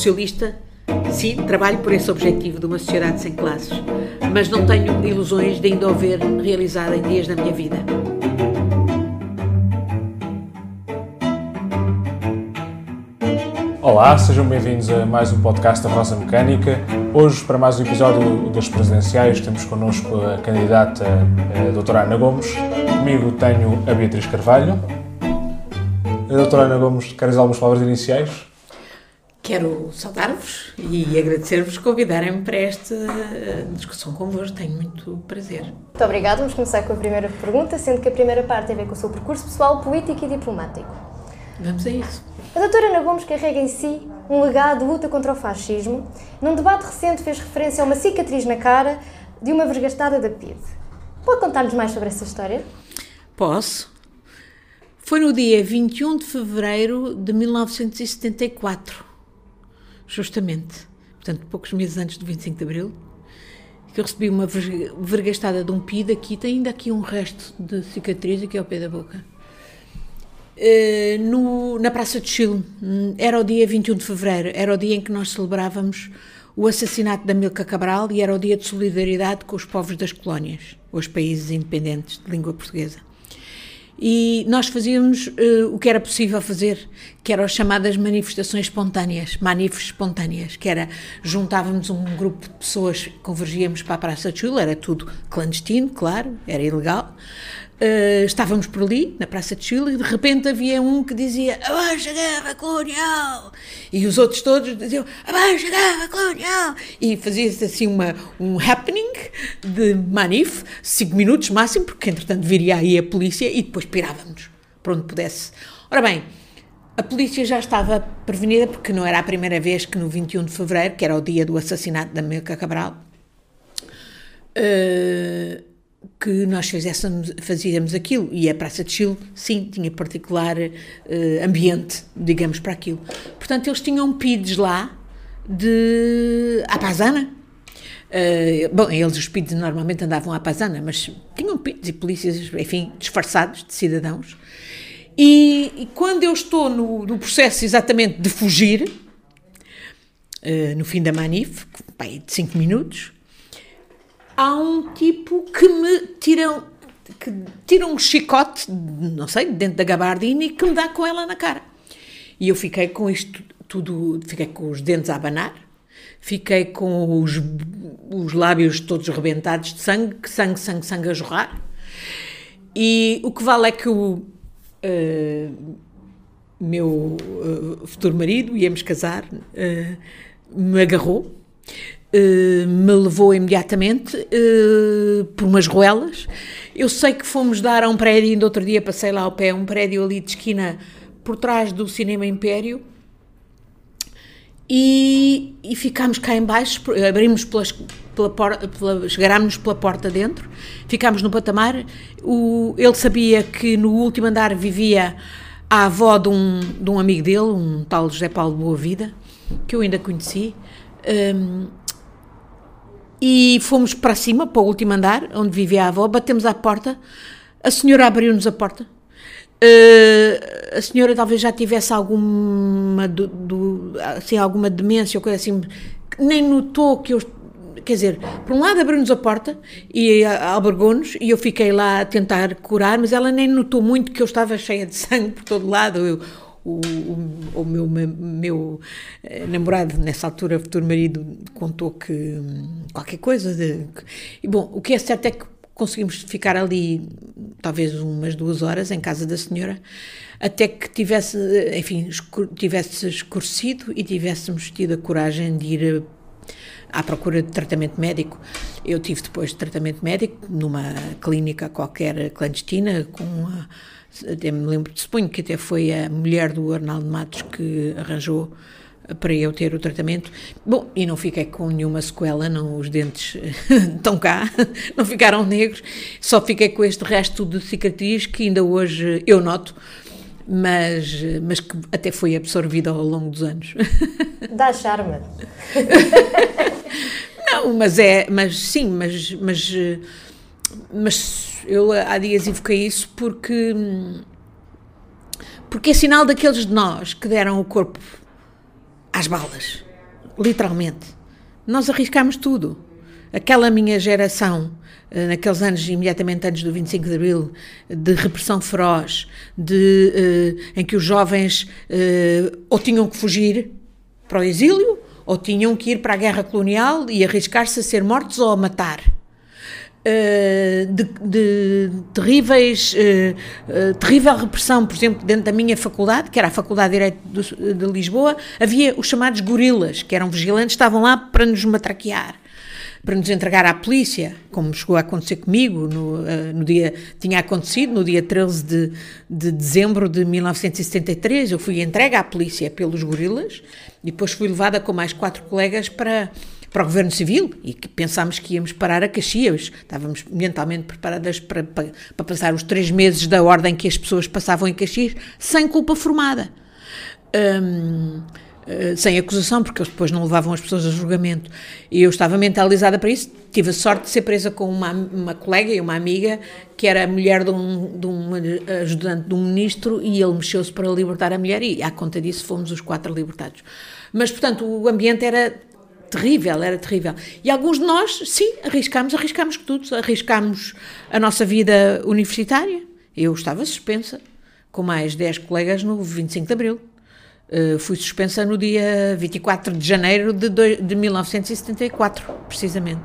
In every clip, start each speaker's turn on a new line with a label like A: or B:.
A: socialista, sim, trabalho por esse objetivo de uma sociedade sem classes, mas não tenho ilusões de ainda o ver realizado em dias da minha vida.
B: Olá, sejam bem-vindos a mais um podcast da Rosa Mecânica. Hoje, para mais um episódio das presidenciais, temos connosco a candidata a doutora Ana Gomes. Comigo tenho a Beatriz Carvalho. A doutora Ana Gomes, queres algumas palavras iniciais?
A: Quero saudar-vos e agradecer-vos convidarem-me para esta discussão convosco. Tenho muito prazer.
C: Muito obrigada. Vamos começar com a primeira pergunta, sendo que a primeira parte tem a ver com o seu percurso pessoal, político e diplomático.
A: Vamos a isso.
C: A doutora Ana Gomes carrega em si um legado de luta contra o fascismo. Num debate recente fez referência a uma cicatriz na cara de uma vergastada da PIDE. Pode contar-nos mais sobre essa história?
A: Posso. Foi no dia 21 de fevereiro de 1974, justamente, portanto, poucos meses antes do 25 de abril, que eu recebi uma vergastada de um PID aqui, tem ainda aqui um resto de cicatriz aqui ao pé da boca. Uh, no, na Praça de Chile. Era o dia 21 de fevereiro, era o dia em que nós celebrávamos o assassinato da Milka Cabral e era o dia de solidariedade com os povos das colónias, os países independentes de língua portuguesa. E nós fazíamos uh, o que era possível fazer, que eram as chamadas manifestações espontâneas, manifes espontâneas, que era juntávamos um grupo de pessoas, convergíamos para a Praça de Chile, era tudo clandestino, claro, era ilegal, Uh, estávamos por ali, na Praça de Chile, e de repente havia um que dizia abaixo a guerra colonial! E os outros todos diziam abaixo a guerra colonial! E fazia-se assim uma, um happening de manif, cinco minutos máximo, porque entretanto viria aí a polícia e depois pirávamos para onde pudesse. Ora bem, a polícia já estava prevenida, porque não era a primeira vez que no 21 de fevereiro, que era o dia do assassinato da Milka Cabral, uh, que nós fizéssemos, fazíamos aquilo. E a Praça de Chile, sim, tinha particular uh, ambiente, digamos, para aquilo. Portanto, eles tinham PIDs lá de à pasana. Uh, bom, eles, os PIDs, normalmente andavam à pasana, mas tinham PIDs e polícias, enfim, disfarçados de cidadãos. E, e quando eu estou no, no, processo exatamente de fugir, uh, no fim da manif, de 5 minutos, há um tipo que me tira, que tira um chicote, não sei, dentro da gabardina e que me dá com ela na cara. E eu fiquei com isto tudo, fiquei com os dentes a abanar, fiquei com os, os lábios todos rebentados de sangue, sangue, sangue, sangue a jorrar. E o que vale é que o uh, meu uh, futuro marido, íamos casar, uh, me agarrou Uh, me levou imediatamente uh, por umas ruelas. Eu sei que fomos dar a um prédio, ainda outro dia passei lá ao pé, um prédio ali de esquina por trás do Cinema Império. E, e ficámos cá embaixo, abrimos pelas, pela porta, pela, chegámos pela porta dentro, ficámos no patamar. O, ele sabia que no último andar vivia a avó de um, de um amigo dele, um tal José Paulo Boa Vida, que eu ainda conheci. Um, e fomos para cima, para o último andar, onde vivia a avó, batemos à porta, a senhora abriu-nos a porta. Uh, a senhora talvez já tivesse alguma, do, do, assim, alguma demência ou coisa assim, nem notou que eu. Quer dizer, por um lado abriu-nos a porta e albergou-nos e eu fiquei lá a tentar curar, mas ela nem notou muito que eu estava cheia de sangue por todo lado. Eu, o, o, o meu, meu eh, namorado, nessa altura, futuro marido, contou que hum, qualquer coisa. De, e bom, o que é certo é que conseguimos ficar ali talvez umas duas horas em casa da senhora até que tivesse, enfim, tivesse escurecido e tivéssemos tido a coragem de ir eh, à procura de tratamento médico. Eu tive depois de tratamento médico numa clínica qualquer clandestina com a até me lembro, suponho que até foi a mulher do Arnaldo Matos que arranjou para eu ter o tratamento. Bom, e não fiquei com nenhuma sequela, não, os dentes estão cá, não ficaram negros, só fiquei com este resto de cicatriz que ainda hoje eu noto, mas, mas que até foi absorvido ao longo dos anos.
C: Dá charme.
A: não, mas é, mas sim, mas, mas, mas eu há dias invoquei isso porque. porque é sinal daqueles de nós que deram o corpo às balas, literalmente. Nós arriscámos tudo. Aquela minha geração, eh, naqueles anos imediatamente antes do 25 de Abril, de repressão feroz, de, eh, em que os jovens eh, ou tinham que fugir para o exílio, ou tinham que ir para a guerra colonial e arriscar-se a ser mortos ou a matar. Uh, de, de, terríveis, uh, uh, terrível repressão, por exemplo, dentro da minha faculdade, que era a Faculdade de Direito de Lisboa, havia os chamados gorilas, que eram vigilantes, estavam lá para nos matraquear, para nos entregar à polícia, como chegou a acontecer comigo, no, no dia, tinha acontecido no dia 13 de, de dezembro de 1973, eu fui entregue à polícia pelos gorilas, e depois fui levada com mais quatro colegas para para o Governo Civil e que pensámos que íamos parar a Caxias. Estávamos mentalmente preparadas para, para, para passar os três meses da ordem que as pessoas passavam em Caxias sem culpa formada. Um, Uh, eh, sem acusação, porque eles depois não levavam as pessoas a julgamento. E eu estava mentalizada para isso. Tive a sorte de ser presa com uma, uma colega e uma amiga que era mulher de um, de um ajudante de um ministro e ele mexeu-se para libertar a mulher e, à conta disso, fomos os quatro libertados. Mas, portanto, o ambiente era terrível, era terrível. E alguns de nós, sim, arriscámos, arriscámos tudo, arriscámos a nossa vida universitária. Eu estava suspensa, com mais 10 colegas no 25 de Abril. Uh, fui suspensa no dia 24 de janeiro de, do, de 1974, precisamente.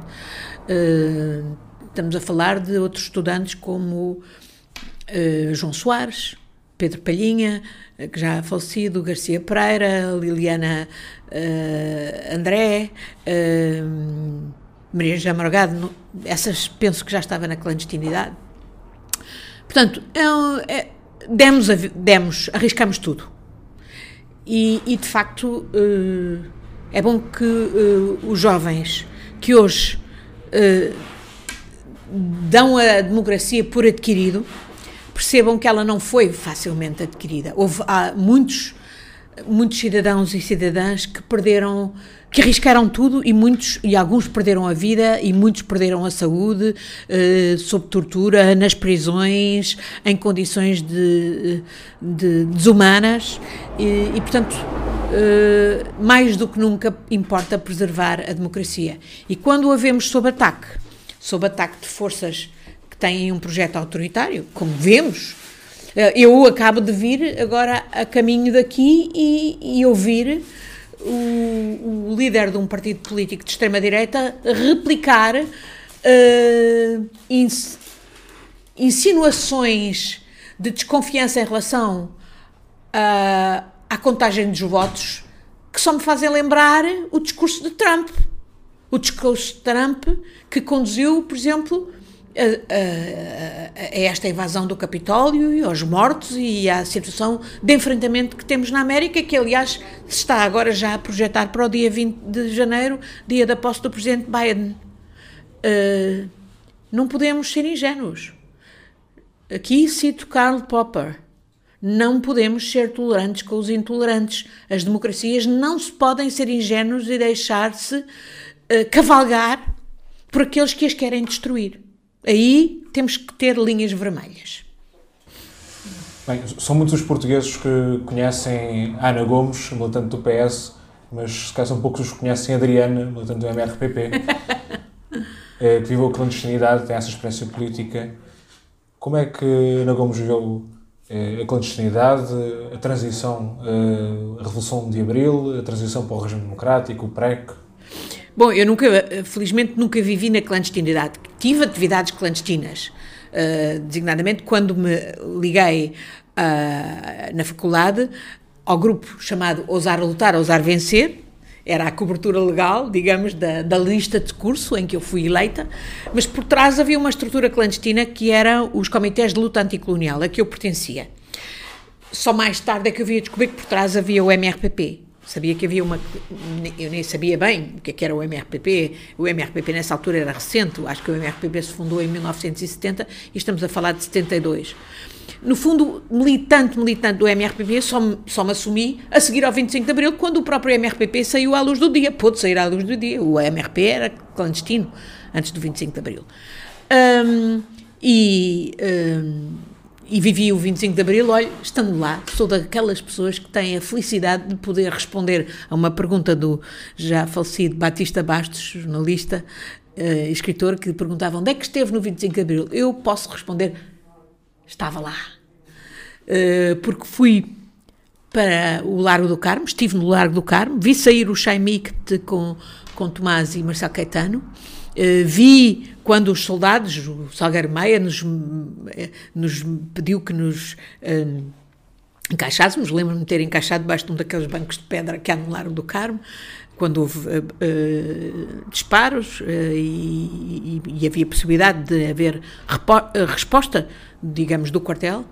A: Uh, estamos a falar de outros estudantes como uh, João Soares, Pedro Palhinha, que já é falecido, Garcia Pereira, Liliana uh, André, uh, Maria José Morgado, essas penso que já estava na clandestinidade. Portanto, é, é, demos, demos, arriscamos tudo. E, e de facto uh, é bom que os jovens que hoje dão a democracia por adquirido percebam que ela não foi facilmente adquirida. Houve há muitos muitos cidadãos e cidadãs que perderam que arriscaram tudo e muitos e alguns perderam a vida e muitos perderam a saúde eh, sob tortura nas prisões em condições de, de desumanas e, e portanto eh, mais do que nunca importa preservar a democracia e quando a vemos sob ataque sob ataque de forças têm um projeto autoritário, como vemos. Eh, eu acabo de vir agora a caminho daqui e, e ouvir o, o, líder de um partido político de extrema-direita replicar uh, ins, insinuações de desconfiança em relação uh, à contagem dos votos que só me fazem lembrar o discurso de Trump. O discurso de Trump que conduziu, por exemplo, a, a, esta invasão do Capitólio e aos mortos e à situação de enfrentamento que temos na América, que aliás se está agora já a projetar para o dia 20 de janeiro, dia da posse do presidente Biden. Uh, não podemos ser ingênuos. Aqui cito Karl Popper. Não podemos ser tolerantes com os intolerantes. As democracias não se podem ser ingênuos e deixar-se uh, cavalgar por aqueles que as querem destruir. Aí temos que ter linhas vermelhas.
B: Bem, são muitos os portugueses que conhecem Ana Gomes, militante do PS, mas se calhar são poucos os que conhecem Adriana, militante do MRPP, eh, que viveu a clandestinidade, tem essa experiência política. Como é que Ana Gomes viveu eh, a clandestinidade, a transição, eh, a Revolução de Abril, a transição para o regime democrático, o PREC?
A: Bom, eu nunca, felizmente, nunca vivi na clandestinidade. Tive atividades clandestinas, uh, designadamente quando me liguei uh, na faculdade ao grupo chamado Ousar Lutar, Ousar Vencer, era a cobertura legal, digamos, da, da, lista de curso em que eu fui eleita, mas por trás havia uma estrutura clandestina que era os comitês de luta anticolonial, a que eu pertencia. Só mais tarde é que eu via descobrir que por trás havia o MRPP, Sabia que havia uma. Eu nem sabia bem o que, é era o MRPP. O MRPP nessa altura era recente, acho que o MRPP se fundou em 1970 e estamos a falar de 72. No fundo, militante, militante do MRPP, só, só me assumi a seguir ao 25 de Abril, quando o próprio MRPP saiu à luz do dia. Pôde sair à luz do dia. O MRP era clandestino antes do 25 de Abril. Um, e. Um, e vivi o 25 de Abril, olha, estando lá, sou daquelas pessoas que têm a felicidade de poder responder a uma pergunta do já falecido Batista Bastos, jornalista, uh, escritor, que perguntava onde é que esteve no 25 de Abril. Eu posso responder, estava lá. Uh, porque fui para o Largo do Carmo, estive no Largo do Carmo, vi sair o Chaimict com, com Tomás e Marcelo Caetano, uh, vi quando os soldados, o Salgueiro Meia nos, nos pediu que nos uh, encaixássemos, lembro-me de ter encaixado debaixo de um daqueles bancos de pedra que há no Largo do Carmo, quando houve uh, uh, disparos uh, e, e, e, havia possibilidade de haver resposta, digamos, do quartel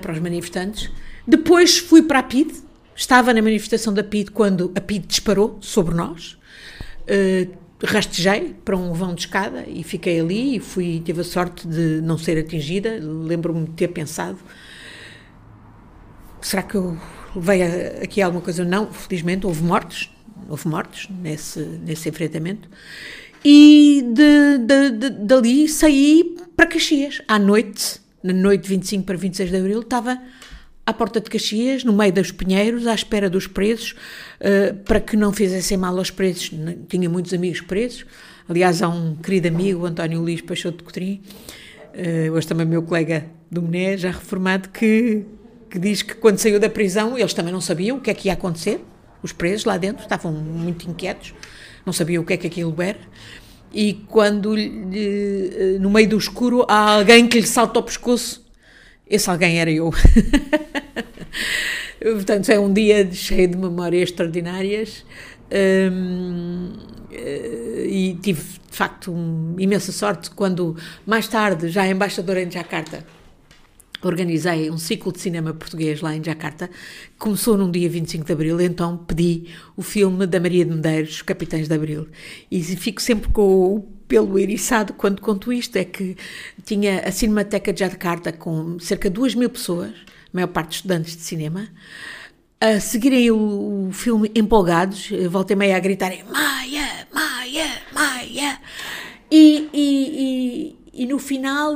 A: para os manifestantes. Depois fui para a PID, estava na manifestação da PID quando a PID disparou sobre nós. Rastejei para um vão de escada e fiquei ali e fui, tive a sorte de não ser atingida. Lembro-me de ter pensado: será que eu levei aqui alguma coisa? Não, felizmente houve mortes, houve mortos nesse, nesse enfrentamento. E de, de, de, dali saí para Caxias, à noite, na noite de 25 para 26 de abril, estava à porta de Caxias, no meio dos pinheiros, à espera dos presos, uh, para que não fizessem mal aos presos. Tinha muitos amigos presos. Aliás, há um querido amigo, António Luís Peixoto de Cotrim, uh, hoje também meu colega do Mené, já reformado, que, que diz que quando saiu da prisão eles também não sabiam o que é que ia acontecer os presos lá dentro estavam muito inquietos, não sabiam o que é que aquilo era. E quando lhe, no meio do escuro há alguém que lhe salta ao pescoço, esse alguém era eu. Portanto, é um dia cheio de memórias extraordinárias. Um, eh, e tive de facto imensa sorte quando mais tarde, já embaixadora em Jakarta, organizei um ciclo de cinema português lá em Jakarta. Começou num dia 25 de Abril, então pedi o filme da Maria de Medeiros, Capitães de Abril. E fico sempre com o pelo eriçado quando conto isto, é que tinha a Cinemateca de Jakarta com cerca de 2 mil pessoas, a maior parte estudantes de cinema, a seguirem o, o filme empolgados, volta e meia a gritarem Maia, Maia, Maia, e, e, e, e no final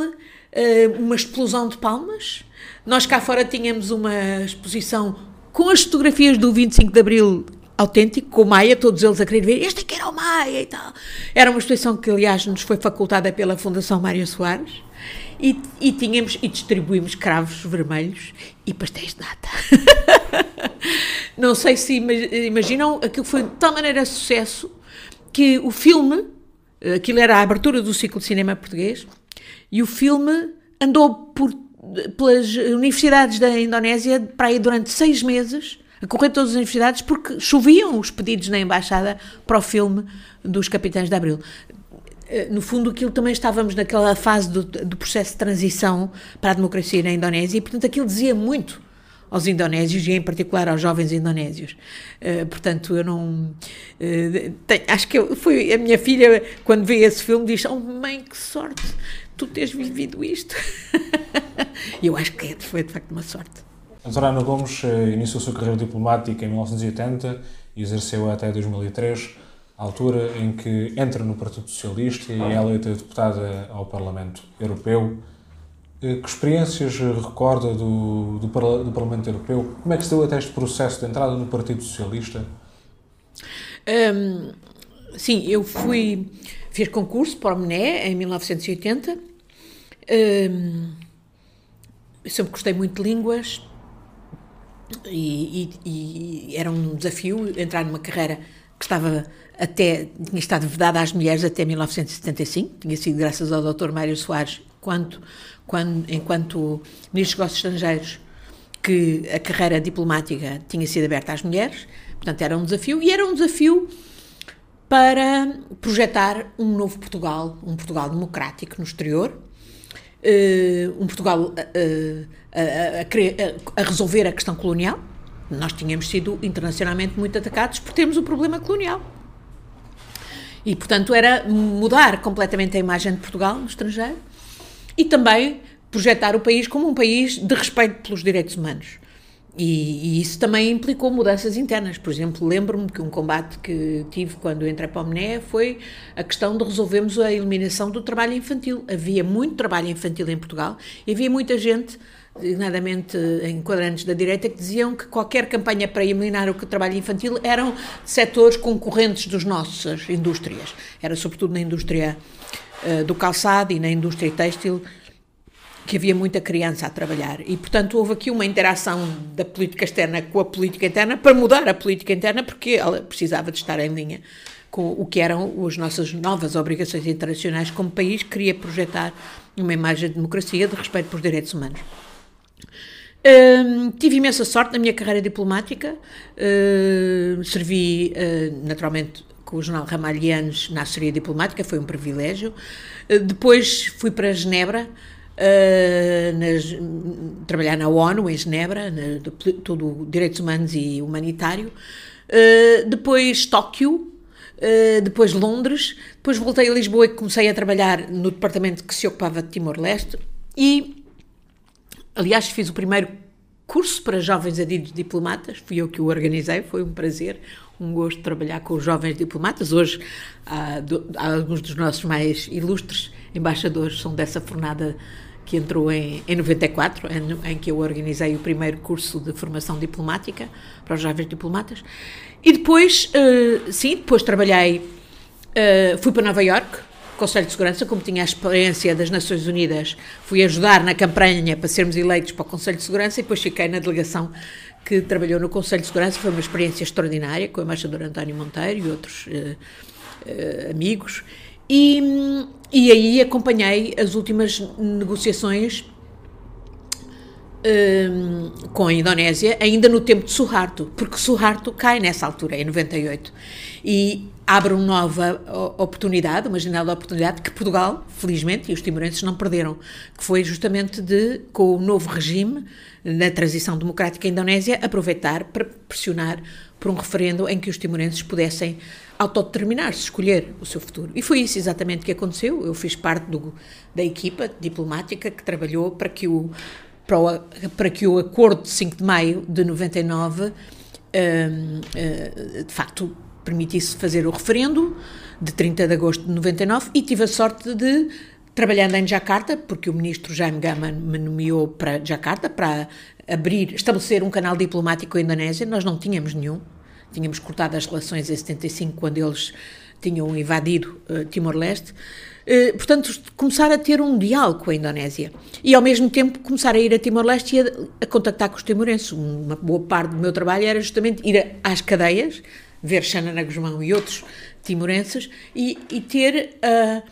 A: eh, uma explosão de palmas. Nós cá fora tínhamos uma exposição com as fotografias do 25 de Abril autêntico, com o Maia, todos eles a querer ver, este aqui era o Maia e tal. Era uma exposição que, aliás, nos foi facultada pela Fundação Mário Soares e, e tínhamos e distribuímos cravos vermelhos e pastéis de nata. Não sei se imaginam, aquilo foi de tal maneira sucesso que o filme, aquilo era a abertura do ciclo de cinema português, e o filme andou por, pelas universidades da Indonésia para aí durante seis meses, a correr todas as universidades, porque choviam os pedidos na embaixada para o filme dos Capitães de Abril. Eh, no fundo, aquilo também estávamos naquela fase do, do processo de transição para a democracia na Indonésia e, portanto, aquilo dizia muito aos indonésios e em particular aos jovens indonésios. Uh, portanto, eu não. Uh, tenho, acho que eu, foi a minha filha, quando vê esse filme, diz: Oh, mãe, que sorte! tu tens vivido isto. E eu acho que é, foi de facto uma sorte.
B: A Ana Gomes eh, iniciou sua carreira diplomática em 1980 e exerceu até 2003, a altura em que entra no Partido Socialista e é eleita deputada ao Parlamento Europeu. Eh, que experiências recorda do, do, do, Parlamento Europeu? Como é que se deu até este processo de entrada no Partido Socialista?
A: Um, sim, eu fui Fiz concurso para o MNE em 1980. Um, sempre gostei muito de línguas e, e, e, era um desafio entrar numa carreira que estava até, tinha estado vedada às mulheres até 1975, tinha sido graças ao Dr. Mário Soares, quando, quando, enquanto Ministro dos Negócios Estrangeiros, que a carreira diplomática tinha sido aberta às mulheres, portanto era um desafio, e era um desafio para projetar um novo Portugal, um Portugal democrático no exterior, uh, um Portugal uh, a, a, a, resolver a questão colonial. Nós tínhamos sido internacionalmente muito atacados por termos o problema colonial. E, portanto, era mudar completamente a imagem de Portugal no estrangeiro e também projetar o país como um país de respeito pelos direitos humanos. e, e, isso também implicou mudanças internas. Por exemplo, lembro-me que um combate que tive quando entrei para o MNE foi a questão de resolvermos a eliminação do trabalho infantil. Havia muito trabalho infantil em Portugal e havia muita gente, designadamente em quadrantes da direita, que diziam que qualquer campanha para eliminar o trabalho infantil eram setores concorrentes dos nossas indústrias. Era sobretudo na indústria uh, do calçado e na indústria têxtil que havia muita criança a trabalhar. E, portanto, houve aqui uma interação da política externa com a política interna para mudar a política interna, porque ela precisava de estar em linha com o que eram as nossas novas obrigações internacionais como país, queria projetar uma imagem de democracia, de respeito pelos direitos humanos. Tive imensa sorte na minha carreira diplomática, uh, servi uh, naturalmente com o jornal Ramalhianos na assessoria diplomática, foi um privilégio. depois fui para Genebra, Uh, nas, trabalhar na ONU, em Genebra, na, de, tudo direitos humanos e humanitário. Depois Tóquio, uh, depois Londres, depois voltei a Lisboa e comecei a trabalhar no departamento que se ocupava de Timor-Leste e, aliás, fiz o primeiro curso para jovens adidos diplomatas, fui eu que o organizei, foi um prazer, um gosto trabalhar com os jovens diplomatas. Hoje, há, há alguns dos nossos mais ilustres embaixadores são dessa fornada que entrou em, em 94, em, em que eu organizei o primeiro curso de formação diplomática para os jovens diplomatas. E depois, uh, sim, depois trabalhei, uh, fui para Nova Conselho de Segurança, como tinha a experiência das Nações Unidas, fui ajudar na campanha para sermos eleitos para o Conselho de Segurança e depois fiquei na delegação que trabalhou no Conselho de Segurança. Foi uma experiência extraordinária com o embaixador António Monteiro e outros uh, amigos. E, e aí acompanhei as últimas negociações um, com a Indonésia, ainda no tempo de Suharto, porque Suharto cai nessa altura, em 98, e abre uma nova oportunidade, uma janela de oportunidade que Portugal, felizmente, e os timorenses não perderam, que foi justamente de, com o novo regime, na transição democrática Indonésia, aproveitar para pressionar por um referendo em que os timorenses pudessem autodeterminar-se, escolher o seu futuro. E foi isso exatamente que aconteceu. Eu fiz parte do, da equipa diplomática que trabalhou para que o, para o, para que o acordo de 5 de maio de 99 um, uh, de facto permitisse fazer o referendo de 30 de agosto de 99 e tive a sorte de trabalhando em Jakarta, porque o ministro Jaime Gama me nomeou para Jakarta para abrir, estabelecer um canal diplomático com a Indonésia, nós não tínhamos nenhum, tínhamos cortado as relações em 75 quando eles tinham invadido uh, Timor-Leste. Uh, portanto, começar a ter um diálogo com a Indonésia e, ao mesmo tempo, começar a ir a Timor-Leste e a, a, contactar com os timorenses. Uma boa parte do meu trabalho era justamente ir a, às cadeias, ver Xanana Guzmão e outros timorenses e, e ter uh,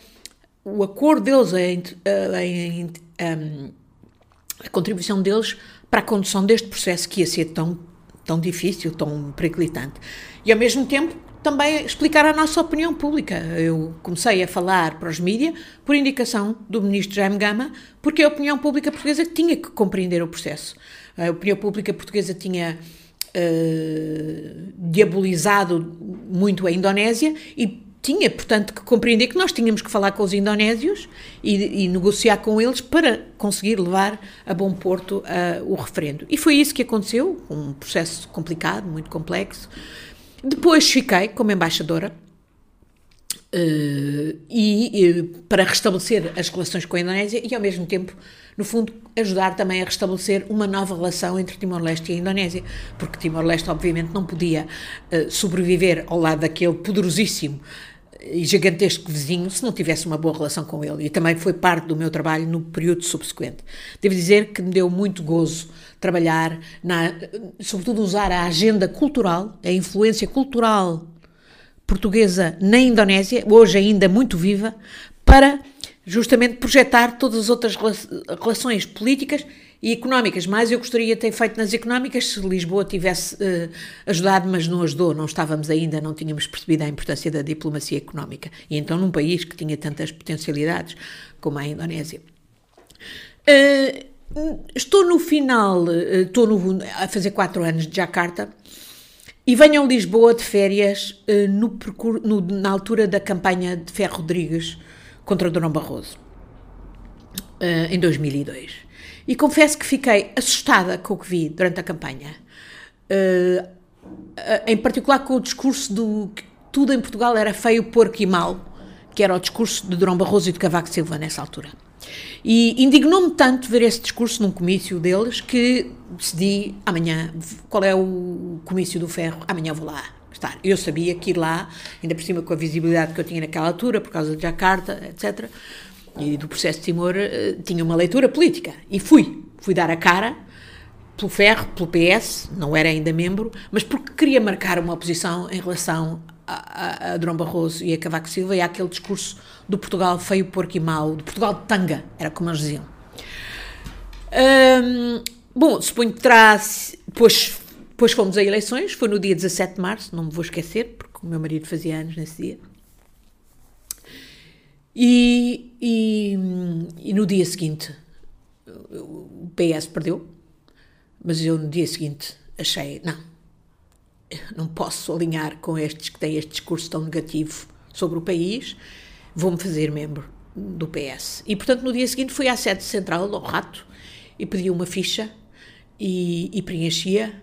A: o acordo deles, a, a, a contribuição deles para a condução deste processo que ia ser tão tão difícil, tão periclitante. E ao mesmo tempo também explicar a nossa opinião pública. Eu comecei a falar para os mídias por indicação do ministro Jaime Gama, porque a opinião pública portuguesa tinha que compreender o processo. A opinião pública portuguesa tinha uh, diabolizado muito a Indonésia e tinha, portanto, que compreender que nós tínhamos que falar com os indonésios e, e negociar com eles para conseguir levar a bom porto uh, o referendo. E foi isso que aconteceu, um processo complicado, muito complexo. Depois fiquei como embaixadora uh, e, para restabelecer as relações com a Indonésia e, ao mesmo tempo, no fundo, ajudar também a restabelecer uma nova relação entre Timor-Leste e a Indonésia, porque Timor-Leste, obviamente, não podia uh, sobreviver ao lado daquele poderosíssimo gigantesco vizinho se não tivesse uma boa relação com ele. E também foi parte do meu trabalho no período subsequente. Devo dizer que me deu muito gozo trabalhar, na, sobretudo usar a agenda cultural, a influência cultural portuguesa na Indonésia, hoje ainda muito viva, para justamente projetar todas as outras relações políticas e económicas. Mais eu gostaria de ter feito nas económicas se Lisboa tivesse uh, ajudado, mas não ajudou, não estávamos ainda, não tínhamos percebido a importância da diplomacia económica. E então num país que tinha tantas potencialidades como a Indonésia. Uh, estou no final, uh, estou no, a fazer quatro anos de Jakarta e venho a Lisboa de férias no, no, na altura da campanha de Ferro Rodrigues contra Durão Barroso, em 2002. E confesso que fiquei assustada com o que vi durante a campanha. Uh, em particular com o discurso do que tudo em Portugal era feio, porco e mau, que era o discurso de Durão Barroso e de Cavaco Silva nessa altura. E indignou-me tanto ver esse discurso num comício deles que decidi amanhã, qual é o comício do ferro? Amanhã vou lá estar. Eu sabia que ir lá, ainda por cima com a visibilidade que eu tinha naquela altura, por causa de Jacarta, etc., e do processo de Timor, eh, tinha uma leitura política. E fui. Fui dar a cara pelo Ferro, pelo PS, não era ainda membro, mas porque queria marcar uma posição em relação a, a, a Barroso e a Cavaco Silva e àquele discurso do Portugal feio, porco e mau, do Portugal de tanga, era como eles diziam. Hum, bom, suponho que terá. Depois, depois fomos a eleições, foi no dia 17 de março, não me vou esquecer, porque o meu marido fazia anos nesse dia. E, e, e no dia seguinte o PS perdeu, mas eu no dia seguinte achei, não, não posso alinhar com estes que têm este discurso tão negativo sobre o país, vou-me fazer membro do PS. E, portanto, no dia seguinte fui à sede central, ao Rato, e pedi uma ficha e, e preenchia,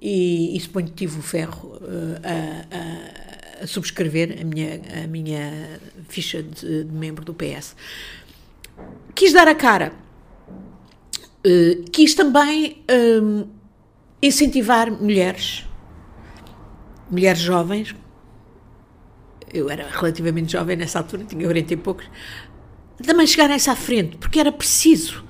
A: e, e suponho que tive o ferro uh, a, a, a, subscrever a minha, a minha ficha de, de membro do PS. Quis dar a cara. Uh, quis também um, incentivar mulheres mulheres jovens, eu era relativamente jovem nessa altura, tinha 40 e poucos, também chegarem-se à frente, porque era preciso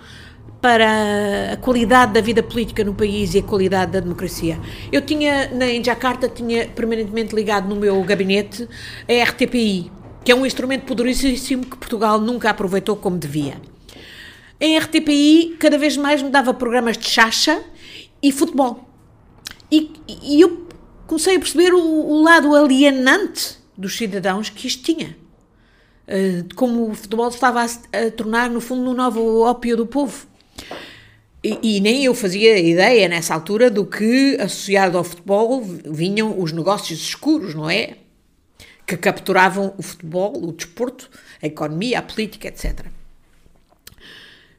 A: para a qualidade da vida política no país e a qualidade da democracia. Eu tinha, em Jakarta, tinha permanentemente ligado no meu gabinete a RTPI, que é um instrumento poderosíssimo que Portugal nunca aproveitou como devia. Em RTPI, cada vez mais me dava programas de chacha e futebol. E, e eu comecei a perceber o, o lado alienante dos cidadãos que isto tinha. Uh, como o futebol estava a, a, tornar, no fundo, no novo ópio do povo. E, e, nem eu fazia ideia nessa altura do que, associado ao futebol, vinham os negócios escuros, não é? Que capturavam o futebol, o desporto, a economia, a política, etc.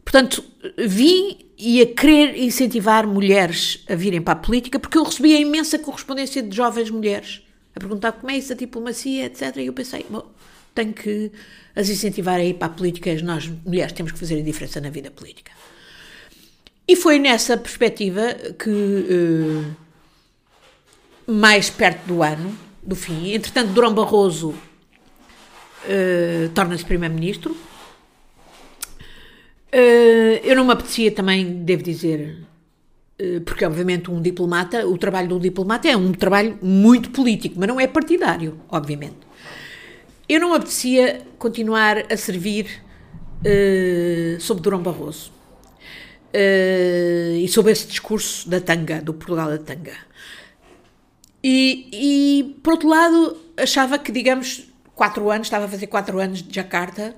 A: Portanto, vi e a querer incentivar mulheres a virem para a política, porque eu recebia imensa correspondência de jovens mulheres a perguntar como é isso a diplomacia, etc. E eu pensei, tenho que as incentivar a ir para a política, nós mulheres temos que fazer a diferença na vida política. E foi nessa perspectiva que, uh, mais perto do ano, do fim, entretanto, Durão Barroso uh, torna-se Primeiro-Ministro Uh, eu não me apetecia também, devo dizer, porque obviamente um diplomata, o trabalho do diplomata é um trabalho muito político, mas não é partidário, obviamente. Eu não me apetecia continuar a servir uh, sob Durão Barroso e sob esse discurso da tanga, do Portugal da tanga. E, e, por outro lado, achava que, digamos, quatro anos, estava a fazer quatro anos de Jacarta,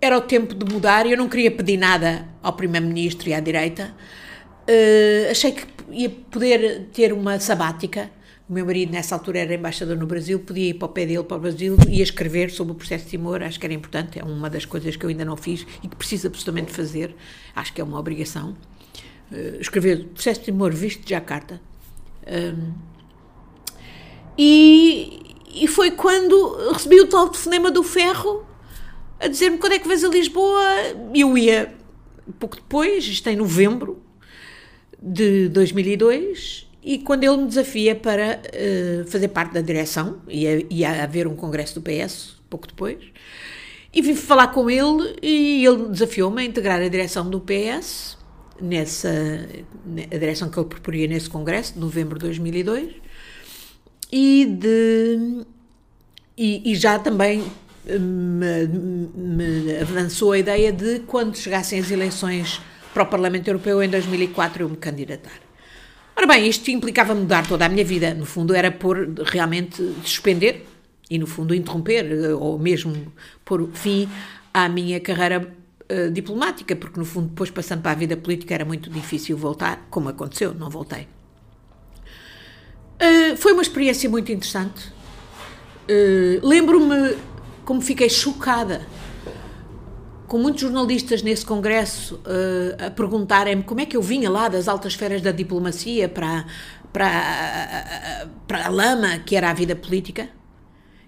A: era o tempo de mudar e eu não queria pedir nada ao Primeiro-Ministro e à direita. Uh, achei que ia poder ter uma sabática. O meu marido, nessa altura, era embaixador no Brasil, podia ir para o pé dele para o Brasil e escrever sobre o processo de Timor. Acho que era importante, é uma das coisas que eu ainda não fiz e que preciso absolutamente fazer. Acho que é uma obrigação. Uh, escrever o processo de Timor visto de Jacarta. Um, e, e foi quando recebi o tal telefonema do Ferro a dizer-me quando é que vais a Lisboa. Eu ia pouco depois, isto em novembro de 2002, e quando ele me desafia para uh, fazer parte da direção, ia, ia haver um congresso do PS pouco depois, e vim falar com ele e ele desafiou-me a integrar a direção do PS, nessa, a direção que ele proporia nesse congresso, de novembro de 2002, e, de, e, e já também me, me avançou a ideia de quando chegassem as eleições para o Parlamento Europeu em 2004 eu me candidatar. Ora bem, isto implicava mudar toda a minha vida. No fundo, era por realmente suspender e, no fundo, interromper ou mesmo pôr fim à minha carreira uh, diplomática, porque, no fundo, depois passando para a vida política era muito difícil voltar, como aconteceu, não voltei. Uh, foi uma experiência muito interessante. Uh, Lembro-me como fiquei chocada com muitos jornalistas nesse congresso uh, a perguntarem-me como é que eu vinha lá das altas esferas da diplomacia para, para, para a lama que era a vida política.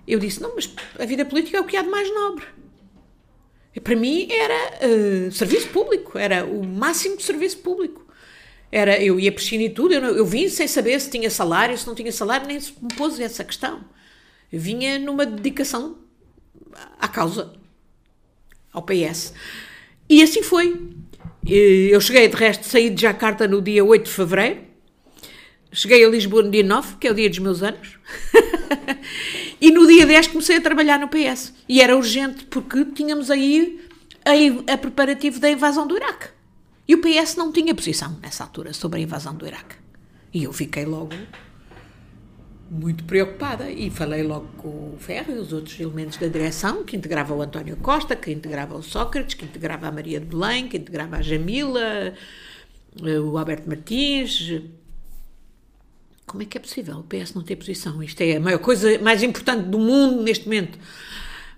A: Eu disse, não, mas a vida política é o que há de mais nobre. E para mim era uh, serviço público, era o máximo de serviço público. Era, eu ia prescindir tudo, eu, eu vim sem saber se tinha salário, se não tinha salário, nem se me pôs essa questão. Eu vinha numa dedicação à causa ao PS. E assim foi. Eu cheguei, de resto, saí de Jacarta no dia 8 de fevereiro. Cheguei a Lisboa no dia 9, que é o dia dos meus anos. e no dia 10 comecei a trabalhar no PS. E era urgente, porque tínhamos aí a, a preparativo da invasão do Iraque. E o PS não tinha posição nessa altura sobre a invasão do Iraque. E eu fiquei logo muito preocupada e falei logo com o Ferro e os outros elementos da direção, que integrava o António Costa, que integrava o Sócrates, que integrava a Maria de Belém, que integrava a Jamila, eh, o Alberto Martins. Como é que é possível o PS não ter posição? Isto é a maior coisa mais importante do mundo neste momento.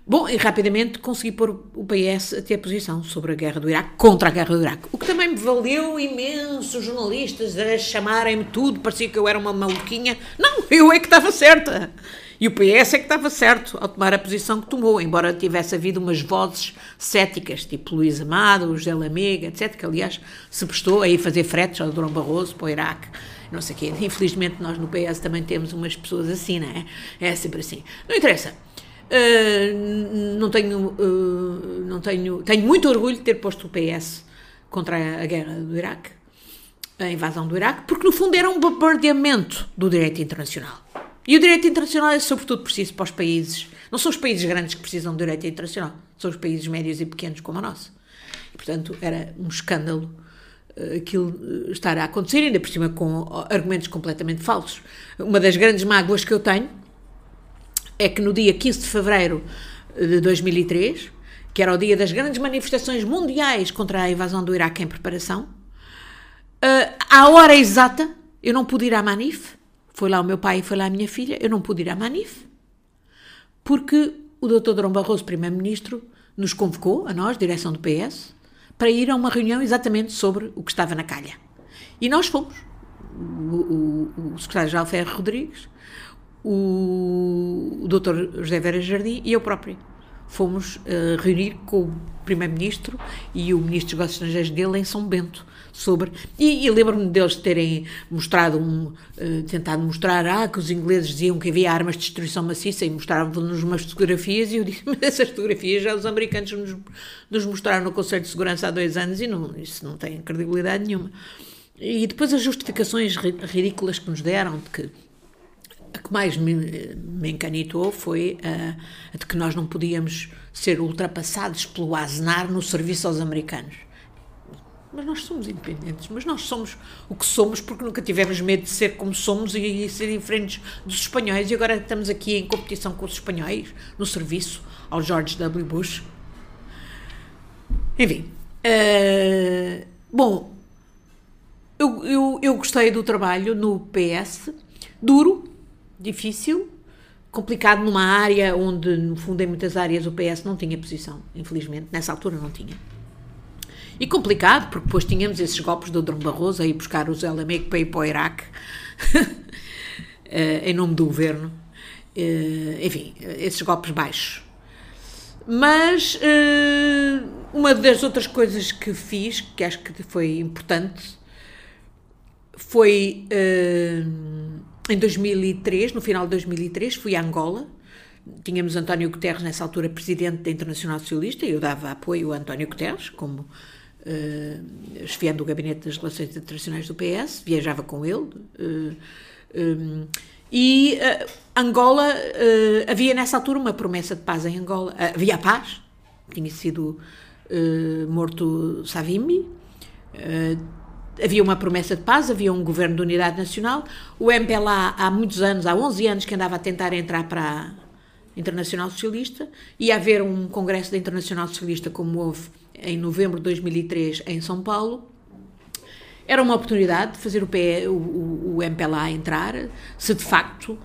A: Bom, e rapidamente consegui pôr o PS a ter posição sobre a guerra do Iraque, contra a guerra do Iraque. O que também me valeu imensos jornalistas a chamarem-me tudo, parecia que eu era uma maluquinha. Não, eu é que estava certa. E o PS é que estava certo ao tomar a posição que tomou, embora tivesse havido umas vozes céticas, tipo Luís Amado, José Lamega, etc., que aliás se prestou a ir fazer fretes ao Durão Barroso para o Iraque não sei o quê. Infelizmente nós no PS também temos umas pessoas assim, não é? É sempre assim. Não interessa. Uh, não tenho, uh, não tenho, tenho muito orgulho de ter posto o PS contra a, guerra do Iraque, a invasão do Iraque, porque no fundo era um bombardeamento do direito internacional. E o direito internacional é sobretudo preciso para os países, não são os países grandes que precisam do direito internacional, são os países médios e pequenos como a nossa. E, portanto, era um escândalo uh, aquilo estar a acontecer, ainda por cima com argumentos completamente falsos. Uma das grandes mágoas que eu tenho é que no dia 15 de fevereiro de 2003, que era o dia das grandes manifestações mundiais contra a invasão do Iraque em preparação, uh, à hora exata, eu não pude ir à Manif, foi lá o meu pai e foi lá a minha filha, eu não pude ir à Manif, porque o Dr. Dom Barroso, Primeiro-Ministro, nos convocou, a nós, direção do PS, para ir a uma reunião exatamente sobre o que estava na calha. E nós fomos. O, o, o secretário-geral Ferro Rodrigues, o, o Dr. José Vera Jardim e eu própria. Fomos uh, reunir com o Primeiro-Ministro e o Ministro dos Negócios Estrangeiros dele em São Bento sobre. E, e lembro-me deles terem mostrado, um, uh, tentado mostrar ah, que os ingleses diziam que havia armas de destruição maciça e mostravam-nos umas fotografias. E eu disse: Mas essas fotografias já os americanos nos, nos mostraram no Conselho de Segurança há dois anos e não, isso não tem credibilidade nenhuma. E depois as justificações ridículas que nos deram de que a que mais me, me encanitou foi a, a, de que nós não podíamos ser ultrapassados pelo Aznar no serviço aos americanos. Mas nós somos independentes, mas nós somos o que somos porque nunca tivemos medo de ser como somos e, e ser diferentes dos espanhóis e agora estamos aqui em competição com os espanhóis no serviço ao George W. Bush. Enfim. Uh, bom, eu, eu, eu gostei do trabalho no PS, duro, difícil, complicado numa área onde, no fundo, em muitas áreas o PS não tinha posição, infelizmente, nessa altura não tinha. E complicado, porque depois tínhamos esses golpes do Dom Barroso a ir buscar o Zé Lamego para ir para o Iraque, eh, em nome do governo. Eh, enfim, esses golpes baixos. Mas eh, uma das outras coisas que fiz, que acho que foi importante, foi em 2003, no final de 2003, fui a Angola. Tínhamos António Guterres, nessa altura, presidente da Internacional Socialista, e eu dava apoio a António Guterres, como uh, chefiando o Gabinete das Relações Internacionais do PS, viajava com ele. Uh, um, e uh, Angola, uh, havia nessa altura uma promessa de paz em Angola. Uh, havia paz, tinha sido morto Savimbi, havia uma promessa de paz, havia um governo de unidade nacional. O MPLA, há muitos anos, há 11 anos, que andava a tentar entrar para a Internacional Socialista. Ia haver um congresso da Internacional Socialista, como houve em novembro de 2003 em São Paulo. Era uma oportunidade de fazer o, PE, o, o MPLA entrar, se de facto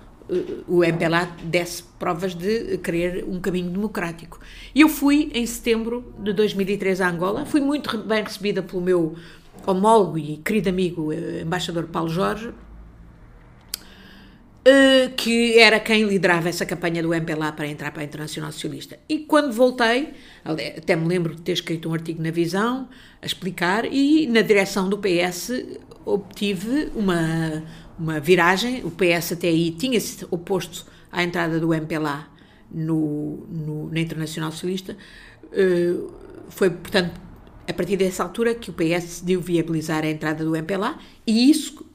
A: o MPLA desse provas de querer um caminho democrático. Eu fui em setembro de 2003 a Angola, fui muito bem recebida pelo meu homólogo e querido amigo embaixador Paulo Jorge, que era quem liderava essa campanha do MPLA para entrar para a Internacional Socialista. E quando voltei, até me lembro de ter escrito um artigo na Visão a explicar, e na direção do PS obtive uma, uma viragem. O PS até aí tinha-se oposto à entrada do MPLA no, no, na Internacional Socialista. Foi, portanto, a partir dessa altura que o PS decidiu viabilizar a entrada do MPLA, e isso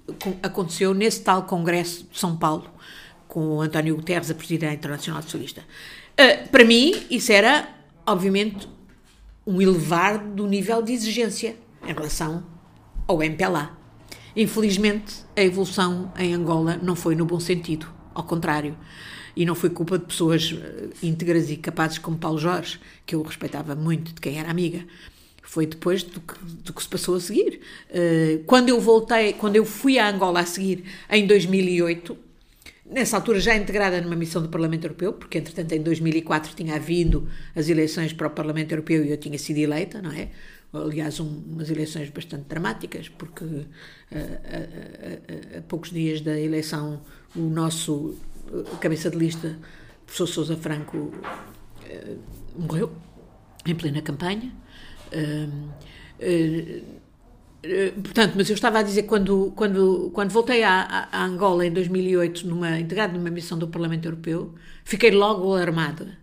A: aconteceu nesse tal Congresso de São Paulo, com o António Guterres a presidir a Internacional Socialista. Uh, para mim, isso era, obviamente, um elevar do nível de exigência em relação ao MPLA. Infelizmente, a evolução em Angola não foi no bom sentido, ao contrário. E não foi culpa de pessoas íntegras e capazes como Paulo Jorge, que eu respeitava muito, de quem era amiga foi depois do que, do que se passou a seguir. Uh, quando eu voltei, quando eu fui a Angola a seguir em 2008, nessa altura já integrada numa missão do Parlamento Europeu, porque entretanto em 2004 tinha havido as eleições para o Parlamento Europeu e eu tinha sido eleita, não é? Aliás, um, umas eleições bastante dramáticas, porque uh, a, a, a, poucos dias da eleição o nosso uh, cabeça de lista, professor Sousa Franco, morreu em plena campanha. Uh, portanto, mas eu estava a dizer quando quando quando voltei a, a Angola em 2008 numa integrado numa missão do Parlamento Europeu, fiquei logo alarmada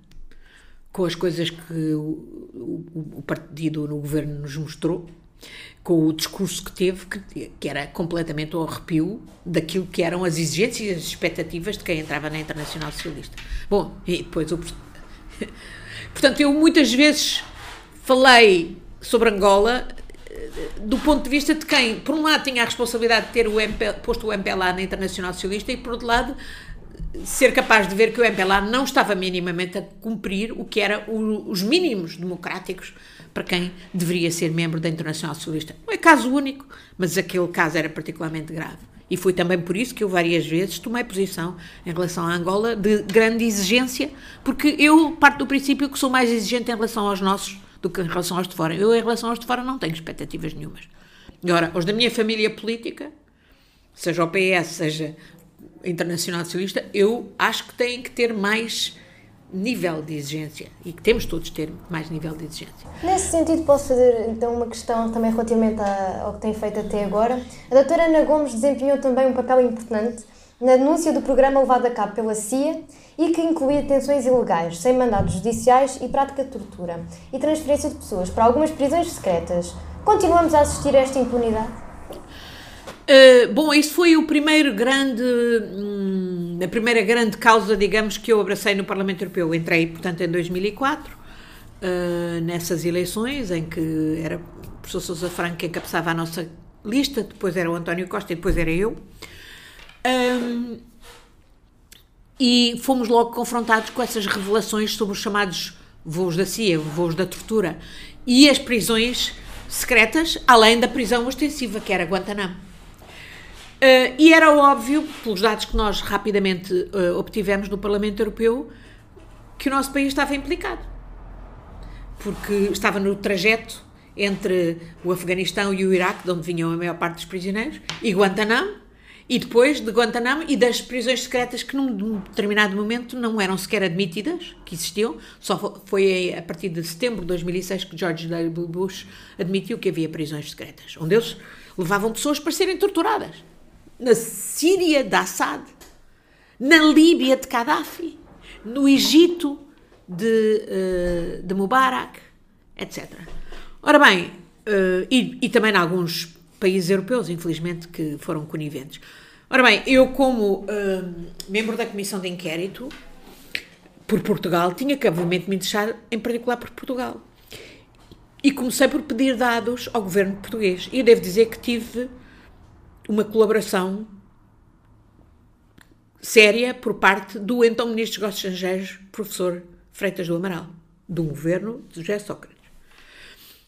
A: com as coisas que o, o, o partido no governo nos mostrou, com o discurso que teve, que, que, era completamente ao arrepio daquilo que eram as exigências e as expectativas de quem entrava na Internacional Socialista. Bom, e depois o. Portanto, eu muitas vezes falei sobre Angola eh, do ponto de vista de quem, por um lado, tinha a responsabilidade de ter o posto o MPLA na Internacional Socialista e, por outro lado, ser capaz de ver que o MPLA não estava minimamente a cumprir o que eram os mínimos democráticos para quem deveria ser membro da Internacional Socialista. Não é caso único, mas aquele caso era particularmente grave. E foi também por isso que eu várias vezes tomei posição em relação à Angola de grande exigência, porque eu parto do princípio que sou mais exigente em relação aos nossos do que em relação aos de fora. Eu, em relação aos de fora, não tenho expectativas nenhumas. Agora, os da minha família política, seja o PS, seja Internacional Socialista, eu acho que têm que ter mais nível de exigência e que temos todos ter mais nível de exigência.
C: Nesse sentido, posso fazer então uma questão também relativamente ao que tem feito até agora. A doutora Ana Gomes desempenhou também um papel importante na denúncia do programa levado a cabo pela CIA e que incluía detenções ilegais, sem mandados judiciais e prática de tortura, e transferência de pessoas para algumas prisões secretas. Continuamos a assistir a esta impunidade?
A: Uh, bom, isso foi o primeiro grande, hum, a primeira grande causa, digamos, que eu abracei no Parlamento Europeu. Entrei, portanto, em 2004, uh, eh, nessas eleições, em que era o professor Sousa Franco que encabeçava a nossa lista, depois era o António Costa e depois era eu. Um, e fomos logo confrontados com essas revelações sobre os chamados voos da CIA, voos da tortura e as prisões secretas, além da prisão ostensiva, que era Guantanamo. Uh, e era óbvio, pelos dados que nós rapidamente uh, obtivemos no Parlamento Europeu, que o nosso país estava implicado. Porque estava no trajeto entre o Afeganistão e o Iraque, de onde vinham a maior parte dos prisioneiros, e Guantanamo, e depois de Guantanamo e das prisões secretas que num determinado momento não eram sequer admitidas, que existiam, só foi a partir de setembro de 2006 que George W. Bush admitiu que havia prisões secretas, onde eles levavam pessoas para serem torturadas. Na Síria de Assad, na Líbia de Gaddafi, no Egito de, uh, de Mubarak, etc. Ora bem, uh, e, e também em alguns países europeus, infelizmente, que foram coniventes. Ora bem, eu, como uh, membro da Comissão de Inquérito por Portugal, tinha que, obviamente, me deixar, em particular, por Portugal. E comecei por pedir dados ao governo português. E eu devo dizer que tive uma colaboração séria por parte do então Ministro dos Negócios Estrangeiros, professor Freitas do Amaral, do governo de José Sócrates.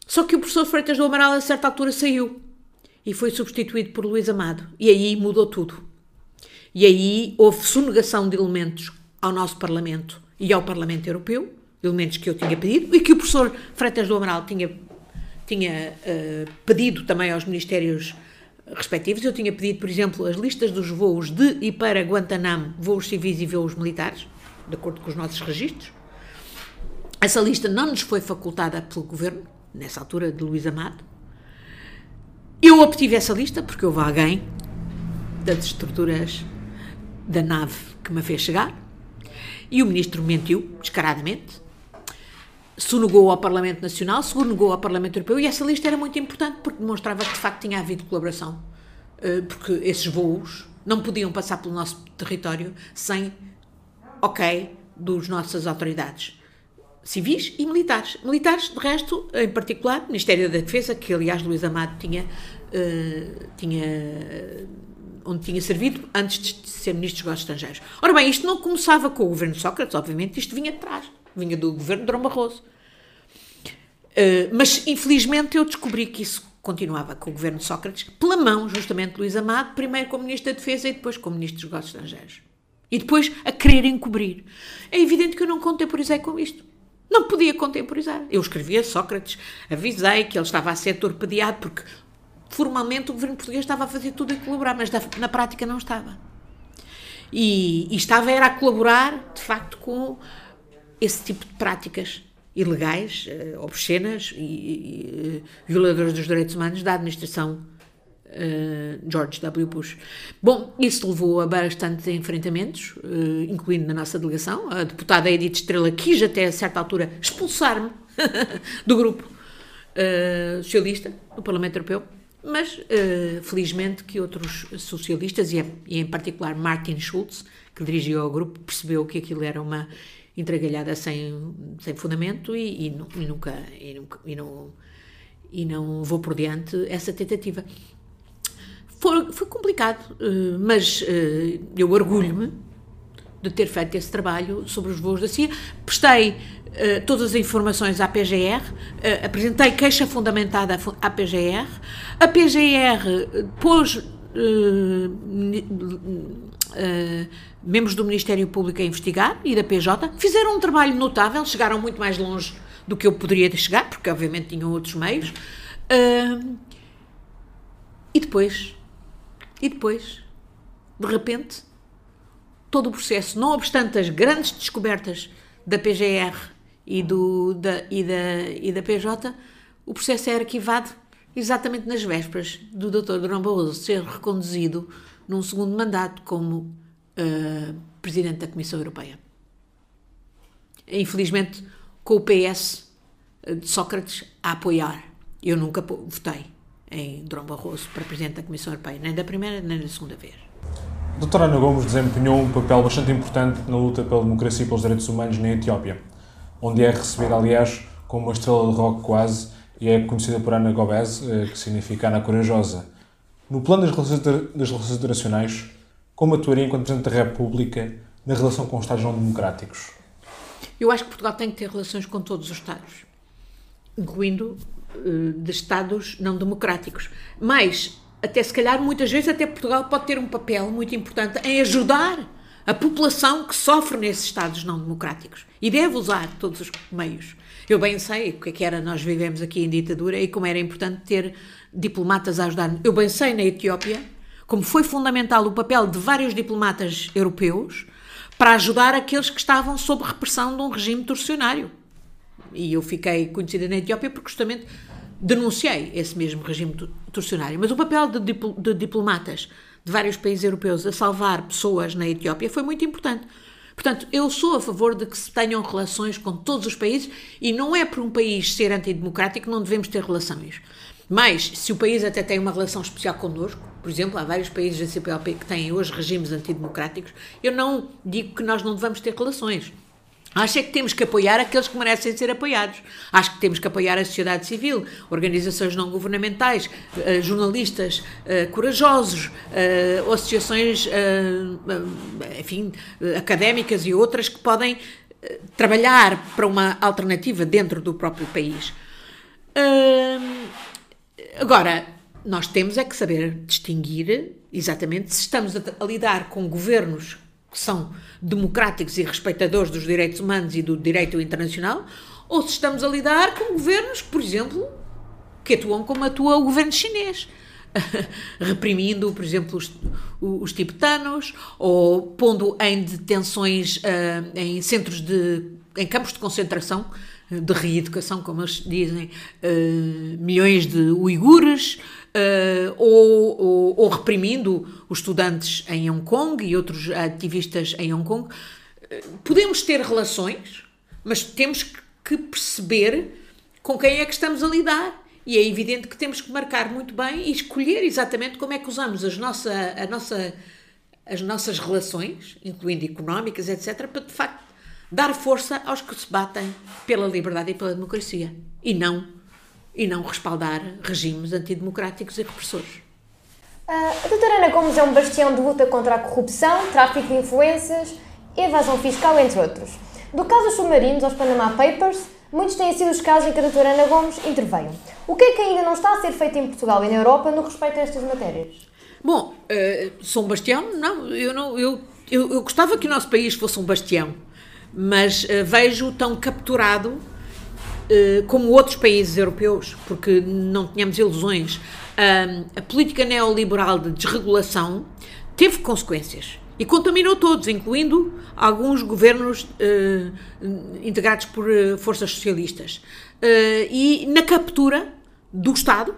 A: Só que o professor Freitas do Amaral, a certa altura, saiu e foi substituído por Luís Amado. E aí mudou tudo. E aí houve sonegação de elementos ao nosso Parlamento e ao Parlamento Europeu, elementos que eu tinha pedido e que o professor Freitas do Amaral tinha, tinha uh, pedido também aos ministérios respectivos. Eu tinha pedido, por exemplo, as listas dos voos de e para Guantanamo, voos civis e voos militares, de acordo com os nossos registros. Essa lista não nos foi facultada pelo governo, nessa altura de Luís Amado. Eu obtive essa lista porque houve alguém das estruturas da nave que me fez chegar e o ministro mentiu descaradamente sonegou ao Parlamento Nacional, sonegou ao Parlamento Europeu e essa lista era muito importante porque demonstrava que de facto tinha havido colaboração, eh, porque esses voos não podiam passar pelo nosso território sem ok dos nossas autoridades civis e militares. Militares, de resto, em particular, Ministério da Defesa, que aliás Luís Amado tinha, uh, tinha onde tinha servido antes de ser Ministro dos Negócios Estrangeiros. Ora bem, isto não começava com o governo de Sócrates, obviamente, isto vinha de trás vinha do governo de Dom Barroso. Uh, mas, infelizmente, eu descobri que isso continuava com o governo de Sócrates, pela mão, justamente, de Luís Amado, primeiro como Ministro da Defesa e depois como Ministro dos Negócios Estrangeiros. E depois a querer encobrir. É evidente que eu não contemporizei com isto. Não podia contemporizar. Eu escrevi a Sócrates, avisei que ele estava a ser torpedeado, porque formalmente o governo português estava a fazer tudo e colaborar, mas na prática não estava. E, e estava era a colaborar, de facto, com esse tipo de práticas ilegais, uh, obscenas e, e uh, violadoras dos direitos humanos da administração uh, George W. Bush. Bom, isso levou a bastantes enfrentamentos, incluindo na nossa delegação. A deputada Edith Estrela quis até a certa altura expulsar-me do grupo socialista do Parlamento Europeu, mas felizmente que outros socialistas, e, e em particular Martin Schulz, que dirigiu o grupo, percebeu que aquilo era uma entregalhada sem, sem fundamento e, e, e, nunca, e, nunca e, não, e não vou por diante essa tentativa. Foi, foi complicado, eh, mas eh, eu orgulho-me de ter feito esse trabalho sobre os voos da CIA. Prestei uh, todas as informações à PGR, uh, apresentei queixa fundamentada à PGR. A PGR pôs uh, uh, membros do Ministério Público a investigar e da PJ, fizeram um trabalho notável, chegaram muito mais longe do que eu poderia chegar, porque obviamente tinham outros meios. E depois, e depois, de repente, todo o processo, não obstante as grandes descobertas da PGR e, do, da, e, da, e da PJ, o processo é arquivado exatamente nas vésperas do Dr. Durão Barroso ser reconduzido num segundo mandato como uh, Presidente da Comissão Europeia. Infelizmente, com o PS de Sócrates a apoiar. Eu nunca votei em Durão Barroso para Presidente da Comissão Europeia, nem da primeira nem da segunda vez.
B: Doutora Ana Gomes desempenhou um papel bastante importante na luta pela democracia e pelos direitos humanos na Etiópia, onde é recebida, aliás, como uma estrela de rock quase, e é conhecida por Ana Gobez, eh, que significa Ana Corajosa. No plano das relações, das relações internacionais, como atuaria enquanto Presidente da República na relação com os Estados não democráticos?
A: Eu acho que Portugal tem que ter relações com todos os Estados, incluindo uh, de Estados não democráticos. Mas, até se calhar, muitas vezes, até Portugal pode ter um papel muito importante em ajudar a população que sofre nesses Estados não democráticos. E deve usar todos os meios. Eu bem sei o que é que era nós vivemos aqui em ditadura e como era importante ter diplomatas a ajudar. Eu bem sei na Etiópia como foi fundamental o papel de vários diplomatas europeus para ajudar aqueles que estavam sob repressão de um regime torcionário. E eu fiquei conhecida na Etiópia porque justamente denunciei esse mesmo regime torcionário. Mas o papel de, dipl de diplomatas de vários países europeus a salvar pessoas na Etiópia foi muito importante. Portanto, eu sou a favor de que se tenham relações com todos os países e não é por um país ser antidemocrático que não devemos ter relações. Mas, se o país até tem uma relação especial connosco, por exemplo, há vários países da CPLP que têm hoje regimes antidemocráticos, eu não digo que nós não devamos ter relações. Acho é que temos que apoiar aqueles que merecem ser apoiados. Acho que temos que apoiar a sociedade civil, organizações não governamentais, uh, jornalistas uh, corajosos, uh, associações, enfim, académicas e outras que podem trabalhar para uma alternativa dentro do próprio país. Agora, nós temos é que saber distinguir exatamente se estamos a lidar com governos que são democráticos e respeitadores dos direitos humanos e do direito internacional, ou se estamos a lidar com governos, por exemplo, que atuam como atua o governo chinês. reprimindo, por exemplo, os, os, tibetanos ou pondo em detenções, uh, em centros de, em campos de concentração, de reeducação, como eles dizem, uh, milhões de uigures, uh, ou, ou, ou, reprimindo os estudantes em Hong Kong e outros ativistas em Hong Kong. Podemos ter relações, mas temos que perceber com quem é que estamos a lidar e é evidente que temos que marcar muito bem e escolher exatamente como é que usamos as, nossa, a nossa, as nossas relações, incluindo económicas, etc., para de facto dar força aos que se batem pela liberdade e pela democracia e não, e não respaldar regimes antidemocráticos e repressores.
C: a doutora Ana Gomes é um bastião de luta contra a corrupção, tráfico de influências, evasão fiscal, entre outros. Do caso dos submarinos aos Panama Papers, Muitos têm sido os casos em que a doutora Ana Gomes interveio. O que é que ainda não está a ser feito em Portugal e na Europa no respeito a estas matérias?
A: Bom, uh, sou um bastião? Não, eu, não eu, eu, eu, gostava que o nosso país fosse um bastião, mas uh, vejo tão capturado como outros países europeus, porque não tínhamos ilusões. a política neoliberal de desregulação teve consequências e contaminou todos, incluindo alguns governos eh, integrados por eh, forças socialistas. Eh, e na captura do Estado,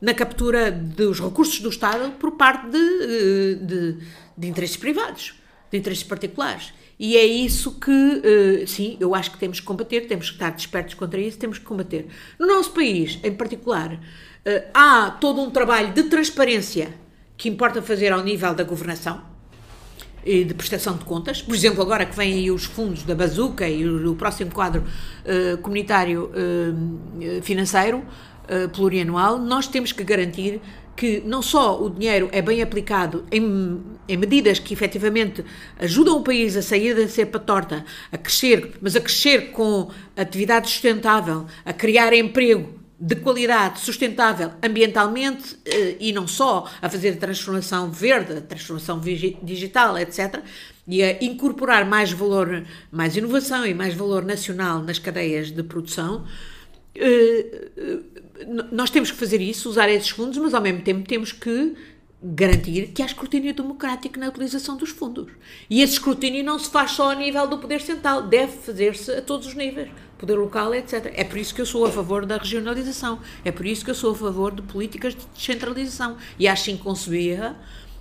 A: na captura dos recursos do Estado por parte de, de, de interesses privados, de interesses particulares. E é isso que, sim, eu acho que temos que combater, temos que estar despertos contra isso, temos que combater. No nosso país, em particular, há todo um trabalho de transparência que importa fazer ao nível da governação, de prestação de contas. Por exemplo, agora que vêm aí os fundos da Bazuca e o, próximo quadro uh, comunitário financeiro plurianual, nós temos que garantir que não só o dinheiro é bem aplicado em, em, medidas que efetivamente ajudam o país a sair da cepa torta, a crescer, mas a crescer com atividade sustentável, a criar emprego de qualidade sustentável ambientalmente eh, e não só a fazer transformação verde, transformação digital, etc. E a incorporar mais valor, mais inovação e mais valor nacional nas cadeias de produção. Eh, eh, nós temos que fazer isso, usar esses fundos, mas ao mesmo tempo temos que garantir que há escrutínio democrático na utilização dos fundos. E esse escrutínio não se faz só a nível do poder central, deve fazer-se a todos os níveis, poder local, etc. É por isso que eu sou a favor da regionalização, é por isso que eu sou a favor de políticas de descentralização. E acho inconcebível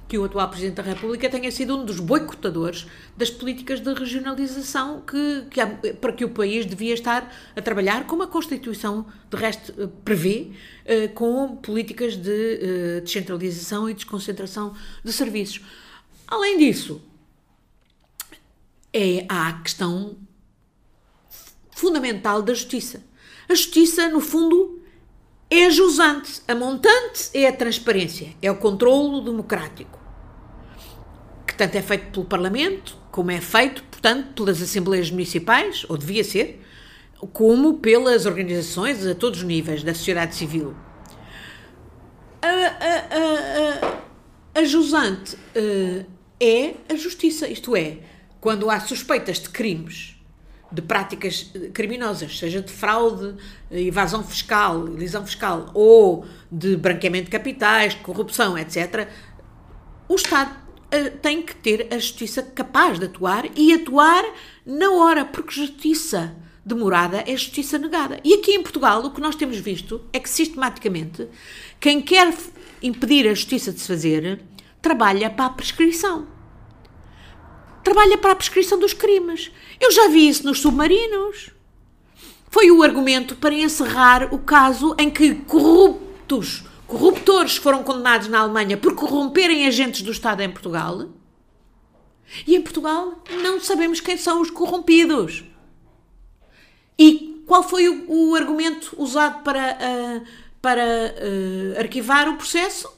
A: que o atual Presidente da República tenha sido um dos boicotadores das políticas de regionalização que, que para que o país devia estar a trabalhar, como a Constituição, de resto, eh, prevê, eh, com políticas de eh, descentralização e desconcentração de serviços. Além disso, é, há a questão fundamental da justiça. A justiça, no fundo, é a jusante, a montante é a transparência, é o controlo democrático, que tanto é feito pelo Parlamento, como é feito, portanto, pelas Assembleias Municipais, ou devia ser, como pelas organizações a todos os níveis da sociedade civil. A, a, a, a, jusante uh, é a justiça, isto é, quando há suspeitas de crimes de práticas criminosas, seja de fraude, evasão fiscal, elisão fiscal ou de branqueamento de capitais, corrupção, etc., o Estado eh, tem que ter a justiça capaz de atuar e atuar na hora, porque justiça demorada é justiça negada. E aqui em Portugal o que nós temos visto é que sistematicamente quem quer impedir a justiça de se fazer trabalha para a prescrição trabalha para a prescrição dos crimes. Eu já vi isso nos submarinos. Foi o argumento para encerrar o caso em que corruptos, corruptores foram condenados na Alemanha por corromperem agentes do Estado em Portugal. E em Portugal não sabemos quem são os corrompidos. E qual foi o, o argumento usado para, uh, para uh, arquivar o processo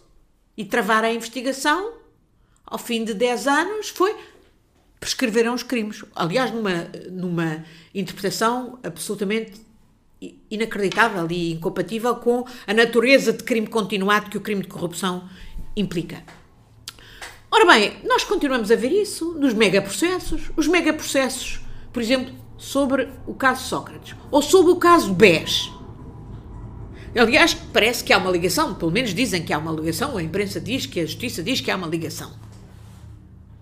A: e travar a investigação? Ao fim de 10 anos, foi prescreveram os crimes. Aliás, numa, numa interpretação absolutamente inacreditável e incompatível com a natureza de crime continuado que o crime de corrupção implica. Ora bem, nós continuamos a ver isso nos megaprocessos. Os megaprocessos, por exemplo, sobre o caso Sócrates ou sobre o caso BES. Aliás, parece que há uma ligação, pelo menos dizem que há uma ligação, a imprensa diz que a justiça diz que há uma ligação.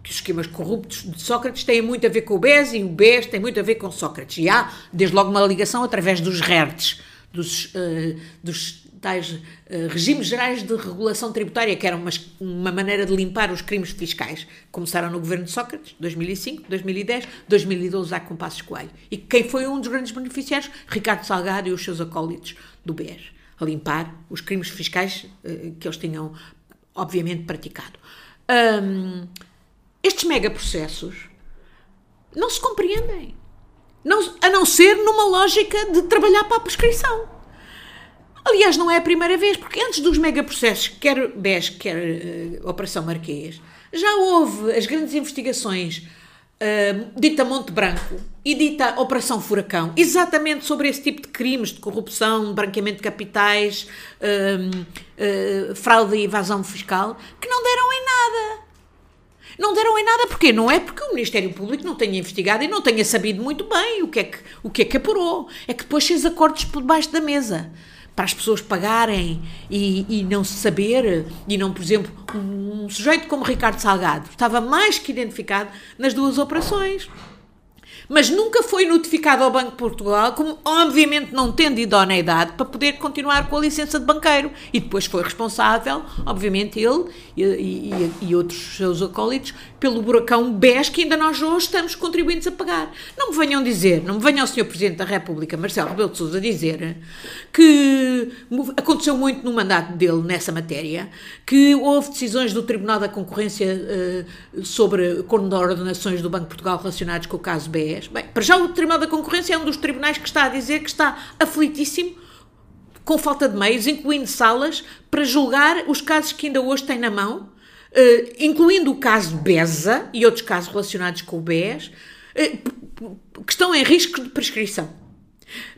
A: Que os esquemas corruptos de Sócrates têm muito a ver com o BES e o BES tem muito a ver com Sócrates. E há, desde logo, uma ligação através dos RERTs, dos, uh, dos tais uh, regimes gerais de regulação tributária, que eram uma, uma maneira de limpar os crimes fiscais. Começaram no governo de Sócrates, 2005, 2010, 2012, a Compassos Coelho. E quem foi um dos grandes beneficiários? Ricardo Salgado e os seus acólitos do BES, a limpar os crimes fiscais uh, que eles tinham, obviamente, praticado. Um, estes megaprocessos não se compreendem. Não, a não ser numa lógica de trabalhar para a prescrição. Aliás, não é a primeira vez, porque antes dos megaprocessos, quer BES, quer uh, Operação Marquês, já houve as grandes investigações uh, dita Monte Branco e dita Operação Furacão, exatamente sobre esse tipo de crimes de corrupção, branqueamento de capitais, uh, fraude e evasão fiscal, que não deram em nada. Não deram em nada, porque Não é porque o Ministério Público não tenha investigado e não tenha sabido muito bem o que é que, o que, é que apurou. É que depois fez acordos por debaixo da mesa para as pessoas pagarem e, e, não se saber, e não, por exemplo, um, um sujeito como Ricardo Salgado estava mais que identificado nas duas operações mas nunca foi notificado ao Banco de Portugal, como obviamente não tendo idoneidade para poder continuar com a licença de banqueiro. E depois foi responsável, obviamente ele e, e, e outros seus acólitos, pelo buracão BES que ainda nós hoje estamos contribuintes a pagar. Não me venham dizer, não me venha o Sr. Presidente da República, Marcelo Rebelo de Sousa, dizer que aconteceu muito no mandato dele nessa matéria, que houve decisões do Tribunal da Concorrência uh, sobre ordenações do Banco de Portugal relacionados com o caso BES, Bem, para já o Tribunal da Concorrência é um dos tribunais que está a dizer que está aflitíssimo com falta de meios, incluindo salas, para julgar os casos que ainda hoje tem na mão, uh, incluindo o caso BESA e outros casos relacionados com o BES, uh, que estão em risco de prescrição.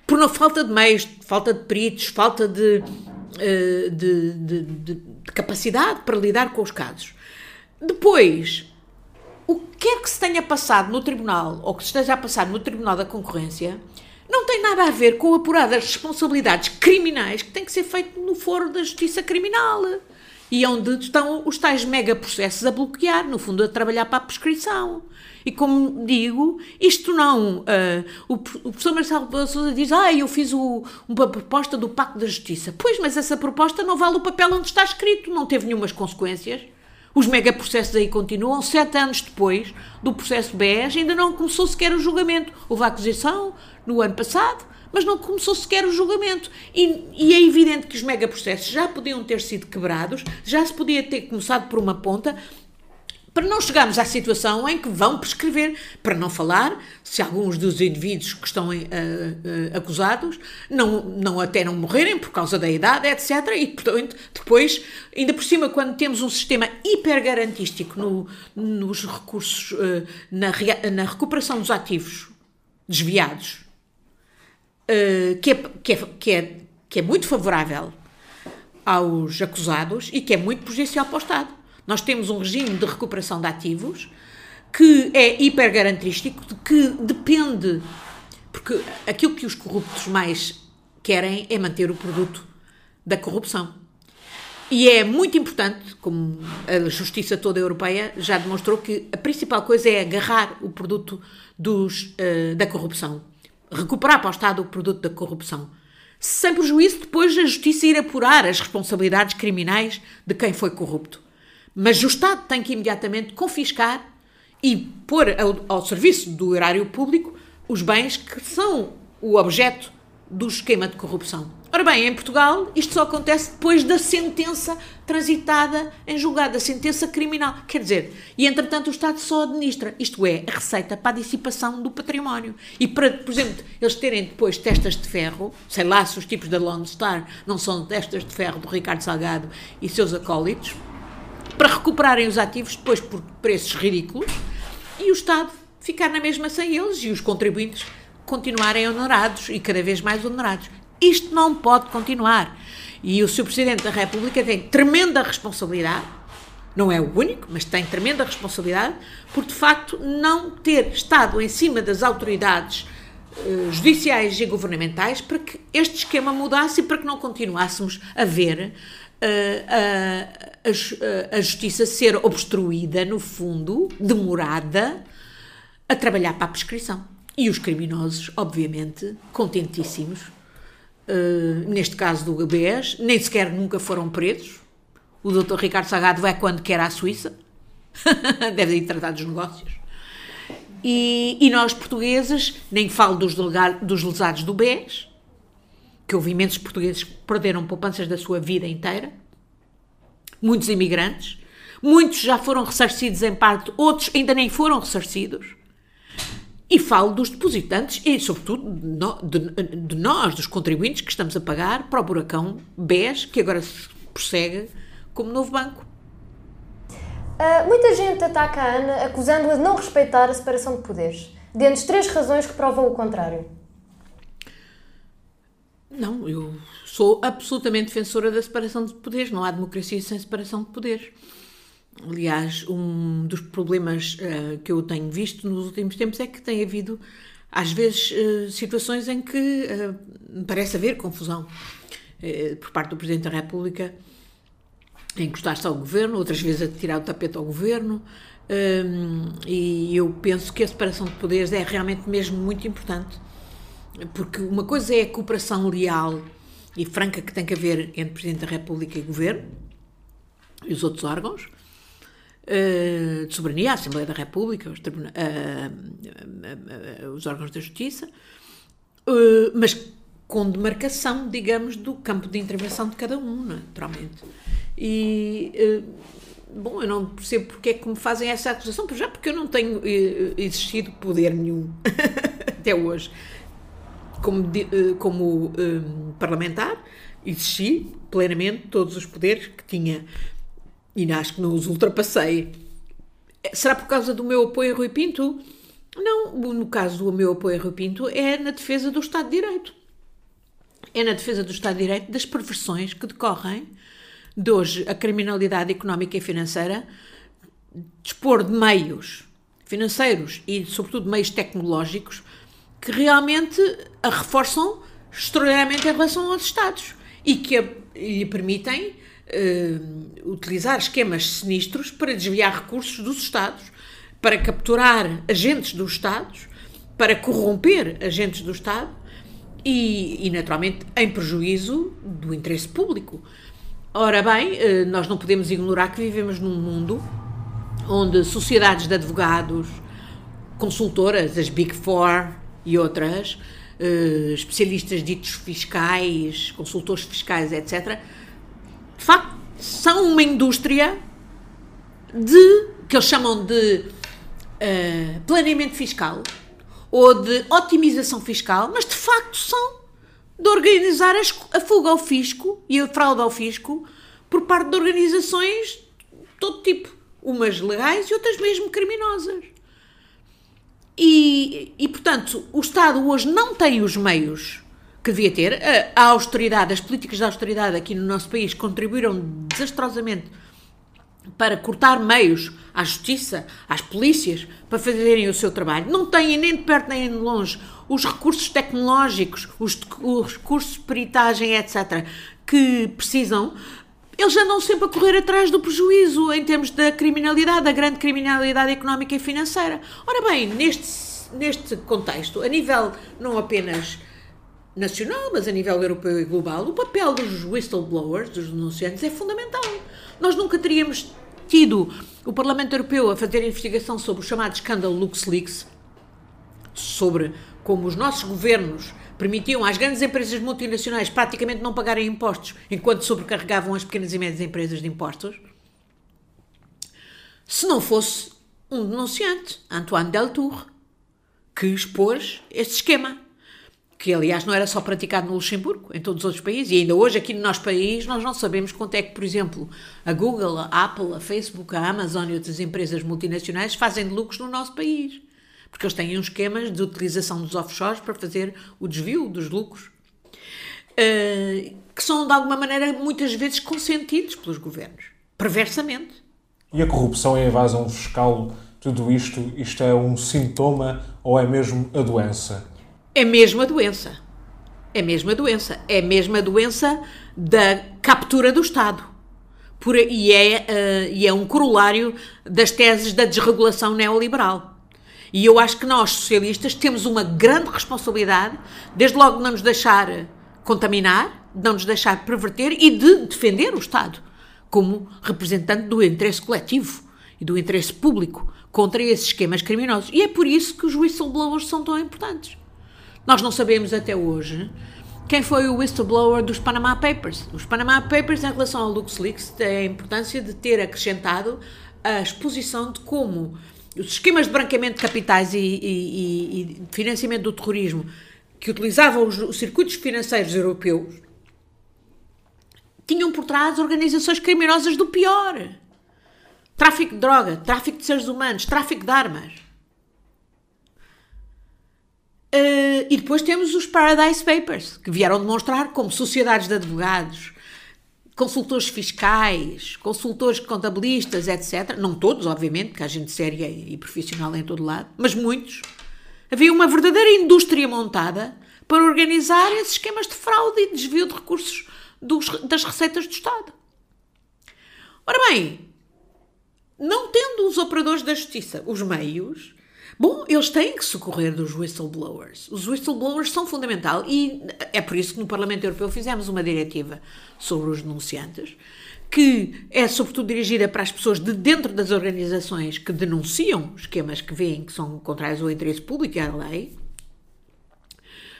A: Por não falta de meios, falta de peritos, falta de, uh, de, de, de capacidade para lidar com os casos. Depois, o que é que se tenha passado no tribunal, ou que esteja a passar no Tribunal da Concorrência, não tem nada a ver com apurar as responsabilidades criminais que tem que ser feito no foro da justiça criminal. E onde estão os tais megaprocessos a bloquear, no fundo, a trabalhar para a prescrição. E como digo, isto não. Uh, o, o, professor Marcelo Souza diz: Ah, eu fiz o, uma proposta do Pacto da Justiça. Pois, mas essa proposta não vale o papel onde está escrito, não teve nenhumas consequências. Os megaprocessos aí continuam, sete anos depois do processo BES, ainda não começou sequer o julgamento. Houve a acusação no ano passado, mas não começou sequer o julgamento. E, e, é evidente que os megaprocessos já podiam ter sido quebrados, já se podia ter começado por uma ponta, para não chegarmos à situação em que vão prescrever, para não falar se alguns dos indivíduos que estão uh, uh, acusados não, não até não morrerem por causa da idade, etc. E, portanto, depois, ainda por cima, quando temos um sistema hipergarantístico no, nos recursos, uh, na, na recuperação dos ativos desviados, que, é, que, é, que, é, que é muito favorável aos acusados e que é muito prejudicial para o Estado. Nós temos um regime de recuperação de ativos que é hipergarantístico, que depende, porque aquilo que os corruptos mais querem é manter o produto da corrupção. E é muito importante, como a justiça toda europeia já demonstrou, que a principal coisa é agarrar o produto dos, uh, da corrupção, recuperar para o Estado o produto da corrupção, sem prejuízo depois a justiça ir apurar as responsabilidades criminais de quem foi corrupto. Mas o Estado tem que imediatamente confiscar e pôr ao, ao serviço do erário público os bens que são o objeto do esquema de corrupção. Ora bem, em Portugal isto só acontece depois da sentença transitada em julgado, a sentença criminal. Quer dizer, e entretanto o Estado só administra, isto é, a receita para a dissipação do património. E para, por exemplo, eles terem depois testas de ferro, sei lá se os tipos da Lone Star não são testas de ferro do Ricardo Salgado e seus acólitos, para recuperarem os ativos depois por preços ridículos e o Estado ficar na mesma sem eles e os contribuintes continuarem honorados e cada vez mais honorados. Isto não pode continuar. E o Sr. Presidente da República tem tremenda responsabilidade não é o único, mas tem tremenda responsabilidade por de facto não ter estado em cima das autoridades uh, judiciais e governamentais para que este esquema mudasse e para que não continuássemos a ver uh, a, a, a justiça ser obstruída, no fundo, demorada, a trabalhar para a prescrição. E os criminosos, obviamente, contentíssimos, uh, neste caso do GBES, nem sequer nunca foram presos. O doutor Ricardo Sagado vai quando quer à Suíça, deve ir tratar dos negócios. E, e, nós, portugueses, nem falo dos, dos lesados do BES, que houve imensos portugueses que perderam poupanças da sua vida inteira, muitos imigrantes, muitos já foram ressarcidos em parte, outros ainda nem foram ressarcidos. E falo dos depositantes e, sobretudo, de, de, nós, dos contribuintes que estamos a pagar para o buracão BES, que agora se prossegue como novo banco.
C: Uh, muita gente ataca a Ana acusando-a de não respeitar a separação de poderes, de três razões que provam o contrário.
A: Não, eu sou absolutamente defensora da separação de poderes. Não há democracia sem separação de poderes. Aliás, um dos problemas uh, que eu tenho visto nos últimos tempos é que tem havido, às vezes, uh, situações em que uh, parece haver confusão por parte do Presidente da República em encostar-se ao governo, outras vezes a tirar o tapete ao governo. Um, e eu penso que a separação de poderes é realmente mesmo muito importante, porque uma coisa é a cooperação leal e franca que tem que haver entre Presidente da República e Governo e os outros órgãos, de soberania, a Assembleia da República, os, uh, uh, os órgãos da Justiça, mas com demarcação, digamos, do campo de intervenção de cada um, naturalmente. E, bom, eu não percebo porque é que me fazem essa acusação, já porque eu não tenho existido poder nenhum até hoje. Como, como um, parlamentar, exerci plenamente todos os poderes que tinha e acho que não os ultrapassei. Será por causa do meu apoio a Rui Pinto? Não, no caso do meu apoio a Rui Pinto é na defesa do Estado de Direito. É na defesa do Estado de Direito das perversões que decorrem de hoje a criminalidade económica e financeira dispor de meios financeiros e, sobretudo, meios tecnológicos que realmente a reforçam extraordinariamente em relação aos Estados e que lhe permitem uh, utilizar esquemas sinistros para desviar recursos dos Estados, para capturar agentes dos Estados, para corromper agentes do Estado e, e naturalmente, em prejuízo do interesse público. Ora bem, uh, nós não podemos ignorar que vivemos num mundo onde sociedades de advogados, consultoras, as Big Four e outras, uh, especialistas ditos fiscais, consultores fiscais, etc., facto, são uma indústria de que eles chamam de uh, planeamento fiscal ou de otimização fiscal, mas de facto são de organizar a fuga ao fisco e a fraude ao fisco por parte de organizações de todo tipo, umas legais e outras mesmo criminosas. E, e portanto, o Estado hoje não tem os meios que devia ter. A, austeridade, as políticas de austeridade aqui no nosso país contribuíram desastrosamente para cortar meios à justiça, às polícias, para fazerem o seu trabalho. Não têm nem de perto nem de longe os recursos tecnológicos, os, os recursos de peritagem, etc., que precisam. Eles andam sempre a correr atrás do prejuízo em termos da criminalidade, da grande criminalidade económica e financeira. Ora bem, neste, neste contexto, a nível não apenas nacional, mas a nível europeu e global, o papel dos whistleblowers, dos denunciantes, é fundamental. Nós nunca teríamos tido o Parlamento Europeu a fazer investigação sobre o chamado escândalo LuxLeaks, sobre como os nossos governos permitiam às grandes empresas multinacionais praticamente não pagarem impostos, enquanto sobrecarregavam as pequenas e médias empresas de impostos, se não fosse um denunciante, Antoine Deltour, que expôs este esquema que aliás não era só praticado no Luxemburgo, em todos os outros países, e ainda hoje aqui no nosso país nós não sabemos quanto é que, por exemplo, a Google, a Apple, a Facebook, a Amazon e outras empresas multinacionais fazem de lucros no nosso país, porque eles têm uns esquemas de utilização dos offshores para fazer o desvio dos lucros, uh, que são de alguma maneira muitas vezes consentidos pelos governos, perversamente,
B: E a corrupção e a evasão fiscal, tudo isto, isto é um sintoma ou é mesmo a doença?
A: É mesmo a doença. É mesmo a doença. É mesmo a doença da captura do Estado. Por, e, é, uh, e é um corolário das teses da desregulação neoliberal. E eu acho que nós, socialistas, temos uma grande responsabilidade, desde logo de não nos deixar contaminar, de não nos deixar perverter e de defender o Estado como representante do interesse coletivo e do interesse público contra esses esquemas criminosos. E é por isso que os whistleblowers são tão importantes. Nós não sabemos até hoje quem foi o whistleblower dos Panama Papers. Os Panama Papers, em relação ao LuxLeaks, têm a importância de ter acrescentado a exposição de como os esquemas de branqueamento de capitais e, e, e financiamento do terrorismo que utilizavam os, os circuitos financeiros europeus tinham por trás organizações criminosas do pior. Tráfico de droga, tráfico de seres humanos, tráfico de armas. Uh, e depois temos os Paradise Papers, que vieram demonstrar como sociedades de advogados, consultores fiscais, consultores contabilistas, etc. Não todos, obviamente, que há gente séria e profissional em todo lado, mas muitos. Havia uma verdadeira indústria montada para organizar esses esquemas de fraude e desvio de recursos dos, das receitas do Estado. Ora bem, não tendo os operadores da justiça os meios, bom, eles têm que socorrer dos whistleblowers. Os whistleblowers são fundamental e é por isso que no Parlamento Europeu fizemos uma diretiva sobre os denunciantes, que é sobretudo dirigida para as pessoas de dentro das organizações que denunciam esquemas que veem que são contrários ao interesse público e à lei,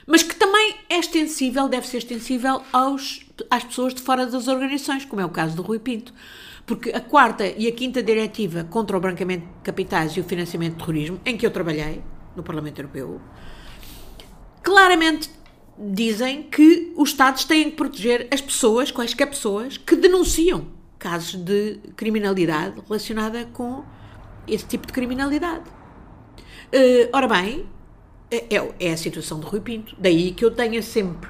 A: mas que também é extensível, deve ser extensível aos, às pessoas de fora das organizações, como é o caso do Rui Pinto. Porque a quarta e a quinta diretiva contra o branqueamento de capitais e o financiamento de terrorismo, em que eu trabalhei no Parlamento Europeu, claramente dizem que os Estados têm que proteger as pessoas, quaisquer pessoas, que denunciam casos de criminalidade relacionada com esse tipo de criminalidade. Uh, ora bem, é, é, é a situação de Rui Pinto. Daí que eu tenha sempre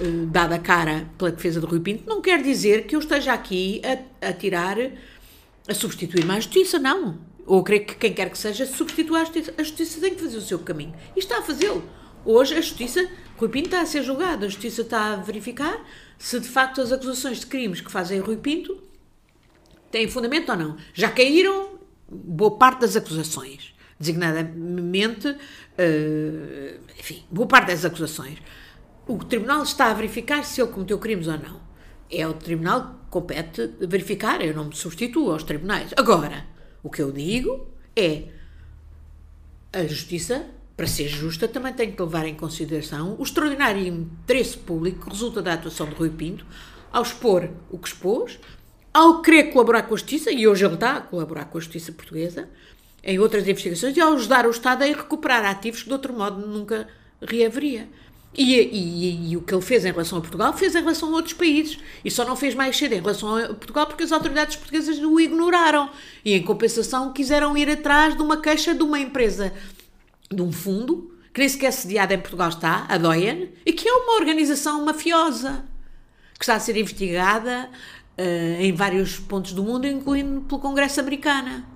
A: uh, dado a cara pela defesa de Rui Pinto. Não quer dizer que eu esteja aqui a, a tirar, a substituir mais justiça, não. Ou creio que quem quer que seja substitua a justiça. A justiça tem que fazer o seu caminho. E está a fazê-lo. Hoje a justiça, Rui Pinto está a ser julgado, a justiça está a verificar se de facto as acusações de crimes que fazem Rui Pinto têm fundamento ou não. Já caíram boa parte das acusações designadamente, uh, enfim, boa parte das acusações. O tribunal está a verificar se ele cometeu crimes ou não. É o tribunal que compete verificar, eu não me substituo aos tribunais. Agora, o que eu digo é a justiça, para ser justa, também tem que levar em consideração o extraordinário interesse público que resulta da atuação de Rui Pinto ao expor o que expôs, ao querer colaborar com a justiça, e hoje ele está a colaborar com a justiça portuguesa, em outras investigações e ao ajudar o Estado a recuperar ativos que de outro modo nunca reaveria. E, e, e, o que ele fez em relação a Portugal fez em relação a outros países. E só não fez mais cedo em relação a Portugal porque as autoridades portuguesas o ignoraram. E em compensação quiseram ir atrás de uma queixa de uma empresa, de um fundo, que nem sequer sediada em Portugal está, a Doyen, e que é uma organização mafiosa que está a ser investigada uh, em vários pontos do mundo, incluindo pelo Congresso americano.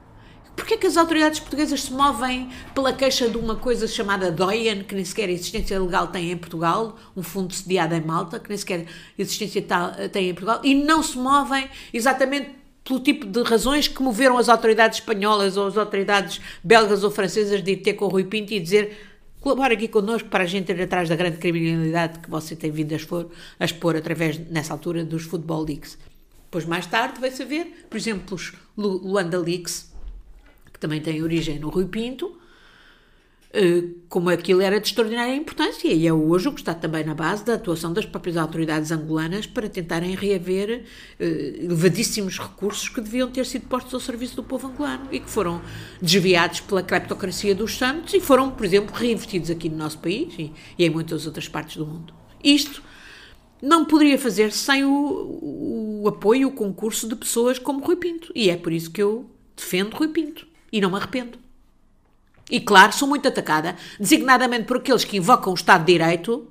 A: Porquê que as autoridades portuguesas se movem pela queixa de uma coisa chamada DOIAN, que nem sequer existência legal tem em Portugal, um fundo sediado em Malta, que nem sequer existência tem em Portugal, e não se movem exatamente pelo tipo de razões que moveram as autoridades espanholas ou as autoridades belgas ou francesas de ir ter com o Rui Pinto e dizer colabora aqui connosco para a gente ir atrás da grande criminalidade que você tem vindo a expor, a expor através, nessa altura, dos Football Leaks. Depois, mais tarde, vai saber, por exemplo, os Luanda Leaks, que também tem origem no Rui Pinto, eh, como aquilo era de extraordinária importância e é hoje o que está também na base da atuação das próprias autoridades angolanas para tentarem reaver eh, elevadíssimos recursos que deviam ter sido postos ao serviço do povo angolano e que foram desviados pela cleptocracia dos santos e foram, por exemplo, reinvestidos aqui no nosso país e, e em muitas outras partes do mundo. Isto não poderia fazer sem o, o apoio, o concurso de pessoas como Rui Pinto e é por isso que eu defendo Rui Pinto. E não me arrependo. E claro, sou muito atacada, designadamente por aqueles que invocam o Estado de Direito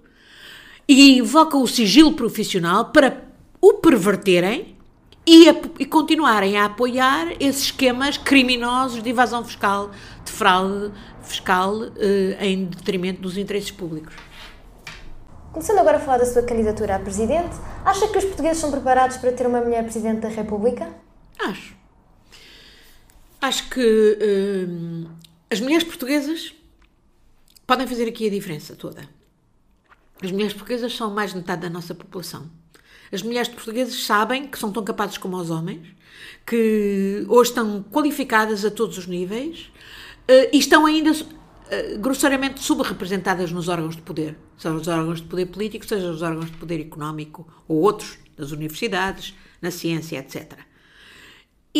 A: e invocam o sigilo profissional para o perverterem e, a, e continuarem a apoiar esses esquemas criminosos de evasão fiscal, de fraude fiscal eh, em detrimento dos interesses públicos.
C: Começando agora a falar da sua candidatura a presidente, acha que os portugueses são preparados para ter uma mulher presidente da República?
A: Acho. Acho que eh, as mulheres portuguesas podem fazer aqui a diferença toda. As mulheres portuguesas são mais de metade da nossa população. As mulheres portuguesas sabem que são tão capazes como os homens, que hoje estão qualificadas a todos os níveis uh, e estão ainda uh, grosseiramente subrepresentadas nos órgãos de poder, seja os órgãos de poder político, seja os órgãos de poder económico ou outros, das universidades, na ciência, etc.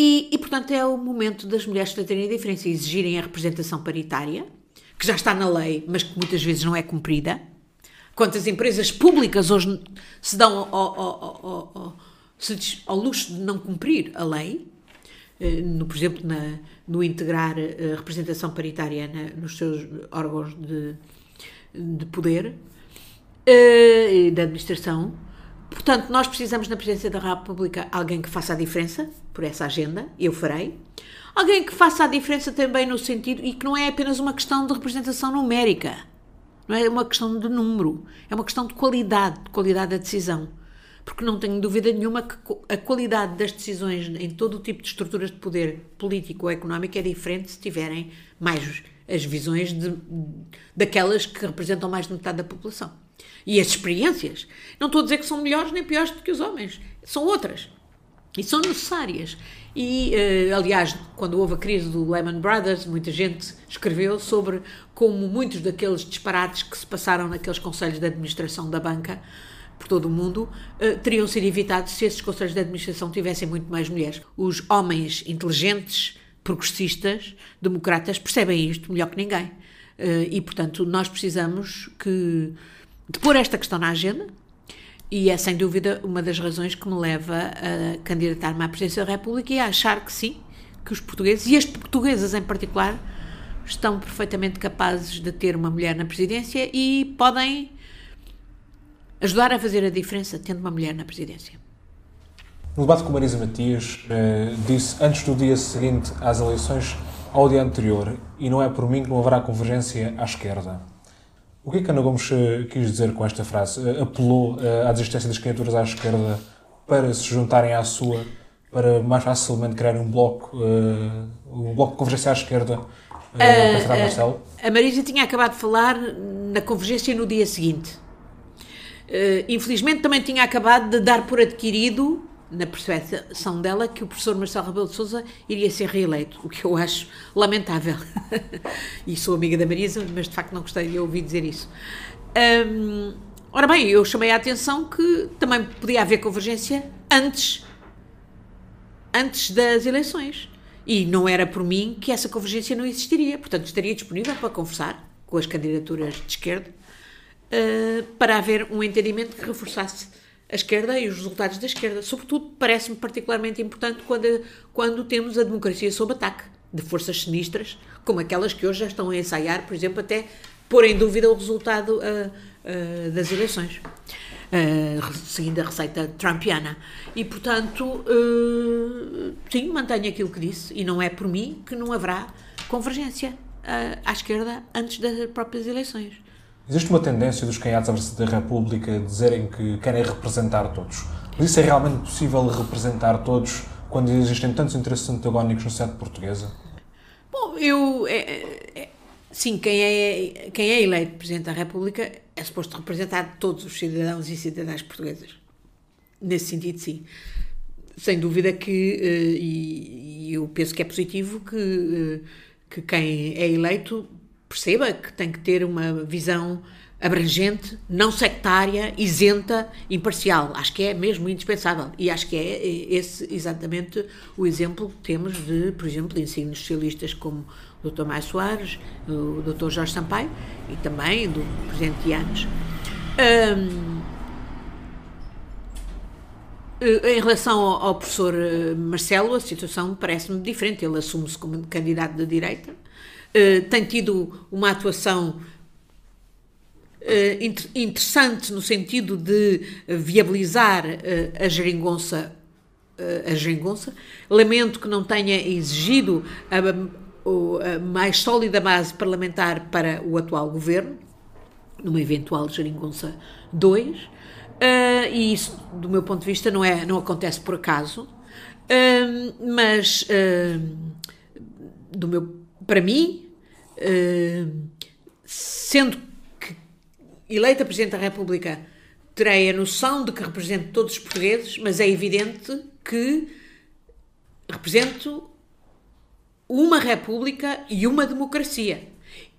A: E, e portanto, é o momento das mulheres fazerem a diferença e exigirem a representação paritária, que já está na lei, mas que muitas vezes não é cumprida quantas empresas públicas hoje se dão ao, ao, ao, ao luxo de não cumprir a lei, eh, no, por exemplo, na, no integrar a eh, representação paritária na, nos seus órgãos de, de poder eh, da administração. Portanto, nós precisamos na Presidência da República alguém que faça a diferença por essa agenda, eu farei. Alguém que faça a diferença também no sentido, e que não é apenas uma questão de representação numérica não é uma questão de número, é uma questão de qualidade, de qualidade da decisão. Porque não tenho dúvida nenhuma que a qualidade das decisões em todo o tipo de estruturas de poder político ou económico é diferente se tiverem mais as visões de, daquelas que representam mais de metade da população. E as experiências, não estou a dizer que são melhores nem piores do que os homens, são outras. E são necessárias. E, uh, aliás, quando houve a crise do Lehman Brothers, muita gente escreveu sobre como muitos daqueles disparates que se passaram naqueles conselhos de administração da banca por todo o mundo uh, teriam sido evitados se esses conselhos de administração tivessem muito mais mulheres. Os homens inteligentes, progressistas, democratas percebem isto melhor que ninguém. Uh, e, portanto, nós precisamos que, de pôr esta questão na agenda, e é sem dúvida uma das razões que me leva a candidatar-me à presidência da República e a achar que sim, que os portugueses, e as portuguesas em particular, estão perfeitamente capazes de ter uma mulher na presidência e podem ajudar a fazer a diferença tendo uma mulher na presidência.
B: No debate com Marisa Matias, eh, disse antes do dia seguinte às eleições ao dia anterior, e não é por mim que não haverá convergência à esquerda. O que é que Ana Gomes eh, quis dizer com esta frase? Eh, apelou eh, à desistência das candidaturas à esquerda para se juntarem à sua, para mais facilmente criar um bloco, um bloco de convergência à esquerda para Fernando Marcelo?
A: A Marisa tinha acabado de falar na convergência no dia seguinte. infelizmente também tinha acabado de dar por adquirido na percepção dela que o professor Marcelo Rebelo de Sousa iria ser reeleito, o que eu acho lamentável. e sou amiga da Marisa, mas de facto não gostei de ouvir dizer isso. Ora bem, eu chamei a atenção que também podia haver convergência antes, antes das eleições. E não era por mim que essa convergência não existiria. Portanto, estaria disponível para conversar com as candidaturas de esquerda uh, para haver um entendimento que reforçasse a esquerda e os resultados da esquerda. Sobretudo, parece-me particularmente importante quando, quando temos a democracia sob ataque de forças sinistras, como aquelas que hoje já estão a ensaiar, por exemplo, até pôr em dúvida o resultado uh, uh, das eleições, uh, seguindo a receita trumpiana. E, portanto, sim, mantenho aquilo que disse, e não é por mim que não haverá convergência à esquerda antes das próprias eleições.
B: Existe uma tendência dos candidatos da República dizerem que querem representar todos. Mas isso é realmente possível representar todos quando existem tantos interesses antagónicos na sociedade portuguesa?
A: Bom, eu. É, é, é, sim, quem é, quem é eleito Presidente da República é suposto representar todos os cidadãos e cidadãs portuguesas. Nesse sentido, sim. Sem dúvida que. Eh, e, eu penso que é positivo que, eh, que quem é eleito perceba que tem que ter uma visão abrangente, não sectária, isenta, imparcial. Acho que é mesmo indispensável. E acho que é esse exatamente o exemplo que temos de, por exemplo, ensinos socialistas como o Dr. Maia Soares, o Dr. Jorge Sampaio e também do Presidente Yanes. Um, eh, em relação ao, professor eh, Marcelo, a situação parece-me diferente. Ele assume-se como candidato de direita, eh, tem tido uma atuação uh, interessante no sentido de viabilizar uh, a geringonça a geringonça. Lamento que não tenha exigido a, a, mais sólida base parlamentar para o atual governo, numa eventual geringonça 2. Uh, e isso, do meu ponto de vista, não, é, não acontece por acaso. Uh, mas, uh, do meu, para mim, sendo que eleita Presidente da República, terei a noção de que represento todos os portugueses, mas é evidente que represento uma república e uma democracia.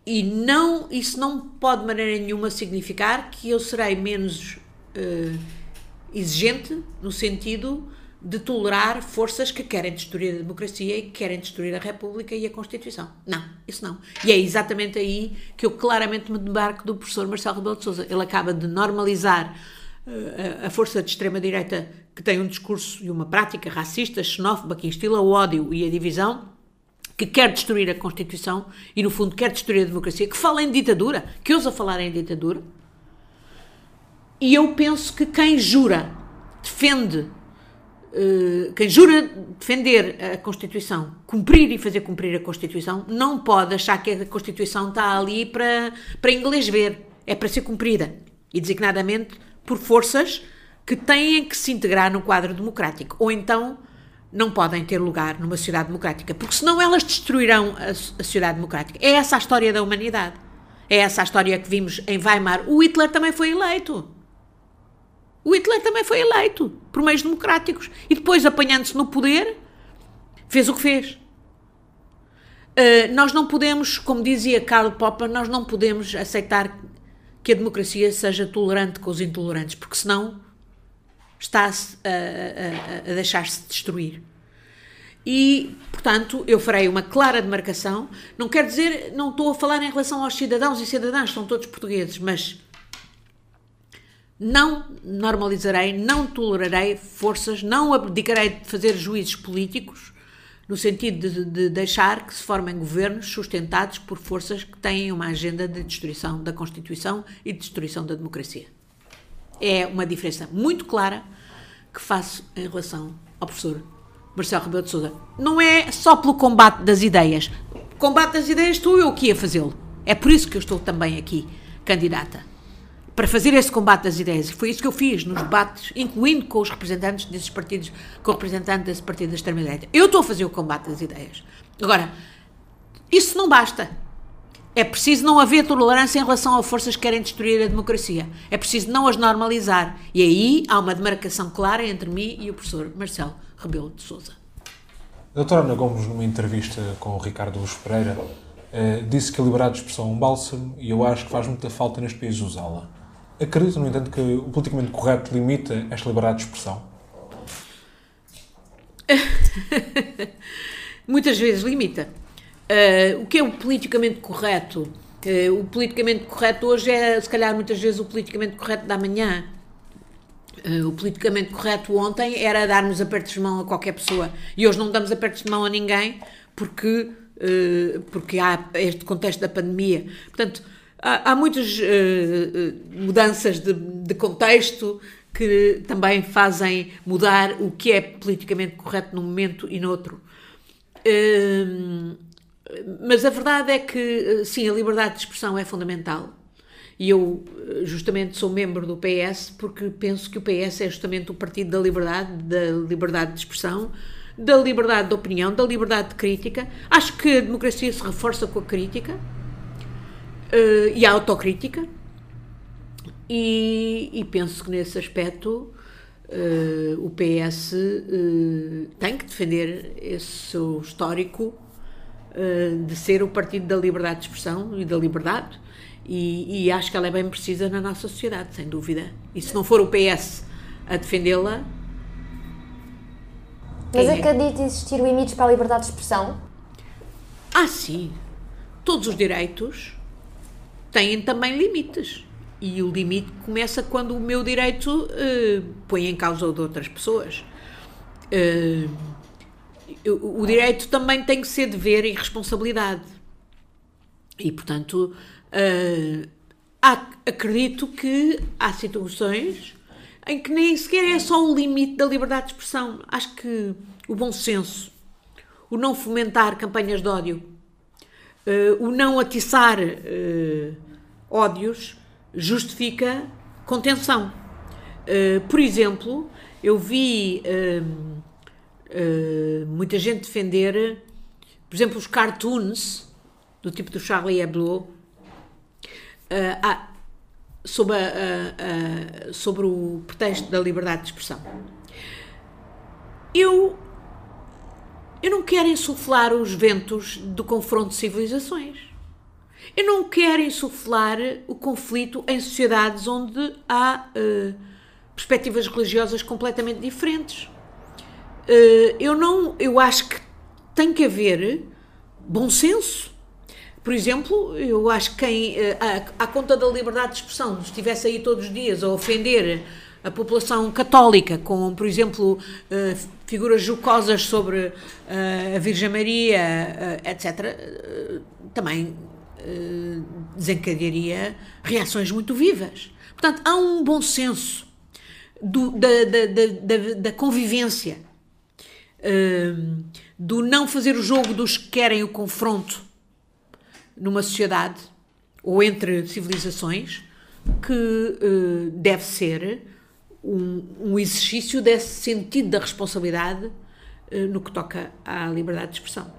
A: E não, isso não pode de maneira nenhuma significar que eu serei menos uh, exigente no sentido de tolerar forças que querem destruir a democracia e que querem destruir a República e a Constituição. Não, isso não. E é exatamente aí que eu claramente me debarco do professor Marcelo Rebelo de Sousa. Ele acaba de normalizar uh, a força de extrema-direita que tem um discurso e uma prática racista, xenófoba, que instila o ódio e a divisão, que quer destruir a Constituição e, no fundo, quer destruir a democracia, que fala em ditadura, que ousa falar em ditadura. E eu penso que quem jura, defende, quem jura defender a Constituição, cumprir e fazer cumprir a Constituição, não pode achar que a Constituição está ali para, para inglês ver. É para ser cumprida. E designadamente por forças que têm que se integrar no quadro democrático, ou então não podem ter lugar numa sociedade democrática, porque senão elas destruirão a, a sociedade democrática. É essa a história da humanidade. É essa a história que vimos em Weimar. O Hitler também foi eleito. O Hitler também foi eleito por meios democráticos e depois, apanhando-se no poder, fez o que fez. Uh, nós não podemos, como dizia Karl Popper, nós não podemos aceitar que a democracia seja tolerante com os intolerantes, porque senão está-se a, a, a deixar-se destruir. E, portanto, eu farei uma clara demarcação. Não quer dizer, não estou a falar em relação aos cidadãos e cidadãs, são todos portugueses, mas não normalizarei, não tolerarei forças, não abdicarei de fazer juízes políticos no sentido de, de, deixar que se formem governos sustentados por forças que têm uma agenda de destruição da Constituição e de destruição da democracia. É uma diferença muito clara que faço em relação ao professor Marcelo Rebelo de Sousa. Não é só pelo combate das ideias. Combate das ideias estou eu aqui a fazê-lo. É por isso que eu estou também aqui candidata para fazer esse combate das ideias. E foi isso que eu fiz nos debates, incluindo com os representantes desses partidos, com o representante desse partido da extrema-direita. Eu estou a fazer o combate das ideias. Agora, isso não basta. É preciso não haver tolerância em relação a forças que querem destruir a democracia. É preciso não as normalizar. E aí há uma demarcação clara entre mim e o professor Marcelo Rebelo de Souza.
B: A doutora Ana Gomes, numa entrevista com o Ricardo Luz Pereira, eh, disse que a liberdade de expressão é um bálsamo e eu acho que faz muita falta neste país usá-la. Acredito, no entanto, que o politicamente correto limita esta liberdade de expressão?
A: Muitas vezes limita. Uh, o que é o politicamente correto? Uh, o politicamente correto hoje é, se calhar, muitas vezes o politicamente correto da manhã. Uh, o politicamente correto ontem era darmos apertos de mão a qualquer pessoa. E hoje não damos apertos de mão a ninguém porque, porque há este contexto da pandemia. Portanto, há, muitas uh, mudanças de, de, contexto que também fazem mudar o que é politicamente correto num momento e noutro. Uh, mas a verdade é que, sim, a liberdade de expressão é fundamental. E eu, justamente, sou membro do PS porque penso que o PS é justamente o partido da liberdade, da liberdade de expressão, da liberdade de opinião, da liberdade de crítica. Acho que a democracia se reforça com a crítica uh, e a autocrítica. E, e, penso que nesse aspecto uh, o PS uh, eh, tem que defender esse seu histórico de ser o partido da liberdade de expressão e da liberdade. E, e, acho que ela é bem precisa na nossa sociedade, sem dúvida. E se não for o PS a defendê-la.
C: Mas é? acredita existir limites para a liberdade de expressão?
A: Ah, sim. Todos os direitos têm também limites. E o limite começa quando o meu direito uh, põe em causa o de outras pessoas. Uh, o direito também tem que ser dever e responsabilidade. E, portanto, uh, há, acredito que há situações em que nem sequer é só o limite da liberdade de expressão. Acho que o bom senso, o não fomentar campanhas de ódio, uh, o não atiçar uh, ódios, justifica contenção. Uh, por exemplo, eu vi muita gente defender, por exemplo, os cartoons do tipo do Charlie Hebdo. Ah, sobre, sobre o pretexto da liberdade de expressão. Eu, eu não quero insuflar os ventos do confronto de civilizações. Eu não quero insuflar o conflito em sociedades onde há uh, perspectivas religiosas completamente diferentes. Uh, eu não, eu acho que tem que haver bom senso por exemplo, eu acho que quem, eh, à, à conta da liberdade de expressão, estivesse aí todos os dias a ofender a população católica, com, por exemplo, uh, figuras jocosas sobre uh, a Virgem Maria, uh, etc., também desencadearia reações muito vivas. Portanto, há um bom senso do, da, da, da, da, convivência, do não fazer o jogo dos que querem o confronto numa sociedade ou entre civilizações que deve ser um, um, exercício desse sentido da responsabilidade uh, no que toca à liberdade de expressão.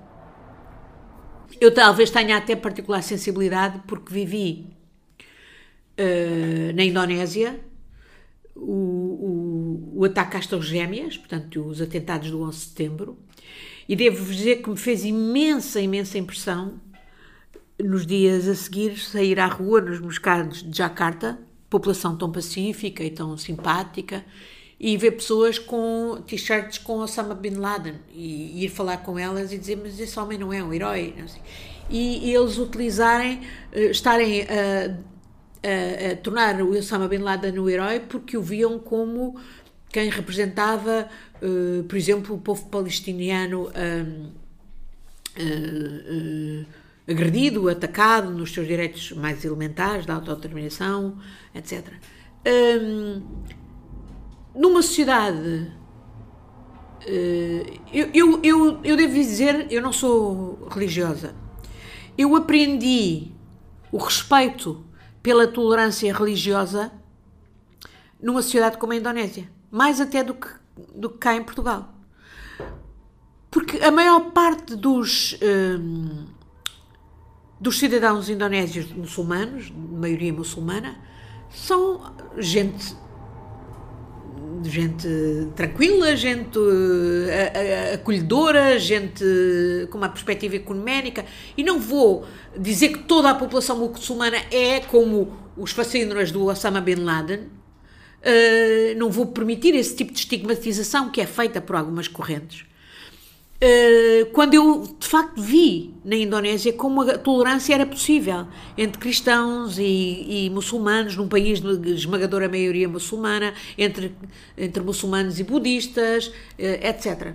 A: Eu talvez tenha até particular sensibilidade porque vivi uh, na Indonésia o, o, o, ataque às Torres Gêmeas, portanto, os atentados do 11 de setembro, e devo dizer que me fez imensa, imensa impressão nos dias a seguir sair à rua nos mercados de Jakarta, população tão pacífica e tão simpática, e ver pessoas com t-shirts com Osama Bin Laden e, ir falar com elas e dizer mas esse homem não é um herói e, e, eles utilizarem eh, estarem a, a, a, tornar o Osama Bin Laden um herói porque o viam como quem representava uh, por exemplo o povo palestiniano uh, uh, agredido, atacado nos seus direitos mais elementares, da autodeterminação, etc. Hum, numa sociedade. Uh, eu, eu, eu, eu devo dizer, eu não sou religiosa. Eu aprendi o respeito pela tolerância religiosa numa sociedade como a Indonésia. Mais até do que, do que cá em Portugal. Porque a maior parte dos. Hum, dos cidadãos indonésios muçulmanos, maioria muçulmana, são gente gente tranquila, gente uh, acolhedora, gente com uma perspectiva ecuménica, e não vou dizer que toda a população muçulmana é como os fascínoras do Osama Bin Laden, não vou permitir esse tipo de estigmatização que é feita por algumas correntes. Eh, quando eu de facto vi na Indonésia como a tolerância era possível entre cristãos e, e muçulmanos, num país de esmagadora maioria muçulmana, entre, entre muçulmanos e budistas, uh, etc.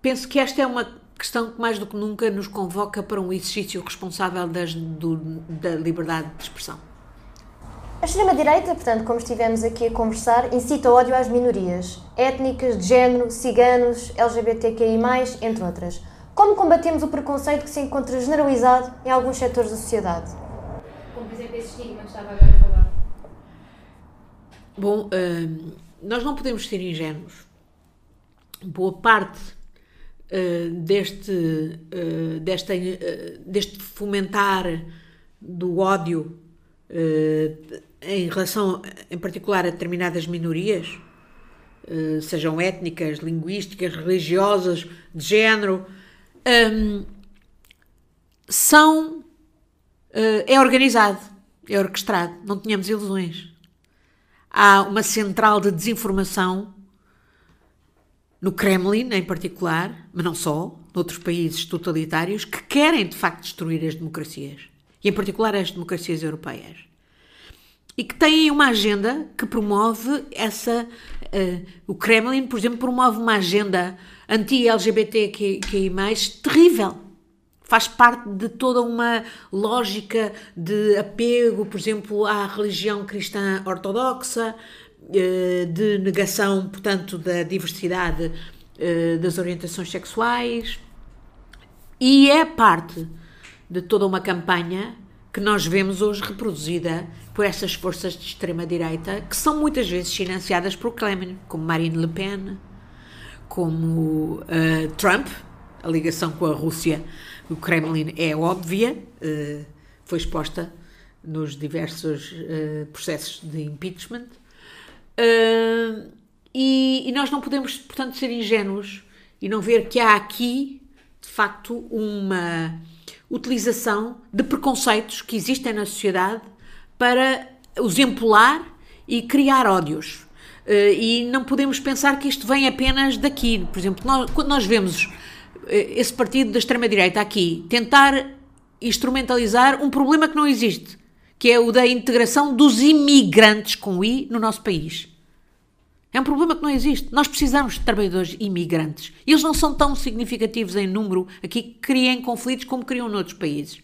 A: Penso que esta é uma questão que mais do que nunca nos convoca para um exercício responsável das, do, da liberdade de expressão.
C: A extrema-direita, portanto, como estivemos aqui a conversar, incita ódio às minorias étnicas, de género, ciganos, LGBTQI, entre outras. Como combatemos o preconceito que se encontra generalizado em alguns setores da sociedade?
D: Como, por exemplo, esse estigma que estava agora a falar.
A: Bom, uh, nós não podemos ser ingênuos. Boa parte uh, deste, uh, desta, deste fomentar do ódio em relação, em particular, a determinadas minorias, eh, sejam étnicas, linguísticas, religiosas, de género, um, são. Uh, é organizado, é orquestrado, não tínhamos ilusões. Há uma central de desinformação no Kremlin, em particular, mas não só, noutros países totalitários, que querem de facto destruir as democracias, e em particular as democracias europeias e que têm uma agenda que promove essa. Uh, o Kremlin, por exemplo, promove uma agenda anti-LGBTQI, terrível. Faz parte de toda uma lógica de apego, por exemplo, à religião cristã ortodoxa, de negação, portanto, da diversidade das orientações sexuais. E é parte de toda uma campanha que nós vemos hoje reproduzida por essas forças de extrema-direita, que são muitas vezes financiadas por Kremlin, como Marine Le Pen, como uh, Trump, a ligação com a Rússia, o Kremlin é óbvia, uh, foi exposta nos diversos uh, processos de impeachment. E, e, nós não podemos, portanto, ser ingênuos e não ver que há aqui, de facto, uma utilização de preconceitos que existem na sociedade para os empolar e criar ódios. Uh, e não podemos pensar que isto vem apenas daqui. Por exemplo, nós, quando nós vemos uh, esse partido da extrema-direita aqui tentar instrumentalizar um problema que não existe, que é o da integração dos imigrantes com I no nosso país. É um problema que não existe. Nós precisamos de trabalhadores imigrantes. Eles não são tão significativos em número aqui que criem conflitos como criam noutros países,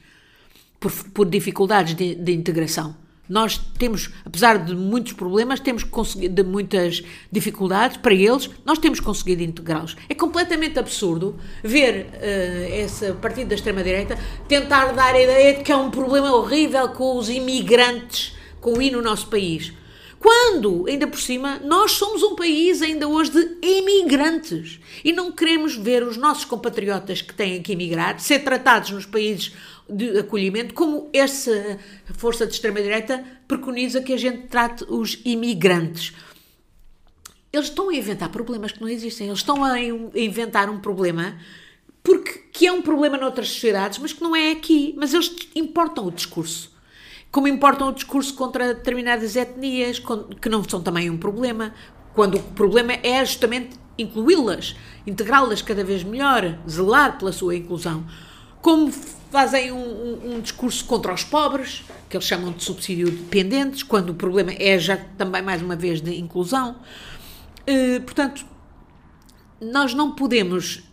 A: por, por dificuldades de, de, integração. Nós temos, apesar de muitos problemas, temos de muitas dificuldades para eles, nós temos conseguido integrá-los. É completamente absurdo ver uh, esse partido da extrema-direita tentar dar a ideia de que há um problema horrível com os imigrantes, com o I no nosso país. Quando, ainda por cima, nós somos um país ainda hoje de imigrantes e não queremos ver os nossos compatriotas que têm que emigrar ser tratados nos países de acolhimento como essa força de extrema-direita preconiza que a gente trate os imigrantes. Eles estão a inventar problemas que não existem, eles estão a inventar um problema porque que é um problema noutras sociedades, mas que não é aqui. Mas eles importam o discurso como importam o discurso contra determinadas etnias, que não são também um problema, quando o problema é justamente incluí-las, integrá-las cada vez melhor, zelar pela sua inclusão. Como fazem um, um, um, discurso contra os pobres, que eles chamam de subsídio dependentes, quando o problema é já também, mais uma vez, de inclusão. Uh, portanto, nós não podemos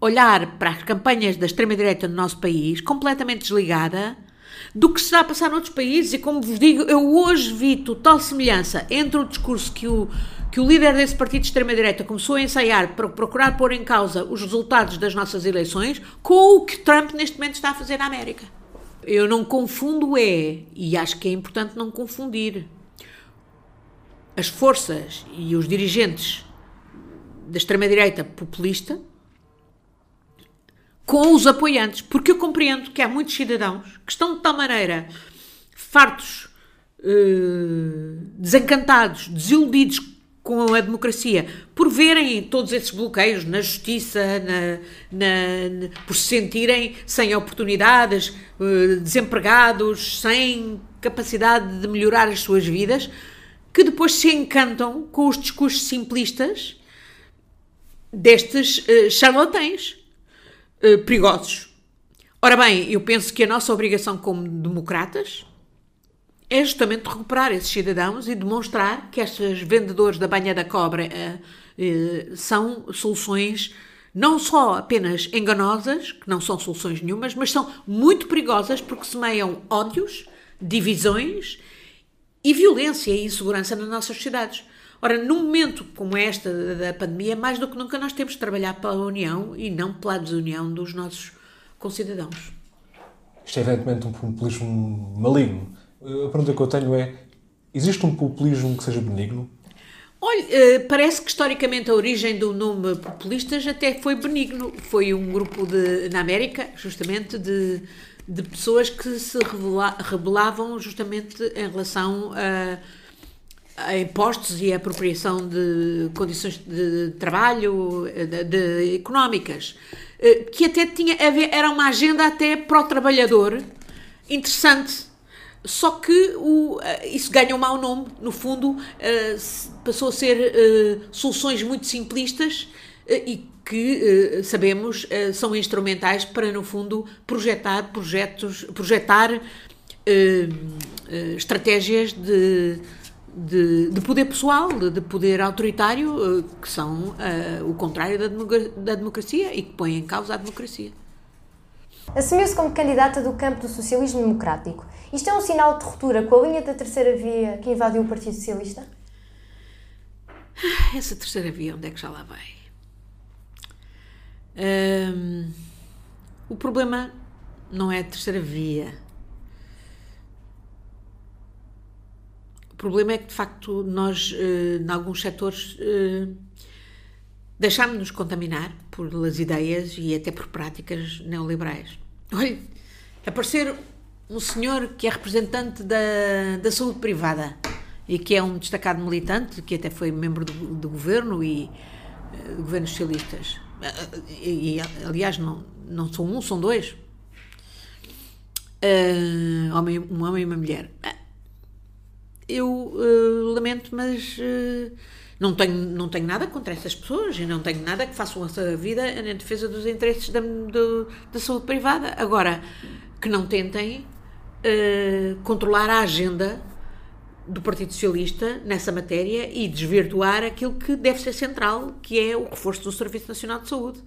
A: olhar para as campanhas da extrema-direita no nosso país completamente desligada do que está a passar noutros países. E como vos digo, eu hoje vi total semelhança entre o discurso que o, que o líder desse partido de extrema-direita começou a ensaiar para procurar pôr em causa os resultados das nossas eleições com o que Trump neste momento está a fazer na América. Eu não confundo é, e acho que é importante não confundir, as forças e os dirigentes da extrema-direita populista com os apoiantes, porque eu compreendo que há muitos cidadãos que estão de tal maneira fartos, uh, desencantados, desiludidos com a democracia, por verem todos esses bloqueios na justiça, na, na, na, por se sentirem sem oportunidades, uh, desempregados, sem capacidade de melhorar as suas vidas, que depois se encantam com os discursos simplistas destes uh, charlatães eh, perigosos. Ora bem, eu penso que a nossa obrigação como democratas é justamente recuperar esses cidadãos e demonstrar que estes vendedores da banha da cobra uh, uh, são soluções não só apenas enganosas, que não são soluções nenhumas, mas são muito perigosas porque semeiam ódios, divisões e violência e insegurança nas nossas sociedades. Ora, num momento como este da pandemia, mais do que nunca nós temos de trabalhar pela união e não pela desunião dos nossos concidadãos.
B: Isto é evidentemente um populismo maligno. A pergunta que eu tenho é: existe um populismo que seja benigno?
A: Olha, eh, parece que historicamente a origem do nome populistas até foi benigno. Foi um grupo de, na América, justamente, de, de pessoas que se rebelavam justamente em relação a a impostos e a apropriação de condições de trabalho, de, de económicas, eh, que até tinha era uma agenda até para o trabalhador interessante. Só que o, eh, isso ganha um mau nome, no fundo, eh, passou a ser soluções muito simplistas e que sabemos são instrumentais para, no fundo, projetar projetos, projetar estratégias de de, de poder pessoal, de, de, poder autoritário, eh, que são uh, o contrário da, da democracia e que põem em causa a democracia.
C: Assumiu-se como candidata do campo do socialismo democrático. Isto é um sinal de ruptura com a linha da terceira via que invadiu o Partido Socialista?
A: Essa terceira via, onde é que já lá vai? Hum, o problema não é a terceira via. Problema é que, de facto, nós, eh, em alguns setores, eh, deixámos-nos contaminar pelas ideias e até por práticas neoliberais. Olha, aparecer um senhor que é representante da, da saúde privada e que é um destacado militante, que até foi membro do, do governo e uh, do governo socialistas. E, aliás, não, não são um, são dois. Uh, um homem e uma mulher. Eu lamento, mas não tenho, não tenho nada contra essas pessoas e não tenho nada que façam a sua vida em defesa dos interesses da, do, da saúde privada. Agora, que não tentem controlar a agenda do Partido Socialista nessa matéria e desvirtuar aquilo que deve ser central, que é o reforço do Serviço Nacional de Saúde.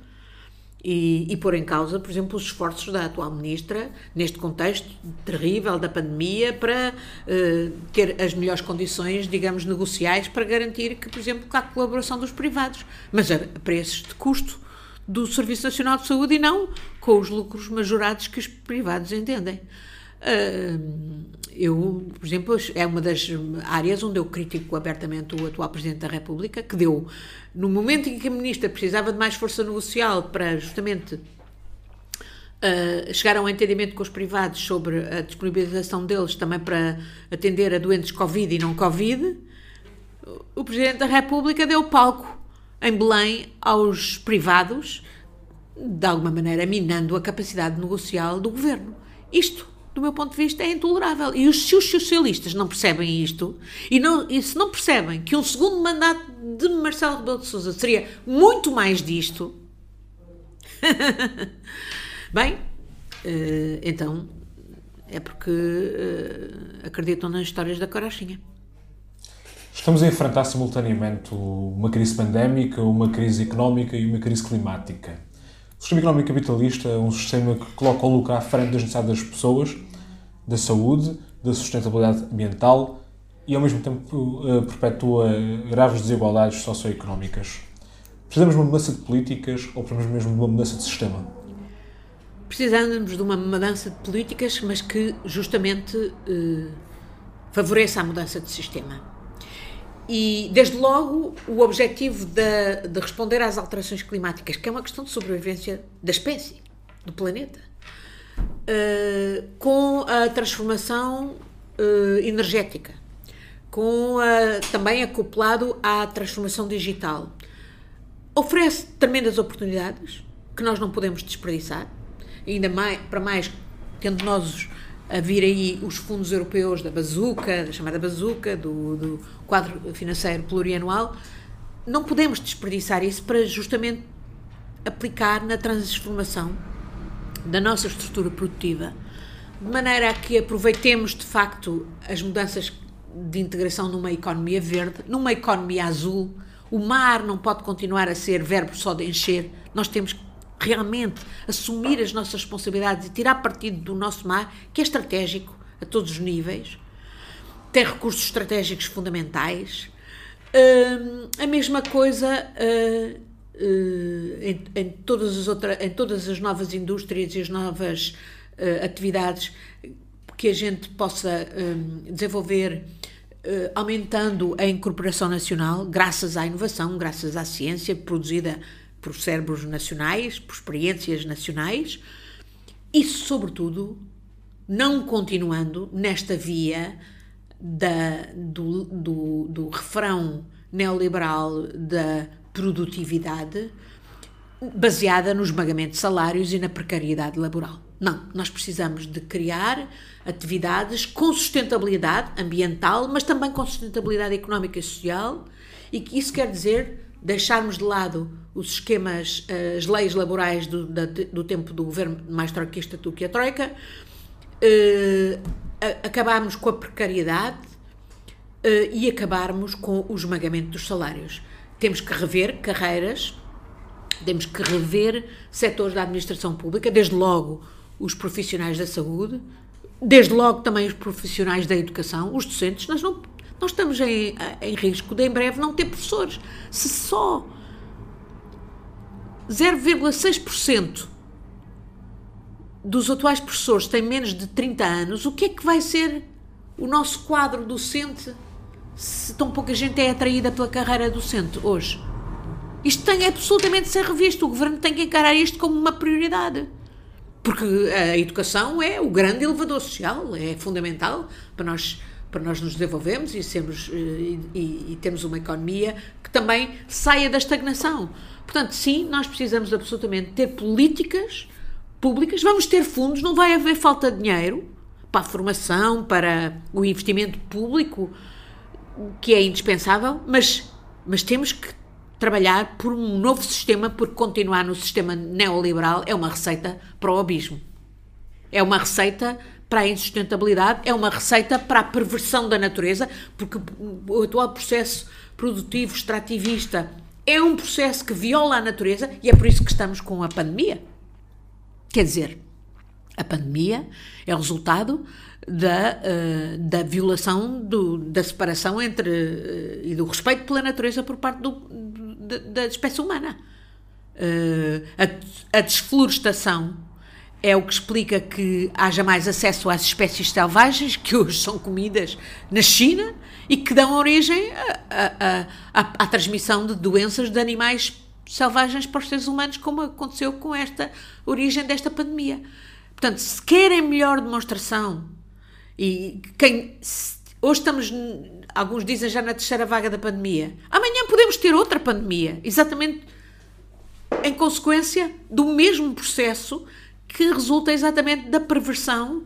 A: E, e pôr em causa, por exemplo, os esforços da atual ministra, neste contexto terrível da pandemia, para uh, ter as melhores condições, digamos, negociais para garantir que, por exemplo, há colaboração dos privados, mas a preços de custo do Serviço Nacional de Saúde e não com os lucros majorados que os privados entendem. Eu, por exemplo, é uma das áreas onde eu critico abertamente o atual Presidente da República, que deu, no momento em que a Ministra precisava de mais força negocial para justamente uh, chegar a um entendimento com os privados sobre a disponibilização deles também para atender a doentes Covid e não Covid, o Presidente da República deu palco em Belém aos privados, de alguma maneira minando a capacidade negocial do governo. Isto do meu ponto de vista, é intolerável. E os, se os socialistas não percebem isto, e, não, e se não percebem que um segundo mandato de Marcelo Rebelo de Sousa seria muito mais disto, bem, uh, então é porque uh, acreditam nas histórias da carochinha.
B: Estamos a enfrentar simultaneamente uma crise pandémica, uma crise económica e uma crise climática. O sistema económico capitalista é um sistema que coloca o lucro à frente das necessidades das pessoas, da saúde, da sustentabilidade ambiental e, ao mesmo tempo, eh, perpetua graves desigualdades socioeconómicas. Precisamos de uma mudança de políticas ou precisamos mesmo de uma mudança de sistema?
A: Precisamos de uma mudança de políticas, mas que justamente eh, favoreça a mudança de sistema e, desde logo, o objetivo de, de, responder às alterações climáticas, que é uma questão de sobrevivência da espécie, do planeta, uh, com a transformação uh, energética, com a, também acoplado à transformação digital. Oferece tremendas oportunidades que nós não podemos desperdiçar, ainda mais, para mais tendo nós a vir aí os fundos europeus da bazuca, da chamada bazuca, do, do quadro financeiro plurianual, não podemos desperdiçar isso para justamente aplicar na transformação da nossa estrutura produtiva, de maneira a que aproveitemos de facto as mudanças de integração numa economia verde, numa economia azul. O mar não pode continuar a ser verbo só de encher, nós temos que realmente assumir as nossas responsabilidades e tirar partido do nosso mar, que é estratégico a todos os níveis, tem recursos estratégicos fundamentais. Uh, a mesma coisa uh, em, em, todas as outras, em todas as novas indústrias e as novas atividades que a gente possa desenvolver aumentando a incorporação nacional, graças à inovação, graças à ciência produzida por cérebros nacionais, por experiências nacionais e, sobretudo, não continuando nesta via da, do, do, do refrão neoliberal da produtividade baseada no esmagamento de salários e na precariedade laboral. Não, nós precisamos de criar atividades com sustentabilidade ambiental, mas também com sustentabilidade económica e social, e que isso quer dizer deixarmos de lado os esquemas, eh, as leis laborais do, do tempo do governo mais troquista do que a Troika, eh, acabarmos com a precariedade eh, e acabarmos com o esmagamento dos salários. Temos que rever carreiras, temos que rever setores da administração pública, desde logo os profissionais da saúde, desde logo também os profissionais da educação, os docentes. Nós não Nós estamos em, em risco de em breve não ter professores. Se só 0,6% dos atuais professores têm menos de 30 anos, o que é que vai ser o nosso quadro docente se tão pouca gente é atraída pela carreira docente hoje? Isto tem absolutamente de ser revisto. O governo tem que encarar isto como uma prioridade. Porque a educação é o grande elevador social, é fundamental para nós, para nós nos desenvolvermos e, sermos, eh, e, e, e termos uma economia que também saia da estagnação. Portanto, sim, nós precisamos absolutamente ter políticas públicas, vamos ter fundos, não vai haver falta de dinheiro para a formação, para o investimento público, que é indispensável, mas, mas temos que trabalhar por um novo sistema, porque continuar no sistema neoliberal é uma receita para o abismo. É uma receita para a insustentabilidade, é uma receita para a perversão da natureza, porque o atual processo produtivo, extrativista, é um processo que viola a natureza e é por isso que estamos com a pandemia. Quer dizer, a pandemia é o resultado da, uh, da violação do, da separação entre uh, e do respeito pela natureza por parte do, da, da espécie humana. Uh, a, a, desflorestação é o que explica que haja mais acesso às espécies selvagens que hoje são comidas na China e que dão origem à transmissão de doenças de animais selvagens para os seres humanos, como aconteceu com esta origem desta pandemia. Portanto, se querem melhor demonstração, e quem. Hoje estamos, alguns dizem já na terceira vaga da pandemia, amanhã podemos ter outra pandemia, exatamente em consequência do mesmo processo que resulta exatamente da perversão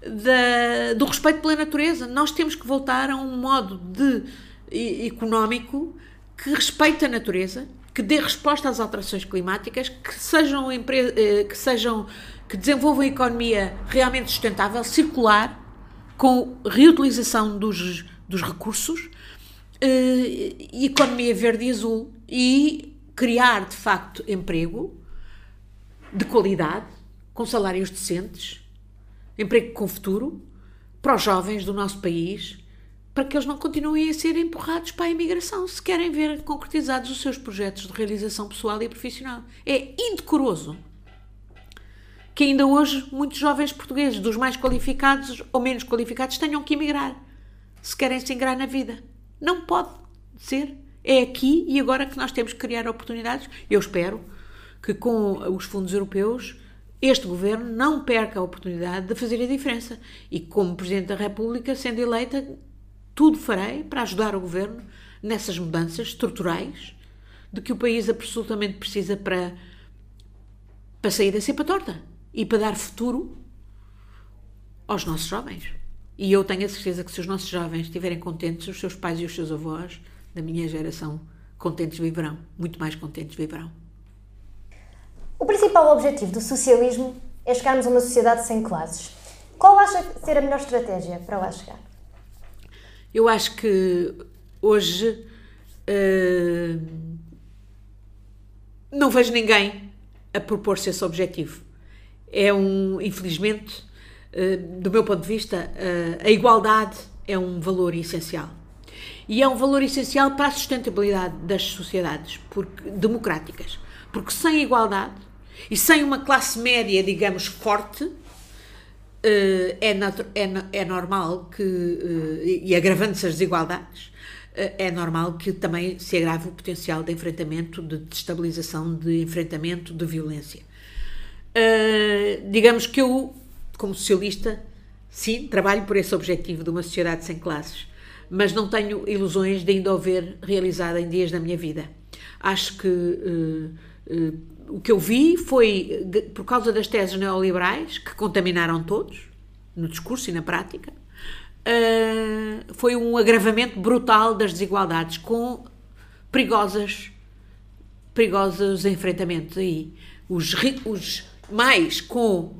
A: da, do respeito pela natureza. Nós temos que voltar a um modo de económico que respeite a natureza, que dê resposta às alterações climáticas, que sejam, eh, que sejam que desenvolvam a economia realmente sustentável, circular, com reutilização dos, dos recursos, eh, economia verde e azul e criar de facto emprego de qualidade, com salários decentes, emprego com futuro para os jovens do nosso país para que eles não continuem a ser empurrados para a imigração se querem ver concretizados os seus projetos de realização pessoal e profissional. É indecoroso que ainda hoje muitos jovens portugueses, dos mais qualificados ou menos qualificados, tenham que emigrar se querem se ingrar na vida. Não pode ser. É aqui e agora que nós temos que criar oportunidades. Eu espero que com os fundos europeus este governo não perca a oportunidade de fazer a diferença. E como Presidente da República, sendo eleita, tudo farei para ajudar o governo nessas mudanças estruturais de que o país absolutamente precisa para, para sair da cepa torta e para dar futuro aos nossos jovens. E eu tenho a certeza que se os nossos jovens estiverem contentes, os seus pais e os seus avós da minha geração contentes viverão, muito mais contentes viverão.
C: O principal objetivo do socialismo é chegarmos a uma sociedade sem classes. Qual acha ser a melhor estratégia para lá chegar?
A: Eu acho que hoje uh, não vejo ninguém a propor-se esse objetivo. É um, infelizmente, uh, do meu ponto de vista, uh, a igualdade é um valor essencial. E é um valor essencial para a sustentabilidade das sociedades porque, democráticas. Porque sem igualdade e sem uma classe média, digamos, forte, eh, é, é, é normal que, eh, e agravando-se as desigualdades, eh, é normal que também se agrave o potencial de enfrentamento, de destabilização, de enfrentamento, de violência. Digamos que eu, como socialista, sim, trabalho por esse objetivo de uma sociedade sem classes, mas não tenho ilusões de ainda o ver realizada em dias da minha vida. Acho que o que eu vi foi, por causa das teses neoliberais, que contaminaram todos, no discurso e na prática, uh, foi um agravamento brutal das desigualdades, com perigosas, perigosos enfrentamentos aí. Os, os mais com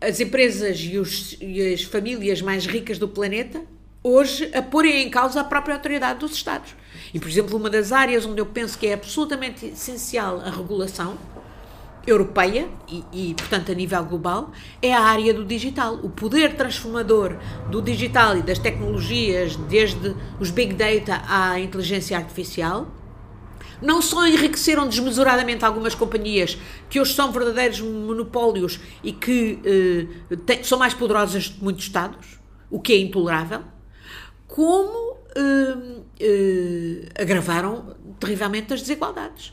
A: as empresas e, os, e as famílias mais ricas do planeta, hoje a porem em causa a própria autoridade dos Estados. E, por exemplo, uma das áreas onde eu penso que é absolutamente essencial a regulação europeia e, e, portanto, a nível global, é a área do digital. O poder transformador do digital e das tecnologias, desde os big data à inteligência artificial, não só enriqueceram desmesuradamente algumas companhias que hoje são verdadeiros monopólios e que eh, são mais poderosas que muitos Estados, o que é intolerável, como eh, eh, agravaram terrivelmente as desigualdades.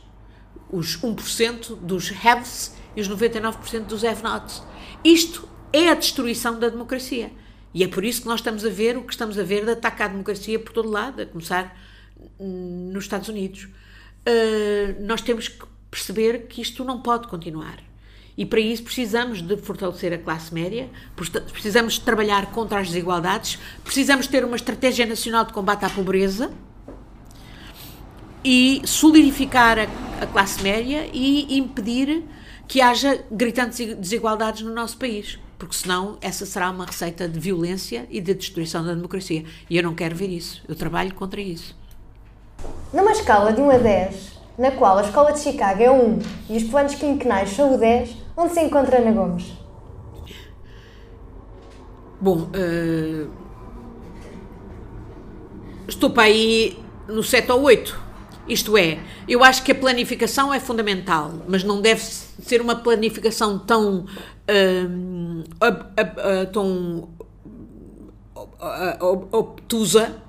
A: Os 1% dos haves e os 99% dos have-nots. Isto é a destruição da democracia. E é por isso que nós estamos a ver o que estamos a ver de ataque à democracia por todo lado, a começar nos Estados Unidos. Uh, nós temos que perceber que isto não pode continuar. E para isso precisamos de fortalecer a classe média, precisamos de trabalhar contra as desigualdades, precisamos ter uma estratégia nacional de combate à pobreza e solidificar a, a classe média e impedir que haja gritantes desigualdades no nosso país, porque senão essa será uma receita de violência e de destruição da democracia. E eu não quero ver isso, eu trabalho contra isso.
C: Numa escala de 1 a 10, na qual a escola de Chicago é 1 e os planos quinquenais são o 10, onde se encontra Ana Gomes?
A: Bom, uh, estou para aí no 7 ou 8. Isto é, eu acho que a planificação é fundamental, mas não deve ser uma planificação tão. Uh, uh, tão obtusa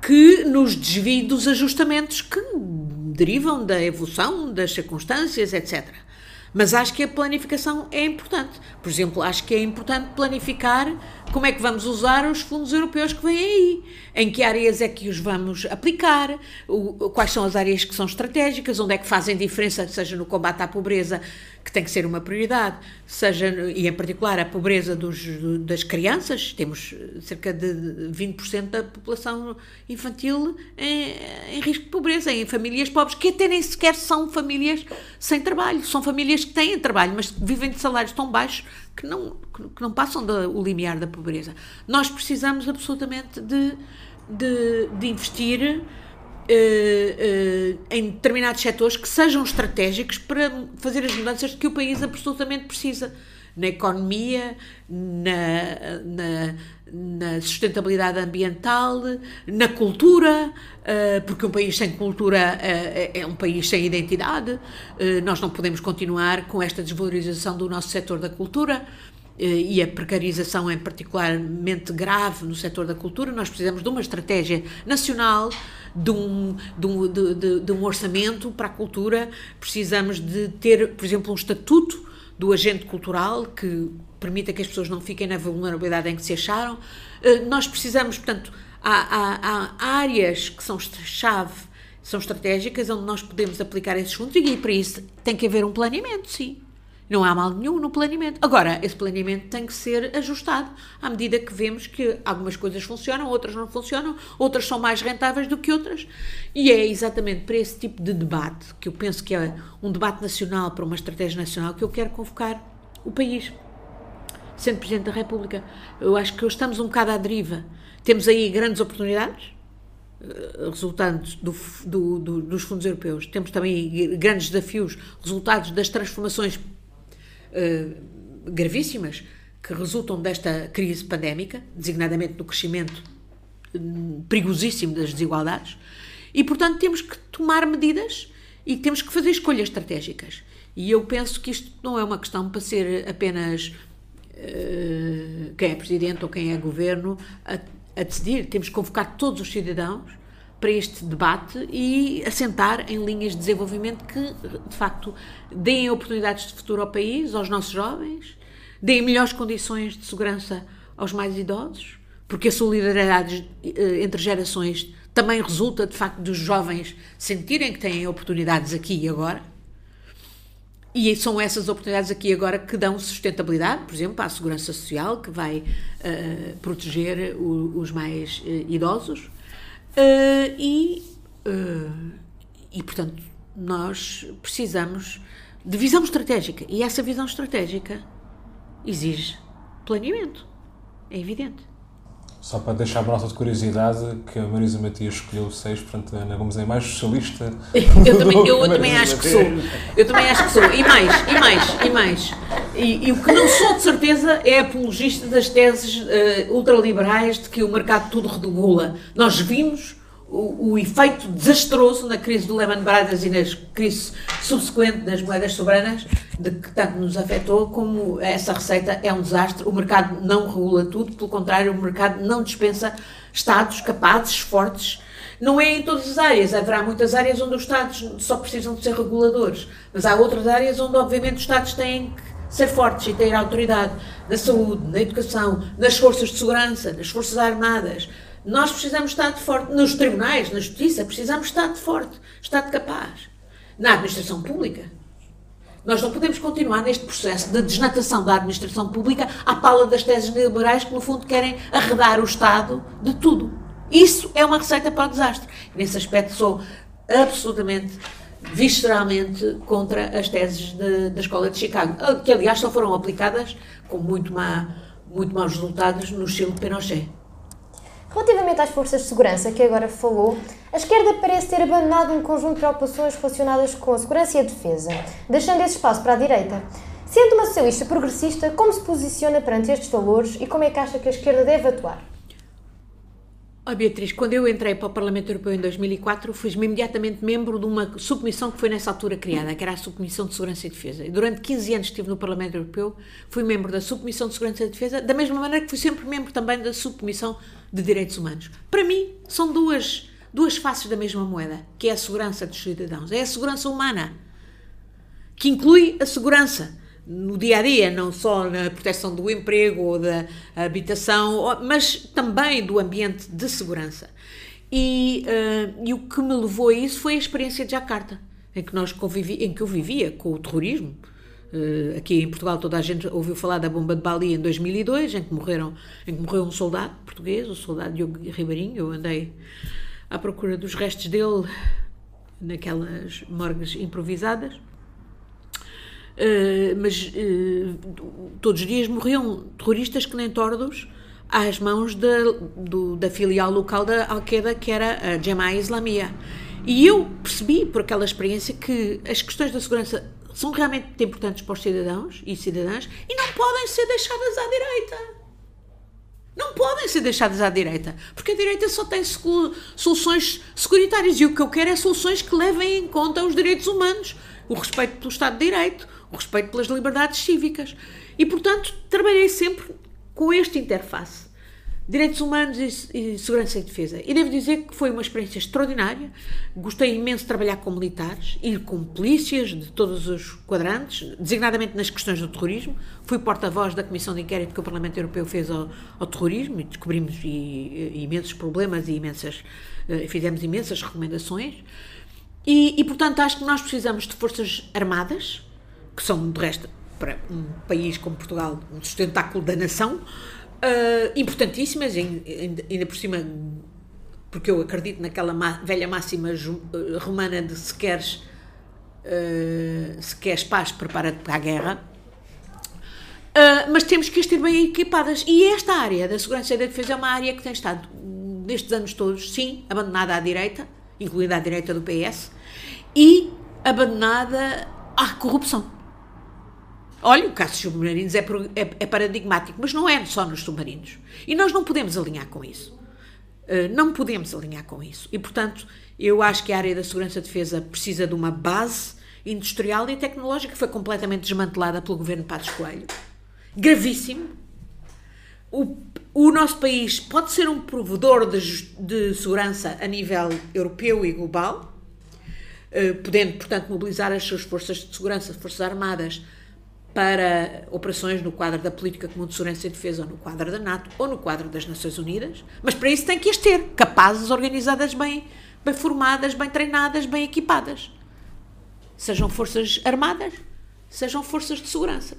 A: que nos desvie dos ajustamentos que derivam da evolução das circunstâncias, etc. Mas acho que a planificação é importante. Por exemplo, acho que é importante planificar como é que vamos usar os fundos europeus que vêm aí, em que áreas é que os vamos aplicar, quais são as áreas que são estratégicas, onde é que fazem diferença, seja no combate à pobreza, que tem que ser uma prioridade, seja, e em particular a pobreza dos, das crianças, temos cerca de 20% da população infantil em, em, risco de pobreza, em famílias pobres, que até nem sequer são famílias sem trabalho, são famílias que têm trabalho, mas vivem de salários tão baixos que não, que não passam do limiar da pobreza. Nós precisamos absolutamente de, de, de investir Uh, em determinados setores que sejam estratégicos para fazer as mudanças que o país absolutamente precisa na economia, na, na, na sustentabilidade ambiental, na cultura, uh, porque um país sem cultura é um país sem identidade. nós não podemos continuar com esta desvalorização do nosso setor da cultura e a precarização é particularmente grave no setor da cultura, nós precisamos de uma estratégia nacional de um, de um, de, de, de um orçamento para a cultura, precisamos de ter, por exemplo, um estatuto do agente cultural que permita que as pessoas não fiquem na vulnerabilidade em que se acharam. Eh, nós precisamos, portanto, há, há, há áreas que são chave, são estratégicas, onde nós podemos aplicar esses fundos e para isso tem que haver um planeamento, sim. Não há mal nenhum no planeamento. Agora, esse planeamento tem que ser ajustado à medida que vemos que algumas coisas funcionam, outras não funcionam, outras são mais rentáveis do que outras. E é exatamente para esse tipo de debate, que eu penso que é um debate nacional, para uma estratégia nacional, que eu quero convocar o país. Sendo Presidente da República, eu acho que estamos um bocado à deriva. Temos aí grandes oportunidades, eh, resultantes do, do, do, dos fundos europeus. Temos também grandes desafios, resultados das transformações eh, gravíssimas que resultam desta crise pandémica, designadamente do crescimento hum, perigosíssimo das desigualdades, e portanto temos que tomar medidas e temos que fazer escolhas estratégicas. E eu penso que isto não é uma questão para ser apenas uh, quem é presidente ou quem é governo a, a decidir. Temos que convocar todos os cidadãos para este debate e assentar em linhas de desenvolvimento que, de facto, deem oportunidades de futuro ao país, aos nossos jovens, deem melhores condições de segurança aos mais idosos, porque a solidariedade eh, entre gerações também resulta, de facto, dos jovens sentirem que têm oportunidades aqui e agora. E são essas oportunidades aqui agora que dão sustentabilidade, por exemplo, à segurança social, que vai uh, proteger o, os mais uh, idosos Uh, e, uh, e, portanto, nós precisamos de visão estratégica. E essa visão estratégica exige planeamento. É evidente.
B: Só para deixar uma nota de curiosidade, que a Marisa Matias escolheu 6, portanto a Ana Gomes é mais socialista.
A: Eu também, eu também acho que sou. Eu também acho que sou. E mais, e mais, e mais. E, e o que não sou de certeza é apologista das teses uh, ultraliberais de que o mercado tudo regula. Nós vimos o, o, efeito desastroso na crise do Lehman Brothers e na crise subsequente das moedas soberanas, de que tanto nos afetou, como essa receita é um desastre. O mercado não regula tudo, pelo contrário, o mercado não dispensa Estados capazes, fortes. Não é em todas as áreas, haverá muitas áreas onde os Estados só precisam de ser reguladores, mas há outras áreas onde, obviamente, os Estados têm que ser fortes e ter autoridade na saúde, na educação, nas forças de segurança, nas forças armadas, nós precisamos de Estado forte. Nos tribunais, na justiça, precisamos de Estado forte, Estado capaz. Na administração pública. Nós não podemos continuar neste processo de desnatação da administração pública à pala das teses neoliberais que, no fundo, querem arredar o Estado de tudo. Isso é uma receita para o desastre. Nesse aspecto, sou absolutamente, visceralmente contra as teses de, da Escola de Chicago, que, aliás, só foram aplicadas com muito, má, muito maus resultados no Chile de Pinochet.
C: Relativamente às forças de segurança, que agora falou, a esquerda parece ter abandonado um conjunto de preocupações relacionadas com a segurança e a defesa, deixando esse espaço para a direita. Sendo uma socialista progressista, como se posiciona perante estes valores e como é que acha que a esquerda deve atuar?
A: Oh, Beatriz, quando eu entrei para o Parlamento Europeu em 2004, fui-me imediatamente membro de uma subcomissão que foi nessa altura criada, que era a Subcomissão de Segurança e Defesa. E durante 15 anos estive no Parlamento Europeu, fui membro da Subcomissão de Segurança e Defesa, da mesma maneira que fui sempre membro também da Subcomissão de Direitos Humanos. Para mim, são duas, duas faces da mesma moeda, que é a segurança dos cidadãos. É a segurança humana, que inclui a segurança no dia a dia, não só na proteção do emprego ou da habitação, mas também do ambiente de segurança. E, uh, e o que me levou a isso foi a experiência de Jakarta, em que, nós convivi, em que eu vivia com o terrorismo. Uh, aqui em Portugal toda a gente ouviu falar da bomba de Bali em 2002, em que, morreram, em que morreu um soldado português, o soldado Diogo Ribeirinho. Eu andei à procura dos restos dele naquelas morgues improvisadas. Uh, mas uh, todos os dias morriam terroristas que nem tordos às mãos da, do, da filial local da Al-Qaeda, que era a Jemaah Islamia. E eu percebi, por aquela experiência, que as questões da segurança são realmente importantes para os cidadãos e cidadãs e não podem ser deixadas à direita. Não podem ser deixadas à direita, porque a direita só tem soluções securitárias e o que eu quero é soluções que levem em conta os direitos humanos, o respeito pelo Estado de Direito, o respeito pelas liberdades cívicas. E, portanto, trabalhei sempre com este interface. Direitos humanos e, e, segurança e defesa. E devo dizer que foi uma experiência extraordinária. Gostei imenso de trabalhar com militares e com polícias de todos os quadrantes, designadamente nas questões do terrorismo. Fui porta-voz da Comissão de Inquérito que o Parlamento Europeu fez ao, ao terrorismo e descobrimos e, e, imensos problemas e imensas, uh, fizemos imensas recomendações. E, e, portanto, acho que nós precisamos de forças armadas, que são, de resto, para um país como Portugal, um sustentáculo da nação, uh, importantíssimas, ainda por cima, porque eu acredito naquela velha máxima ah, romana de se queres, uh, se queres paz, prepara-te para a guerra. Uh, mas temos que as ter bem equipadas. E esta área da segurança e da defesa é uma área que tem estado, nestes anos todos, sim, abandonada à direita, incluindo à direita do PS, e abandonada à corrupção. Olha, o caso dos submarinos é, é, é, paradigmático, mas não é só nos submarinos. E nós não podemos alinhar com isso. Uh, não podemos alinhar com isso. E, portanto, eu acho que a área da segurança e defesa precisa de uma base industrial e tecnológica que foi completamente desmantelada pelo governo Passos Coelho. Gravíssimo. O, o nosso país pode ser um provedor de, de segurança a nível europeu e global, uh, podendo, portanto, mobilizar as suas forças de segurança, forças armadas, para operações no quadro da política comum de segurança e defesa, ou no quadro da NATO, ou no quadro das Nações Unidas, mas para isso tem que as ter, capazes, organizadas bem, bem formadas, bem treinadas, bem equipadas. Sejam forças armadas, sejam forças de segurança.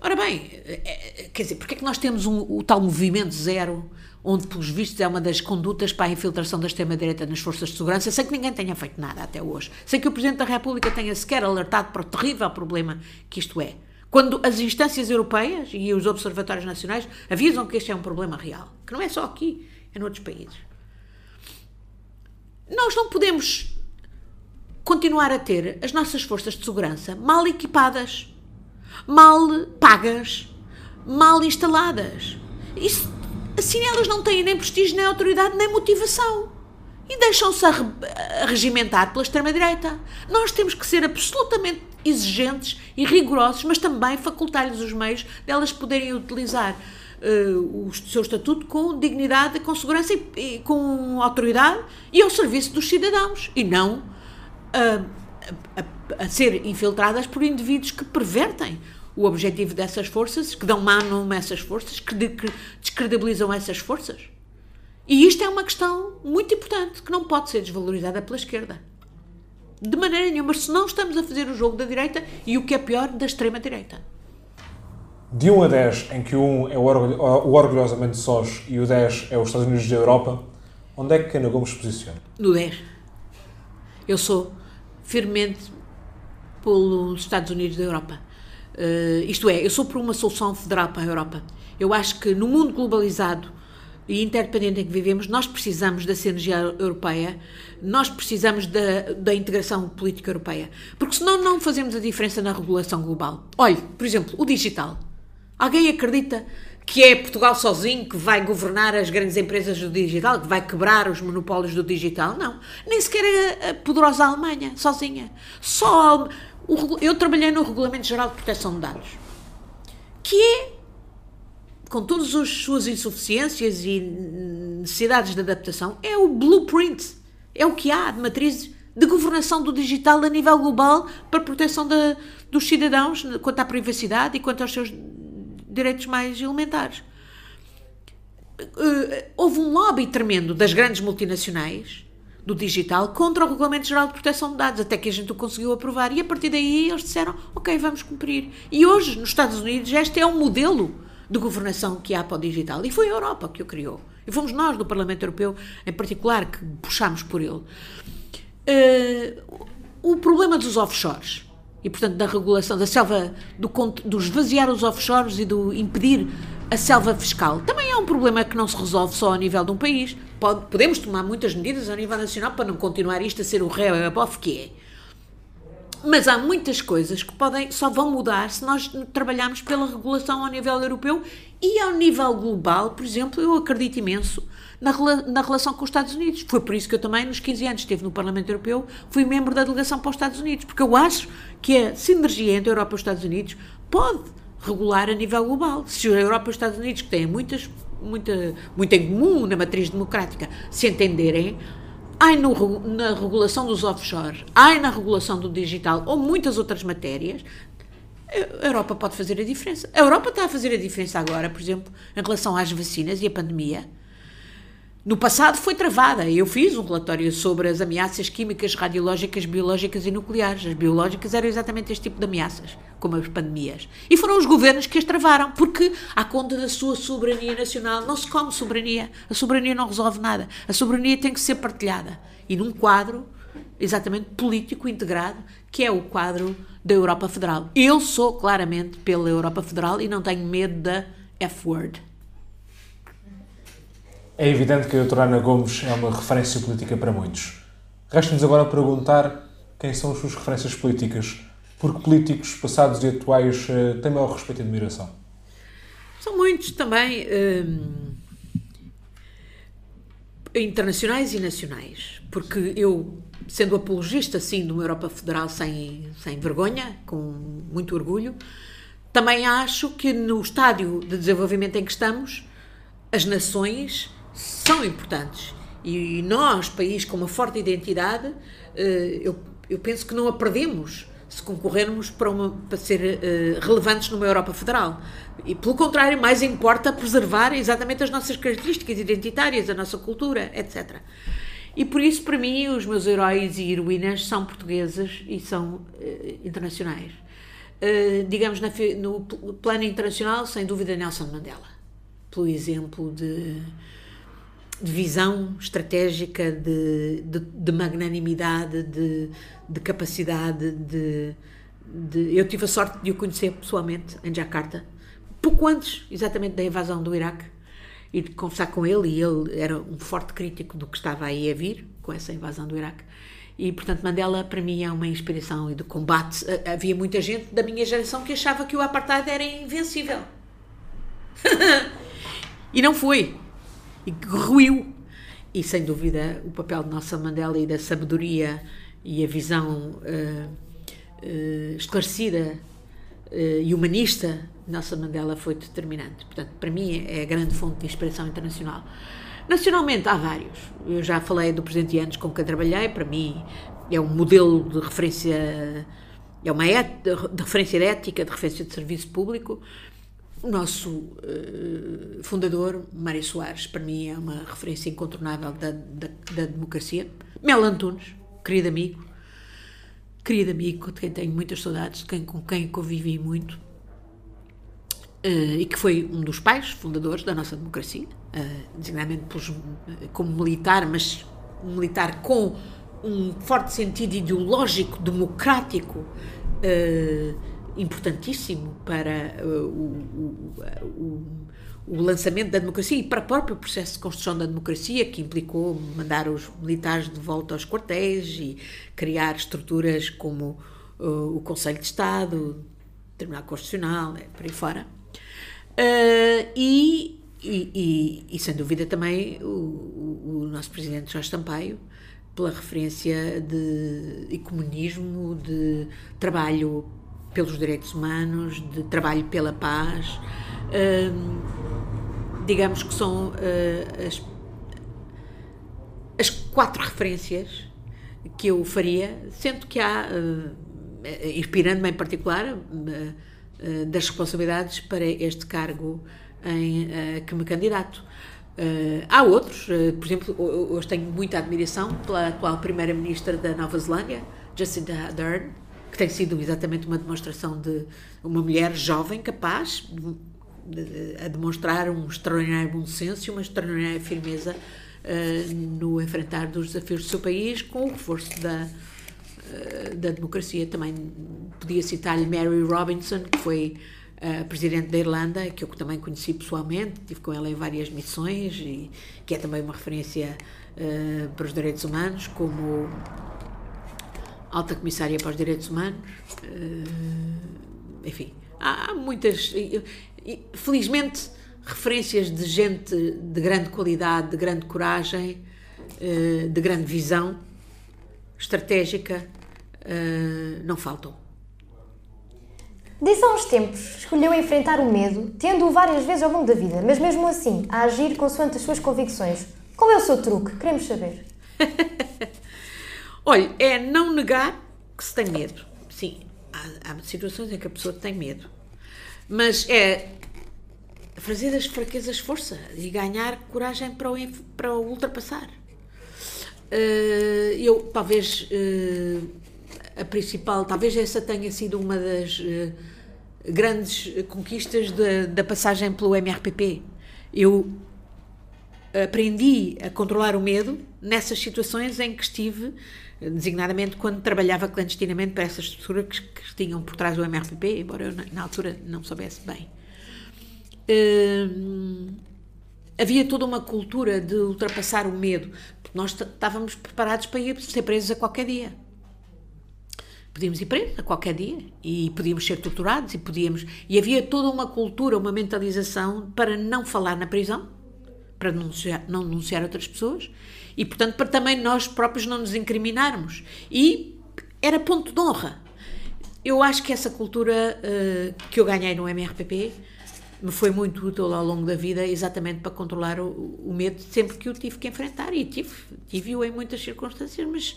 A: Ora bem, é, é, quer dizer, porque é que nós temos um, o tal movimento zero, onde, pelos vistos, é uma das condutas para a infiltração da extrema-direita nas forças de segurança, sem que ninguém tenha feito nada até hoje, sem que o Presidente da República tenha sequer alertado para o terrível problema que isto é. Quando as instâncias europeias e os observatórios nacionais avisam que este é um problema real, que não é só aqui, é noutros países. Nós não podemos continuar a ter as nossas forças de segurança mal equipadas, mal pagas, mal instaladas. Isso, assim elas não têm nem prestígio, nem autoridade, nem motivação. E deixam-se a regimentar pela extrema-direita. Nós temos que ser absolutamente exigentes e rigorosos, mas também facultar-lhes os meios delas poderem utilizar uh, o seu estatuto com dignidade, com segurança e, e, com autoridade e ao serviço dos cidadãos. E não uh, a, a, ser infiltradas por indivíduos que pervertem o objetivo dessas forças, que dão má nome a essas forças, que, de, que descredibilizam essas forças. E isto é uma questão muito importante que não pode ser desvalorizada pela esquerda. De maneira nenhuma, se não estamos a fazer o jogo da direita e o que é pior, da extrema-direita.
B: De 1 a 10, em que o 1 é o, o orgulhosamente sós e o 10 é os Estados Unidos da Europa, onde é que Ana Gomes se posiciona?
A: No 10. Eu sou firmemente pelos Estados Unidos da Europa. Uh, isto é, eu sou por uma solução federal para a Europa. Eu acho que no mundo globalizado e interdependente em que vivemos, nós precisamos da sinergia europeia, nós precisamos da, da integração política europeia. Porque senão não fazemos a diferença na regulação global. Olhe, por exemplo, o digital. Alguém acredita que é Portugal sozinho que vai governar as grandes empresas do digital, que vai quebrar os monopólios do digital? Não. Nem sequer a, a poderosa Alemanha, sozinha. Só eu trabalhei no Regulamento Geral de Proteção de Dados, que é, com todas as suas insuficiências e necessidades de adaptação, é o blueprint, é o que há de matriz de governação do digital a nível global para proteção dos cidadãos quanto à privacidade e quanto aos seus direitos mais elementares. Eh, houve um lobby tremendo das grandes multinacionais do digital contra o Regulamento Geral de Proteção de Dados, até que a gente o conseguiu aprovar. E a partir daí eles disseram: Ok, vamos cumprir. E hoje, nos Estados Unidos, este é um modelo de governação que há para o digital. E foi a Europa que o criou. E fomos nós, do Parlamento Europeu, em particular, que puxámos por ele. Uh, o problema dos offshores e, portanto, da regulação da selva, do, do esvaziar os offshores e do impedir a selva fiscal, também é um problema que não se resolve só a nível de um país pode, podemos tomar muitas medidas a nível nacional para não continuar isto a ser o réu e a bof que é. Mas há muitas coisas que podem, só vão mudar se nós trabalharmos pela regulação ao nível europeu e ao nível global, por exemplo, eu acredito imenso na, na relação com os Estados Unidos. Foi por isso que eu também, nos 15 anos, estive no Parlamento Europeu, fui membro da delegação para os Estados Unidos, porque eu acho que a sinergia entre a Europa e os Estados Unidos pode regular a nível global. Se a Europa e os Estados Unidos, que têm muitas muita, muito em comum na matriz democrática, se entenderem, ai no, na regulação dos offshore, ai na regulação do digital ou muitas outras matérias, a Europa pode fazer a diferença. A Europa está a fazer a diferença agora, por exemplo, em relação às vacinas e a pandemia no passado foi travada. Eu fiz um relatório sobre as ameaças químicas, radiológicas, biológicas e nucleares. As biológicas eram exatamente este tipo de ameaças, como as pandemias. E foram os governos que as travaram, porque, à conta da sua soberania nacional, não se come soberania. A soberania não resolve nada. A soberania tem que ser partilhada. E num quadro exatamente político integrado, que é o quadro da Europa Federal. Eu sou claramente pela Europa Federal e não tenho medo da F-word.
B: É evidente que a doutora Ana Gomes é uma referência política para muitos. Resta-nos agora perguntar quem são as suas referências políticas, porque políticos passados e atuais eh, têm maior respeito e admiração.
A: São muitos também, hum, internacionais e nacionais, porque eu, sendo apologista, sim, de uma Europa Federal sem, sem vergonha, com muito orgulho, também acho que no estádio de desenvolvimento em que estamos, as nações são importantes. E nós, país com uma forte identidade, eh, eu, eu penso que não a perdemos se concorrermos para, uma, para ser uh, relevantes numa Europa Federal. E, pelo contrário, mais importa preservar exatamente as nossas características identitárias, a nossa cultura, etc. E por isso, para mim, os meus heróis e heroínas são portugueses e são uh, internacionais. Digamos, no plano internacional, sem dúvida, Nelson Mandela. Pelo exemplo de de visão estratégica, de, de, de magnanimidade, de, de capacidade de, de, eu tive a sorte de o conhecer pessoalmente em Jakarta, pouco antes exatamente da invasão do Iraque, e de conversar com ele, e ele era um forte crítico do que estava aí a vir com essa invasão do Iraque. E, portanto, Mandela para mim é uma inspiração e de combate. Havia muita gente da minha geração que achava que o apartheid era invencível. e não foi. E ruiu. E, sem dúvida, o papel de Nelson Mandela e da sabedoria e a visão uh, uh, esclarecida uh, e humanista Nelson Mandela foi determinante. Portanto, para mim é a grande fonte de inspiração internacional. Nacionalmente há vários. Eu já falei do presidente Yanes com quem trabalhei, para mim é um modelo de referência, é uma et, de referência de ética, de referência de serviço público. O nosso uh, fundador, Mário Soares, para mim é uma referência incontornável da, da, da democracia. Mel Antunes, querido amigo, querido amigo, de quem tenho muitas saudades, de quem, com quem convivi muito uh, e que foi um dos pais fundadores da nossa democracia, uh, designadamente pelos, como militar, mas um militar com um forte sentido ideológico, democrático, uh, importantíssimo para uh, o, o, o, lançamento da democracia e para o próprio processo de construção da democracia, que implicou mandar os militares de volta aos quartéis e criar estruturas como uh, o Conselho de Estado, o Tribunal Constitucional, é, por aí fora. Uh, e, e, e, e, sem dúvida também o, o, o, nosso presidente Jorge Sampaio, pela referência de ecumenismo, de trabalho pelos direitos humanos, de trabalho pela paz. Uh, digamos que são uh, as, as quatro referências que eu faria, sendo que há, inspirando-me em particular, eh, das responsabilidades para este cargo em uh, que me candidato. Uh, há outros, uh, por exemplo, hoje tenho muita admiração pela atual Primeira-Ministra da Nova Zelândia, Jacinda Ardern, que tem sido exatamente uma demonstração de uma mulher jovem, capaz de, de, a demonstrar um extraordinário bom senso e uma extraordinária firmeza uh, no enfrentar dos desafios do seu país, com o reforço da, eh, da democracia. Também podia citar-lhe Mary Robinson, que foi a presidente da Irlanda, que eu também conheci pessoalmente, tive com ela em várias missões e que é também uma referência uh, para os direitos humanos, como alta comissária para os direitos humanos. Uh, enfim, há, muitas. Felizmente, referências de gente de grande qualidade, de grande coragem, uh, de grande visão estratégica uh, não faltam.
C: Disse há uns tempos, escolheu enfrentar o medo, tendo-o várias vezes ao longo da vida, mas mesmo assim, a agir consoante as suas convicções. Qual é o seu truque? Queremos saber.
A: Olha, é não negar que se tem medo. Sim, há, há situações em que a pessoa tem medo. Mas é fazer das fraquezas força e ganhar coragem para o, para o ultrapassar. Uh, eu, talvez, uh, a principal, talvez essa tenha sido uma das uh, grandes conquistas da, da passagem pelo MRPP. Eu aprendi a controlar o medo nessas situações em que estive, designadamente quando trabalhava clandestinamente para essas estruturas que, que tinham por trás do MRPP, embora eu na, na altura não soubesse bem. Uh, havia toda uma cultura de ultrapassar o medo, porque nós estávamos preparados para ir ser presos a qualquer dia podíamos ir presos a qualquer dia e podíamos ser torturados e podíamos e havia toda uma cultura, uma mentalização para não falar na prisão, para denunciar, não denunciar outras pessoas e portanto para também nós próprios não nos incriminarmos e era ponto de honra. Eu acho que essa cultura uh, que eu ganhei no MRPP me foi muito útil ao longo da vida exatamente para controlar o, o medo sempre que eu tive que enfrentar e tive, tive-o em muitas circunstâncias, mas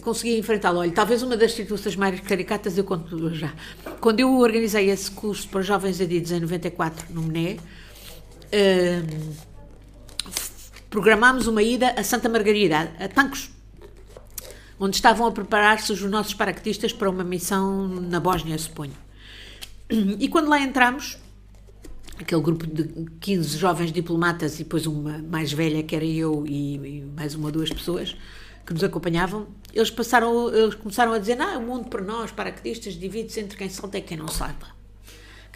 A: consegui enfrentá-lo. Olha, talvez uma das situações mais caricatas eu conto já. Quando eu organizei esse curso para jovens adidos em 94 no MNE, hum, programámos uma ida a Santa Margarida, a Tancos, onde estavam a preparar-se os nossos paraquedistas para uma missão na Bósnia, suponho. E quando lá entramos, aquele grupo de 15 jovens diplomatas e depois uma mais velha que era eu e, e mais uma ou duas pessoas, que nos acompanhavam, eles passaram, eles começaram a dizer, não, o mundo para nós, paraquedistas, divide-se entre quem salta e quem não salta.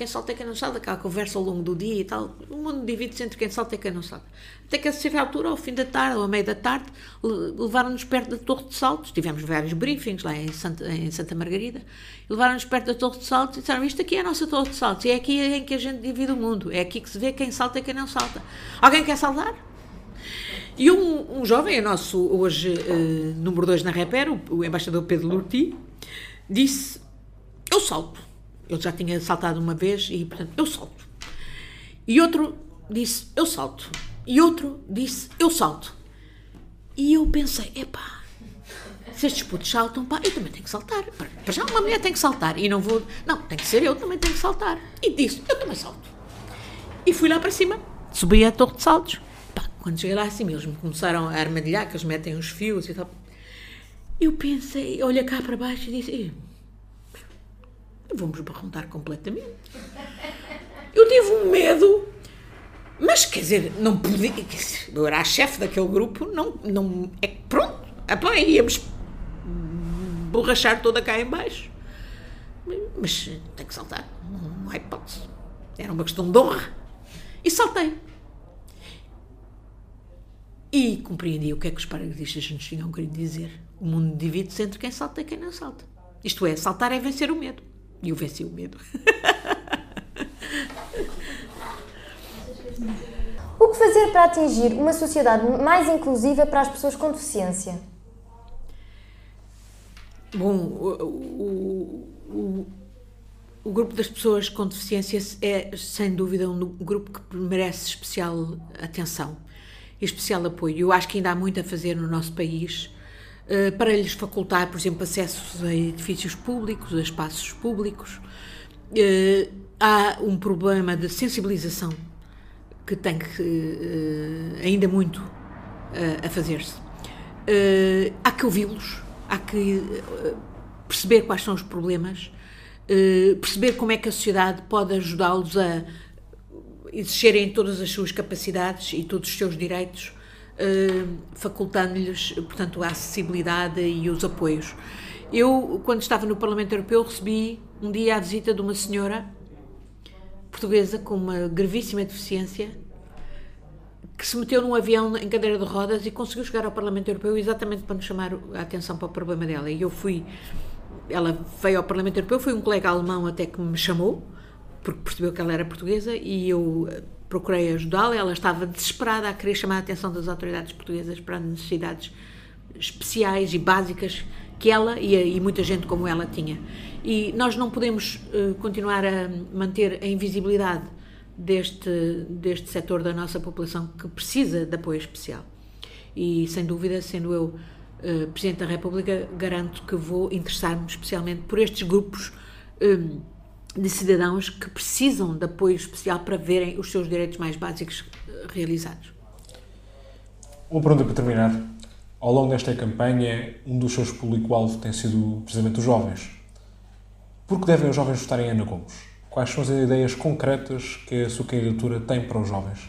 A: Quem salta e quem não salta, aquela conversa ao longo do dia e tal, o mundo divide-se entre quem salta e quem não salta. Até que a certa altura, ao fim da tarde, ou à meia da tarde, levaram-nos perto da Torre de Saltos, tivemos vários briefings lá em Santa, em Santa Margarida, levaram-nos perto da Torre de Saltos e disseram, isto aqui é a nossa Torre de Saltos, e é aqui em que a gente divide o mundo, é aqui que se vê quem salta e quem não salta. Alguém quer saltar? E um, um jovem, o nosso hoje uh, número 2 na Reper, o, o embaixador Pedro Lurti, disse: Eu salto. Ele já tinha saltado uma vez e, portanto, eu salto. E outro disse: Eu salto. E outro disse: Eu salto. E eu pensei: Epá, se estes putos saltam, pá, eu também tenho que saltar. Para já uma mulher tem que saltar. E não vou. Não, tem que ser eu, também tenho que saltar. E disse: Eu também salto. E fui lá para cima. Subi a torre de saltos. Quando cheguei lá assim, eles me começaram a armadilhar, que eles metem os fios e tal. Eu pensei, olha cá para baixo e disse: vamos barruntar completamente. Eu tive um medo, mas quer dizer, não podia. Eu era a chefe daquele grupo, não. não é pronto, apá, íamos borrachar toda cá em baixo. Mas tem que saltar, não há hipótese. Era uma questão de honra. E saltei. E compreendi o que é que os paraquedistas nos tinham querido dizer. O mundo divide-se entre quem salta e quem não salta. Isto é, saltar é vencer o medo. E eu venci o medo.
C: o que fazer para atingir uma sociedade mais inclusiva para as pessoas com deficiência?
A: Bom, o, o, o, o grupo das pessoas com deficiência é, sem dúvida, um grupo que merece especial atenção e especial apoio. Eu acho que ainda há muito a fazer no nosso país para lhes facultar, por exemplo, acessos a edifícios públicos, a espaços públicos. Uh, há um problema de sensibilização que tem que, uh, ainda muito a fazer-se. há que ouvi-los, há que perceber quais são os problemas, perceber como é que a sociedade pode ajudá-los a exercerem todas as suas capacidades e todos os seus direitos, eh, facultando-lhes, portanto, a acessibilidade e os apoios. Eu, quando estava no Parlamento Europeu, recebi um dia a visita de uma senhora portuguesa com uma gravíssima deficiência que se meteu num avião em cadeira de rodas e conseguiu chegar ao Parlamento Europeu exatamente para nos chamar a atenção para o problema dela. E eu fui, ela veio ao Parlamento Europeu, foi um colega alemão até que me chamou, porque percebeu que ela era portuguesa e eu eh, procurei ajudá-la. Ela estava desesperada a querer chamar a atenção das autoridades portuguesas para necessidades especiais e básicas que ela e, e muita gente como ela tinha. E nós não podemos uh, continuar a manter a invisibilidade deste, deste setor da nossa população que precisa de apoio especial. E, sem dúvida, sendo eu uh, Presidente da República, garanto que vou interessar-me especialmente por estes grupos. Um, de cidadãos que precisam de apoio especial para verem os seus direitos mais básicos eh, realizados.
B: Uma pergunta para terminar. Ao longo desta campanha, um dos seus público-alvo tem sido precisamente os jovens. Por que devem os jovens votarem em Ana Gomes? Quais são as ideias concretas que a sua candidatura tem para os jovens?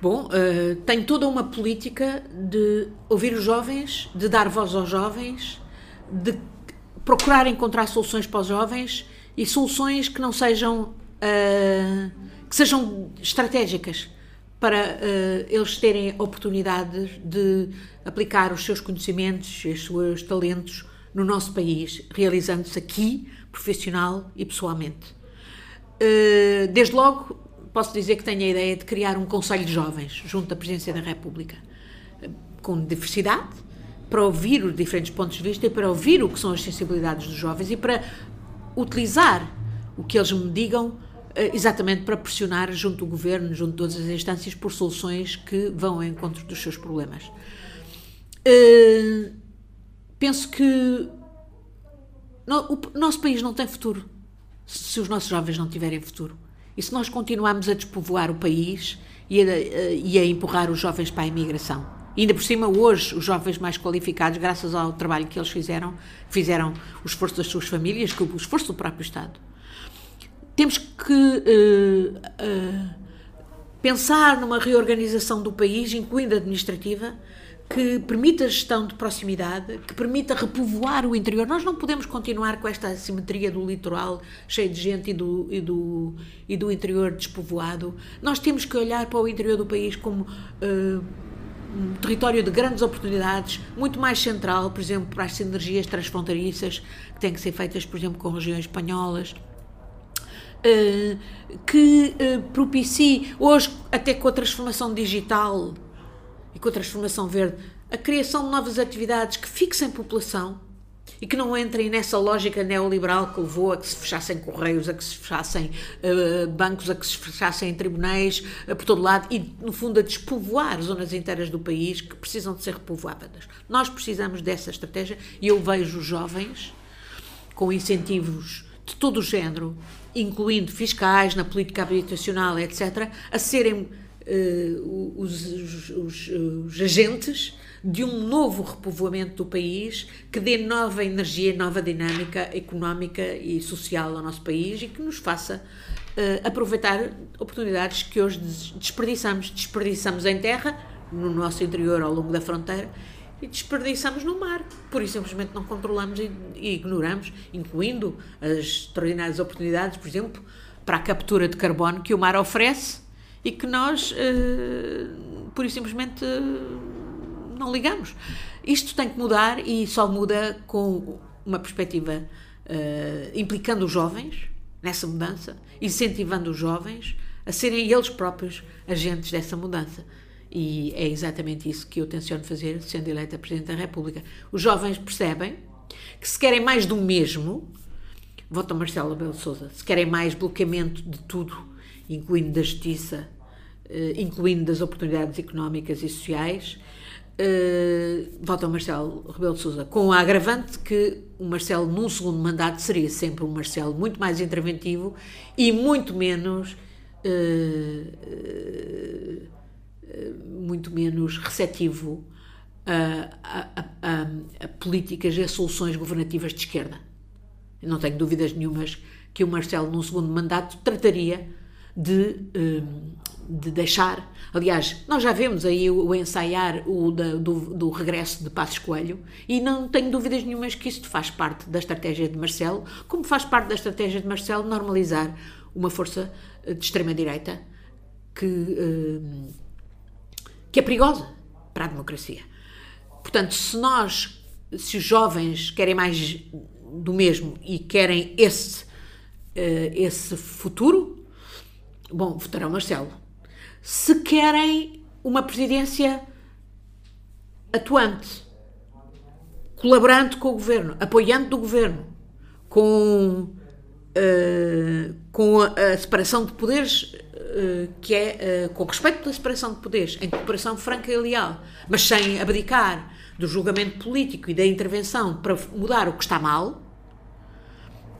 A: Bom, uh, tem toda uma política de ouvir os jovens, de dar voz aos jovens, de procurar encontrar soluções para os jovens e soluções que não sejam uh, que sejam estratégicas para uh, eles terem oportunidades de aplicar os seus conhecimentos, os seus talentos no nosso país, realizando-se aqui, profissional e pessoalmente. Uh, desde logo, posso dizer que tenho a ideia de criar um Conselho de Jovens junto à Presidência da República, com diversidade, para ouvir os diferentes pontos de vista e para ouvir o que são as sensibilidades dos jovens e para utilizar o que eles me digam eh, exatamente para pressionar junto do governo, junto de todas as instâncias, por soluções que vão ao encontro dos seus problemas. Uh, penso que o nosso país não tem futuro se os nossos jovens não tiverem futuro. E se nós continuarmos a despovoar o país e a, e a empurrar os jovens para a imigração. Ainda por cima, hoje, os jovens mais qualificados, graças ao trabalho que eles fizeram, fizeram o esforço das suas famílias, que o esforço do próprio Estado. Temos que uh, uh, pensar numa reorganização do país, incluindo a administrativa, que permita gestão de proximidade, que permita repovoar o interior. Nós não podemos continuar com esta assimetria do litoral cheio de gente e do, e do, e do interior despovoado. Nós temos que olhar para o interior do país como uh, um território de grandes oportunidades, muito mais central, por exemplo, para as sinergias transfronteiriças que têm que ser feitas, por exemplo, com regiões espanholas. Uh, que uh, propicie, hoje, até com a transformação digital, e com a transformação verde, a criação de novas atividades que fixem população e que não entrem nessa lógica neoliberal que levou a que se fechassem correios, a que se fechassem uh, bancos, a que se fechassem tribunais uh, por todo lado e, no fundo, a despovoar zonas inteiras do país que precisam de ser repovoadas. Nós precisamos dessa estratégia e eu vejo jovens com incentivos de todo o género, incluindo fiscais, na política habitacional, etc., a serem uh, os, os, os, os, agentes de um novo repovoamento do país que dê nova energia, nova dinâmica económica e social ao nosso país e que nos faça uh, aproveitar oportunidades que hoje desperdiçamos. Desperdiçamos em terra, no nosso interior, ao longo da fronteira, e desperdiçamos no mar. Por isso, simplesmente não controlamos e, ignoramos, incluindo as extraordinárias oportunidades, por exemplo, para a captura de carbono que o mar oferece e que nós, uh, por simplesmente, não ligamos. Isto tem que mudar e só muda com uma perspectiva uh, implicando os jovens nessa mudança, incentivando os jovens a serem eles próprios agentes dessa mudança. E é exatamente isso que eu tenciono fazer, sendo eleita Presidente da República. Os jovens percebem que se querem mais do mesmo, votam Marcelo Belo Souza, se querem mais bloqueamento de tudo, incluindo da justiça, eh, incluindo das oportunidades económicas e sociais, Uh, volta ao Marcelo Rebelo de Sousa, com a agravante que o Marcelo, num segundo mandato, seria sempre um Marcelo muito mais interventivo e muito menos uh, uh, muito menos receptivo a, a, a, a, políticas e a soluções governativas de esquerda. Eu não tenho dúvidas nenhumas que o Marcelo, num segundo mandato, trataria de de deixar. Aliás, nós já vemos aí o, ensaiar o da, do, do, regresso de Passos Coelho e não tenho dúvidas nenhumas que isto faz parte da estratégia de Marcelo, como faz parte da estratégia de Marcelo normalizar uma força eh, de extrema-direita que, uh, que é perigosa para a democracia. Portanto, se nós, se os jovens querem mais do mesmo e querem esse, uh, esse futuro, bom, votarão Marcelo se querem uma presidência atuante, colaborando com o governo, apoiando do governo, com, uh, com a, a, separação de poderes, uh, que é uh, com respeito pela separação de poderes, em cooperação franca e leal, mas sem abdicar do julgamento político e da intervenção para mudar o que está mal,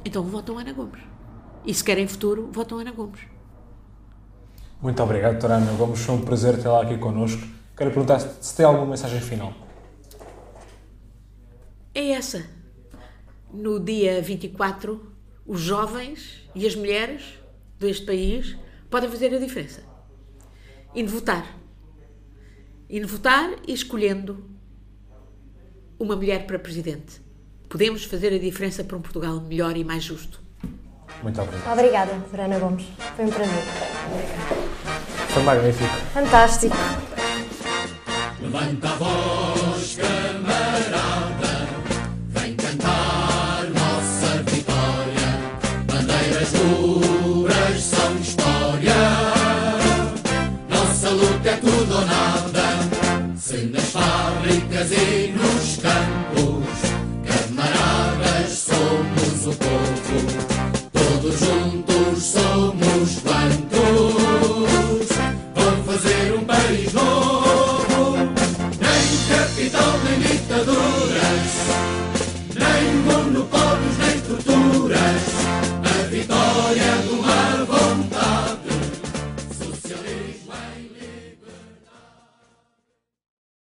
A: então votam Ana Gomes. E se querem futuro, votam Ana Gomes.
B: Muito obrigado, doutora Ana Gomes. Foi um prazer tê-la aqui connosco. Quero perguntar se tem alguma mensagem final.
A: É essa. No dia 24, os jovens e as mulheres deste país podem fazer a diferença. Indo votar. Indo votar e escolhendo uma mulher para presidente. Podemos fazer a diferença para um Portugal melhor e mais justo.
B: Muito obrigado.
C: Obrigada, Ana Gomes. Foi um prazer.
B: Foi magnífico.
C: Fantástico.
E: Levanta a voz, camarada, vem cantar nossa vitória. Bandeiras duras são história. Nossa luta é tudo ou nada. Se nas fábricas e nos campos, camaradas, somos o povo.